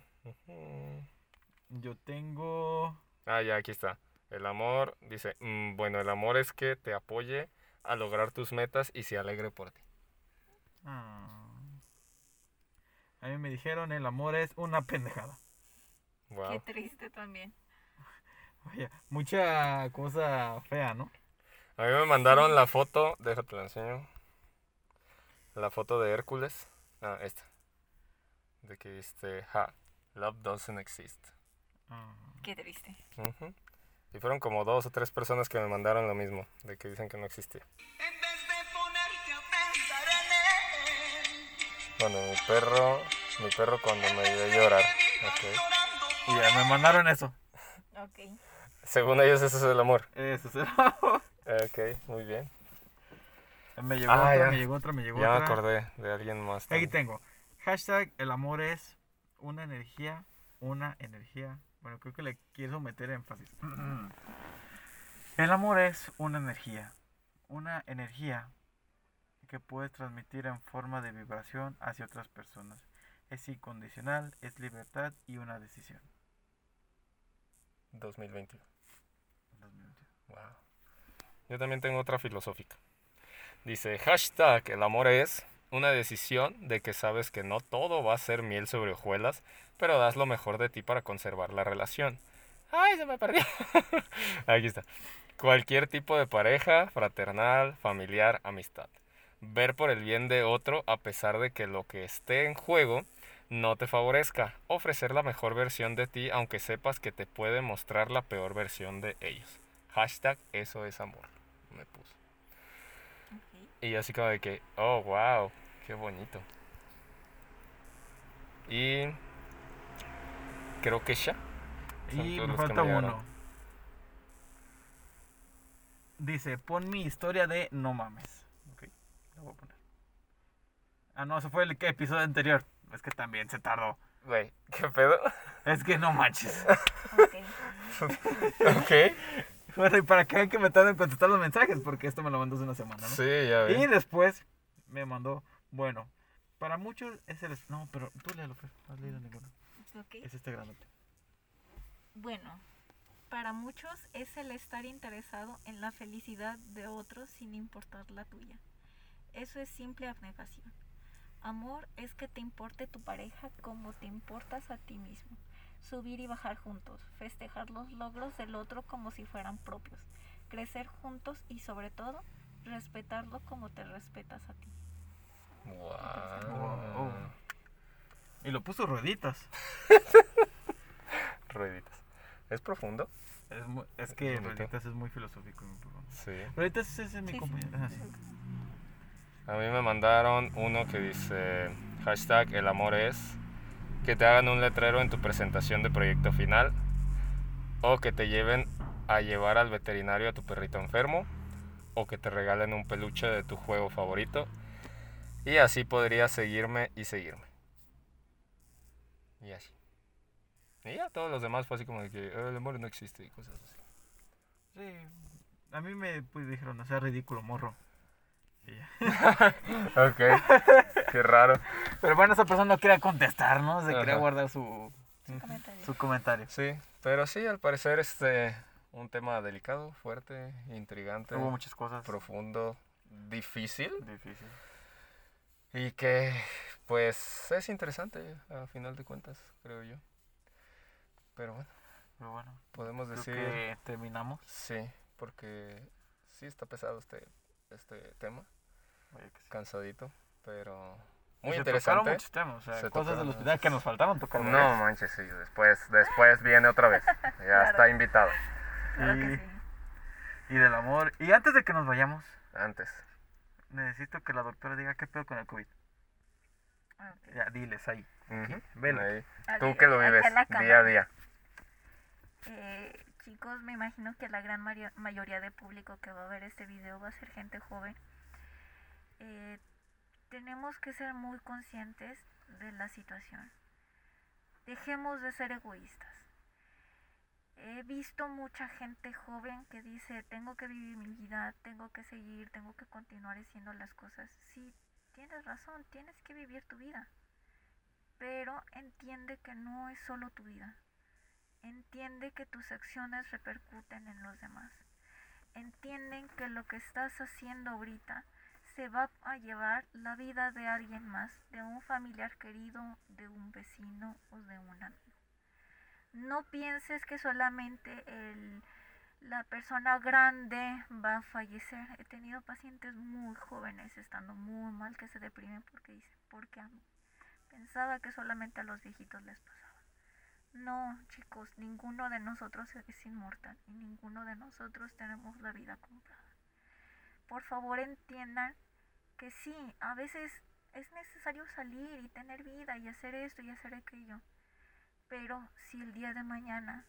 Yo tengo. Ah, ya, aquí está. El amor, dice, mm, bueno, el amor es que te apoye a lograr tus metas y se alegre por ti. Ah. A mí me dijeron el amor es una pendejada. Qué triste también. Vaya, mucha cosa fea, ¿no? A mí me mandaron la foto, déjate la enseño. La foto de Hércules. Ah, esta. De que este, ja, love doesn't exist. Ah. Qué triste. Ujú. Y fueron como dos o tres personas que me mandaron lo mismo, de que dicen que no existía. Bueno, mi perro, mi perro cuando me dio llorar. Y ya me mandaron eso. Ok. Según ellos eso es el amor. Eso es. Ok, muy bien. me llegó Ah, otra, ya. me llegó otra, me llegó Ya me acordé de alguien más. Aquí también. tengo. Hashtag el amor es una energía, una energía. Bueno, creo que le quiero meter énfasis. *clears throat* El amor es una energía. Una energía que puedes transmitir en forma de vibración hacia otras personas. Es incondicional, es libertad y una decisión. 2021. Wow. Yo también tengo otra filosófica. Dice, hashtag el amor es una decisión de que sabes que no todo va a ser miel sobre hojuelas, pero das lo mejor de ti para conservar la relación. ¡Ay, se me perdió! *laughs* Aquí está. Cualquier tipo de pareja, fraternal, familiar, amistad. Ver por el bien de otro a pesar de que lo que esté en juego no te favorezca. Ofrecer la mejor versión de ti aunque sepas que te puede mostrar la peor versión de ellos. Hashtag eso es amor. Me puso. Ok. Y así como de que, oh, wow, qué bonito. Y creo que ya. Y me falta me uno. Dice, pon mi historia de no mames. Ok, lo voy a poner. Ah, no, eso fue el episodio anterior. Es que también se tardó. Güey, ¿qué pedo? Es que no manches. Ok. *laughs* ok. bueno, y para que vean que me tardo en contestar los mensajes, porque esto me lo mandó hace una semana, ¿no? Sí, ya Y vi. después me mandó, bueno, para muchos es el... No, pero tú léelo, Fer, no has leído ninguno. Es este grandote. Bueno, para muchos es el estar interesado en la felicidad de otros sin importar la tuya. Eso es simple abnegación. Amor es que te importe tu pareja como te importas a ti mismo. Subir y bajar juntos, festejar los logros del otro como si fueran propios, crecer juntos y sobre todo respetarlo como te respetas a ti. Wow. Wow. Y lo puso rueditas. *laughs* Rueditas. ¿Es profundo? Es, es que rueditas es muy filosófico. mi programa. Sí. Rueditas ese es mi Sí, sí. compañero. Sí. A mí me mandaron uno que dice hashtag el amor es que te hagan un letrero en tu presentación de proyecto final o que te lleven a llevar al veterinario a tu perrito enfermo o que te regalen un peluche de tu juego favorito y así podrías seguirme y seguirme. Y así. Y ya todos los demás fue así como de que "Eh, el amor no existe y cosas así. Sí, a mí me pues, dijeron, no sea ridículo, morro. Y ya. *laughs* Ok, qué raro. Pero bueno, esa persona no quería contestar, ¿no? Se quería Ajá. guardar su, Comentario. su comentario. Sí, pero sí, al parecer este un tema delicado, fuerte, intrigante, Hubo muchas cosas profundo, difícil difíciles. y que pues es interesante a final de cuentas, creo yo. Pero bueno, Pero bueno, podemos creo decir que terminamos. sí, porque sí está pesado este, este tema, Vaya que sí. cansadito, pero muy se interesante. tocaron muchos temas, o sea, Se cosas del tocaron hospital que nos faltaron tocar. No manches, sí, después, después viene otra vez. *laughs* Ya está invitado. Claro que Y- sí. Y del amor. Y antes de que nos vayamos, Antes. necesito que la doctora diga qué pedo con el COVID. Ah. Ya, diles ahí. Velo. ahí. Ok, Tú que lo vives día a día. Eh, chicos, me imagino que la gran mayoría de público que va a ver este video va a ser gente joven. Eh, tenemos que ser muy conscientes de la situación. Dejemos de ser egoístas. He visto mucha gente joven que dice, tengo que vivir mi vida, tengo que seguir, tengo que continuar haciendo las cosas. Sí, tienes razón, tienes que vivir tu vida. Pero entiende que no es solo tu vida. Entiende que tus acciones repercuten en los demás. Entienden que lo que estás haciendo ahorita se va a llevar la vida de alguien más, de un familiar querido, de un vecino o de un amigo. No pienses que solamente el, la persona grande va a fallecer. He tenido pacientes muy jóvenes estando muy mal que se deprimen porque dicen, ¿por qué a mí? Pensaba que solamente a los viejitos les pasaba. No, chicos, ninguno de nosotros es inmortal y ninguno de nosotros tenemos la vida comprada. Por favor entiendan que sí, a veces es necesario salir y tener vida y hacer esto y hacer aquello. Pero si el día de mañana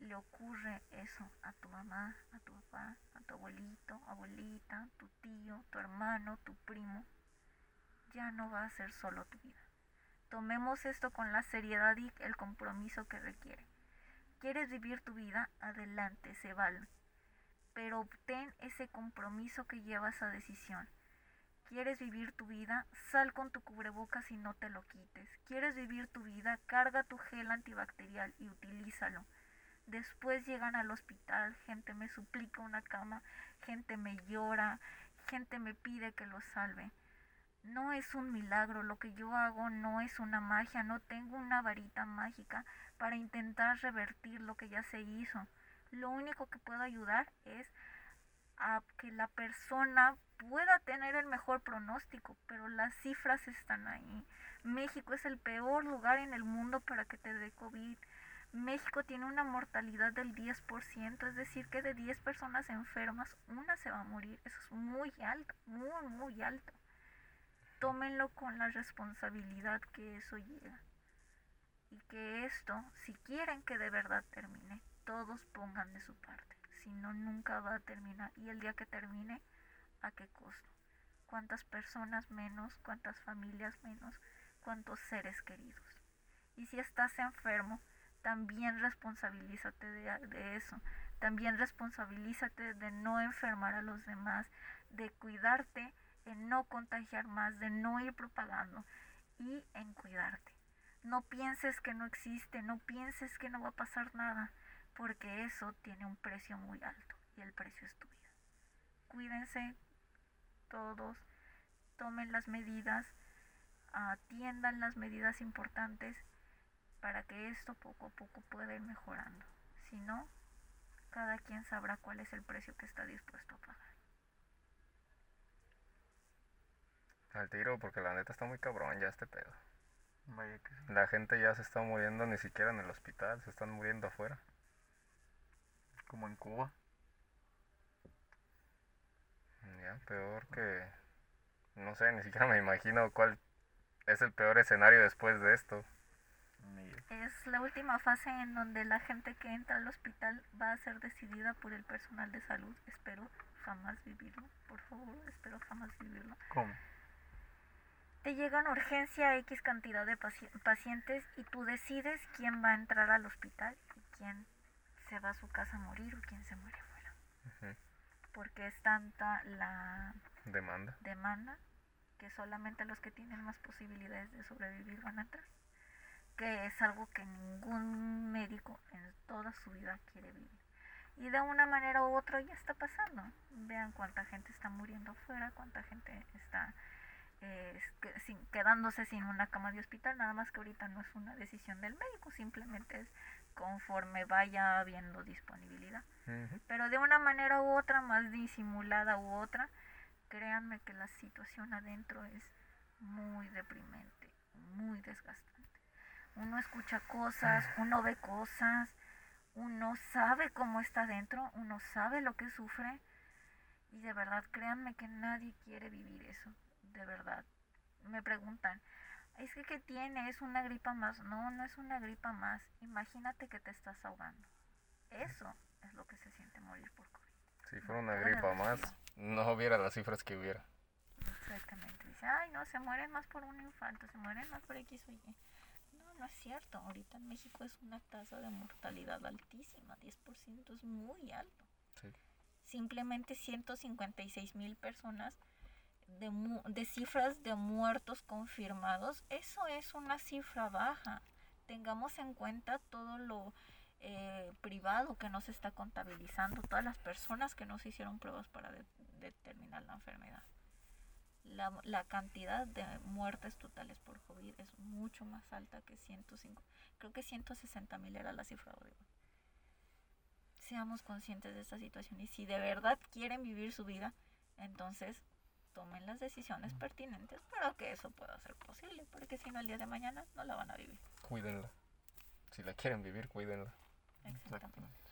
le ocurre eso a tu mamá, a tu papá, a tu abuelito, abuelita, tu tío, tu hermano, tu primo, ya no va a ser solo tu vida. Tomemos esto con la seriedad y el compromiso que requiere. ¿Quieres vivir tu vida? Adelante, se vale. Pero obtén ese compromiso que lleva esa decisión. ¿Quieres vivir tu vida? Sal con tu cubrebocas y no te lo quites. ¿Quieres vivir tu vida? Carga tu gel antibacterial y utilízalo. Después llegan al hospital, gente me suplica una cama, gente me llora, gente me pide que lo salve. No es un milagro, lo que yo hago no es una magia, no tengo una varita mágica para intentar revertir lo que ya se hizo. Lo único que puedo ayudar es a que la persona pueda tener el mejor pronóstico, pero las cifras están ahí. México es el peor lugar en el mundo para que te dé COVID. México tiene una mortalidad del 10%, es decir, que de 10 personas enfermas, una se va a morir. Eso es muy alto, muy, muy alto. Tómenlo con la responsabilidad que eso llega. Y que esto, si quieren que de verdad termine, todos pongan de su parte. Si no, nunca va a terminar. Y el día que termine, ¿a qué costo? ¿Cuántas personas menos? ¿Cuántas familias menos? ¿Cuántos seres queridos? Y si estás enfermo, también responsabilízate de, de eso. También responsabilízate de no enfermar a los demás, de cuidarte, en no contagiar más, de no ir propagando y en cuidarte. No pienses que no existe, no pienses que no va a pasar nada, porque eso tiene un precio muy alto y el precio es tu vida. Cuídense todos, tomen las medidas, atiendan las medidas importantes para que esto poco a poco pueda ir mejorando. Si no, cada quien sabrá cuál es el precio que está dispuesto a pagar. Al tiro, porque la neta está muy cabrón ya este pedo. Vaya que sí. La gente ya se está muriendo ni siquiera en el hospital, se están muriendo afuera. Como en Cuba. Ya, peor que... No sé, ni siquiera me imagino cuál es el peor escenario después de esto. Es la última fase en donde la gente que entra al hospital va a ser decidida por el personal de salud. Espero jamás vivirlo, por favor, espero jamás vivirlo. ¿Cómo? Te llega una urgencia X cantidad de paci- pacientes y tú decides quién va a entrar al hospital y quién se va a su casa a morir o quién se muere afuera. Ujú. Porque es tanta la Demanda. demanda que solamente los que tienen más posibilidades de sobrevivir van a entrar. Que es algo que ningún médico en toda su vida quiere vivir. Y de una manera u otra ya está pasando. Vean cuánta gente está muriendo afuera, cuánta gente está eh, sin- quedándose sin una cama de hospital, nada más que ahorita no es una decisión del médico, simplemente es conforme vaya habiendo disponibilidad. Pero de una manera u otra, más disimulada u otra, créanme que la situación adentro es muy deprimente, muy desgastante. Uno escucha cosas, uno ve cosas, uno sabe cómo está adentro, uno sabe lo que sufre y de verdad créanme que nadie quiere vivir eso, de verdad. Me preguntan, es que ¿qué tiene? ¿Es una gripa más? No, no es una gripa más. Imagínate que te estás ahogando. Eso es lo que se siente morir por COVID. Si fuera una gripa más, no hubiera las cifras que hubiera. Exactamente. Dice, ay, no, se mueren más por un infarto, se mueren más por X o Y. No, es cierto. Ahorita en México es una tasa de mortalidad altísima. 10% es muy alto. Sí. Simplemente 156 mil personas de, mu- de cifras de muertos confirmados. Eso es una cifra baja. Tengamos en cuenta todo lo eh, privado que no se está contabilizando, todas las personas que no se hicieron pruebas para de- determinar la enfermedad la, la cantidad de muertes totales por COVID es mucho más alta que 105. Creo que 160 mil era la cifra. Seamos conscientes de esta situación y si de verdad quieren vivir su vida, entonces tomen las decisiones pertinentes para que eso pueda ser posible, porque si no el día de mañana no la van a vivir. Cuídenla. Si la quieren vivir, cuídenla. Exactamente.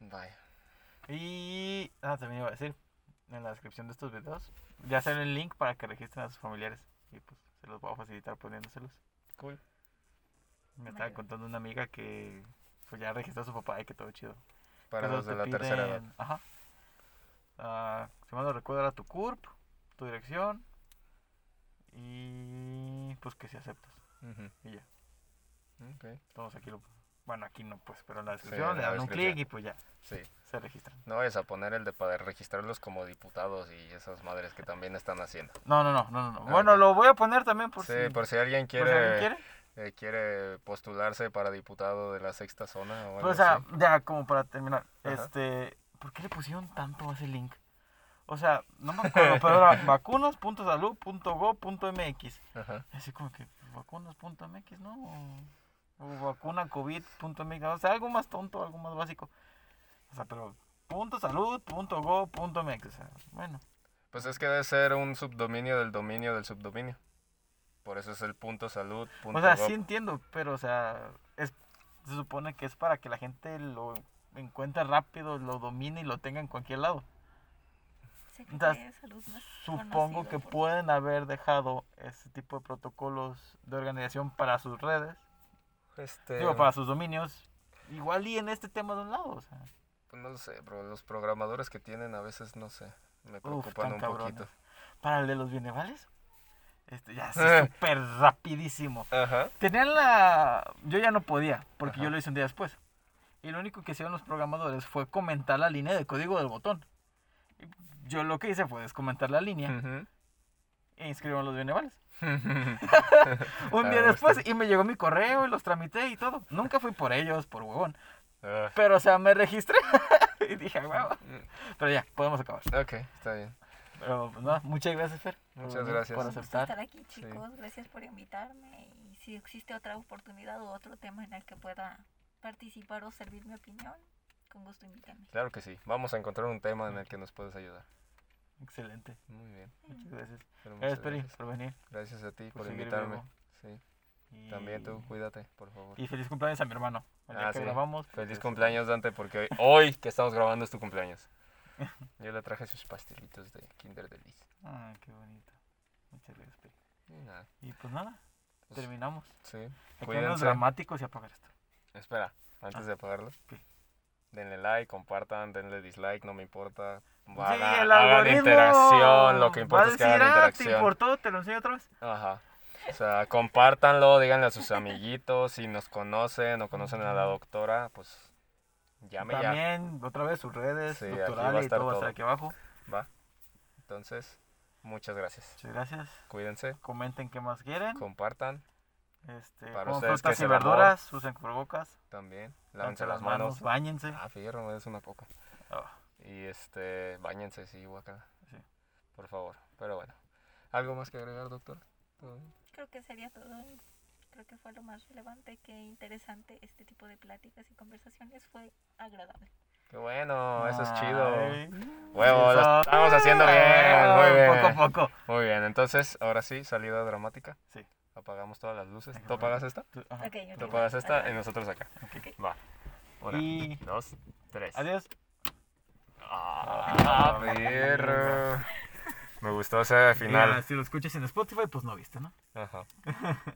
Vaya. Y ah, también iba a decir, en la descripción de estos videos, ya sale el link para que registren a sus familiares. Y pues se los voy a facilitar poniéndoselos. Cool. Me estaba contando una amiga que pues ya registró a su papá y que todo chido. Para Pero los de la tercera edad. piden- Ajá. Ah, si mal no recuerdo era tu CURP, tu dirección y pues que si aceptas. Y ya. Ok. Todos aquí lo... Bueno, aquí no pues, pero en la descripción le dan un clic y pues ya, Sí. se registran. No vayas a poner el de para registrarlos como diputados y esas madres que también están haciendo. No, no, no, no, no. Ah, Bueno, lo voy a poner también por sí, si... por si alguien por si alguien quiere, quiere. eh, quiere postularse para diputado de la sexta zona o algo Pues, o sea, así. ya como para terminar, Ajá. este, ¿por qué le pusieron tanto a ese link? O sea, no me acuerdo, pero era *laughs* vacunas.salud.go.mx. Así como que vacunas.mx, ¿no? O, o vacunacovid.mx, o sea, algo más tonto, algo más básico. O sea, pero punto salud, punto go, punto mx, o sea, bueno. Pues es que debe ser un subdominio del dominio del subdominio. Por eso es el punto salud. Punto O sea, sí entiendo, pero o sea, es, se supone que es para que la gente lo encuentre rápido, lo domine y lo tenga en cualquier lado. Secretaría de Salud no es Supongo que por- pueden haber dejado ese tipo de protocolos de organización para sus redes, Este, digo, para sus dominios. Igual y en este tema de un lado, o sea. pues no lo sé, bro. Los programadores que tienen a veces, no sé, me preocupan un cabrones. poquito. Para el de los bienevales. Este, ya, sí, *laughs* súper rapidísimo. Ajá. Tenían la... Yo ya no podía, porque Ajá. yo lo hice un día después. Y lo único que hicieron los programadores fue comentar la línea de código del botón. Y yo lo que hice fue descomentar la línea Ujú. e inscribieron los bienevales. Ah, Un día me después y me llegó mi correo y los tramité y todo. Nunca fui por ellos, por huevón. Ah, Pero, o sea, me registré *laughs* y dije, "Ah, huevo. mm, Pero ya, podemos acabar. ok, está bien. Pero, pues nada, muchas gracias, Fer. por Muchas venir, gracias. Por aceptar. estar aquí, chicos. Gracias por invitarme. Y si existe otra oportunidad o otro tema en el que pueda participar o servir mi opinión, con gusto invítenme. Claro que sí. Vamos a encontrar un tema en el que nos puedes ayudar. Excelente. Muy bien. Muchas gracias. pero muchas Gracias, por venir. Gracias a ti por invitarme. Sí. Y- También tú, cuídate, por favor. Y feliz cumpleaños a mi hermano. El día Ah, que sí. grabamos. Feliz pues, cumpleaños, Dante, porque hoy, hoy que estamos grabando es tu cumpleaños. *laughs* Yo le traje sus pastelitos de Kinder Delice. Ah, qué bonito. Muchas gracias, Peri. Y nada, Y pues nada, pues, terminamos. Sí. Hay que dramáticos y apagar esto. Espera, antes Ah, de apagarlo. ¿qué? Denle like, compartan, denle dislike, no me importa. Sí, Hagan, el hagan algoritmo interacción, lo que importa es que hagan "Ah, ¿Te interacción. importó? ¿Te lo enseño otra vez? Ajá. O sea, compártanlo, díganle a sus amiguitos, si nos conocen o conocen a la doctora, pues llame ya. También, otra vez, sus redes, Sí, doctorales y estar todo va a estar todo. aquí abajo. Va. Entonces, muchas gracias. Muchas gracias. Cuídense, Comenten qué más quieren. compartan Este, Para coman ustedes, ¿qué frutas es y verduras, usen cubrebocas. también. lávense las manos. Báñense. Ah, fierro, es una coca. Ah, Y este, bañense, sí, guacala. Sí. Por favor. Pero bueno. ¿Algo más que agregar, doctor? Creo que sería todo. Creo que fue lo más relevante, que interesante este tipo de pláticas y conversaciones fue agradable. Qué bueno, eso es chido. Ay. Huevo, lo Eso. estamos haciendo bien. Muy bien. Poco a poco. Muy bien, entonces, ahora sí, salida dramática. Sí. Apagamos todas las luces. ¿Tú apagas esta? Tú- ajá. Ok, ok, Tú va, apagas esta y nosotros acá. Ok. Va. Una, Y- dos, tres. Adiós. Ah, perro. Me gustó ese Mira, final. si lo escuchas en Spotify, pues no viste, ¿no? Ajá. *laughs*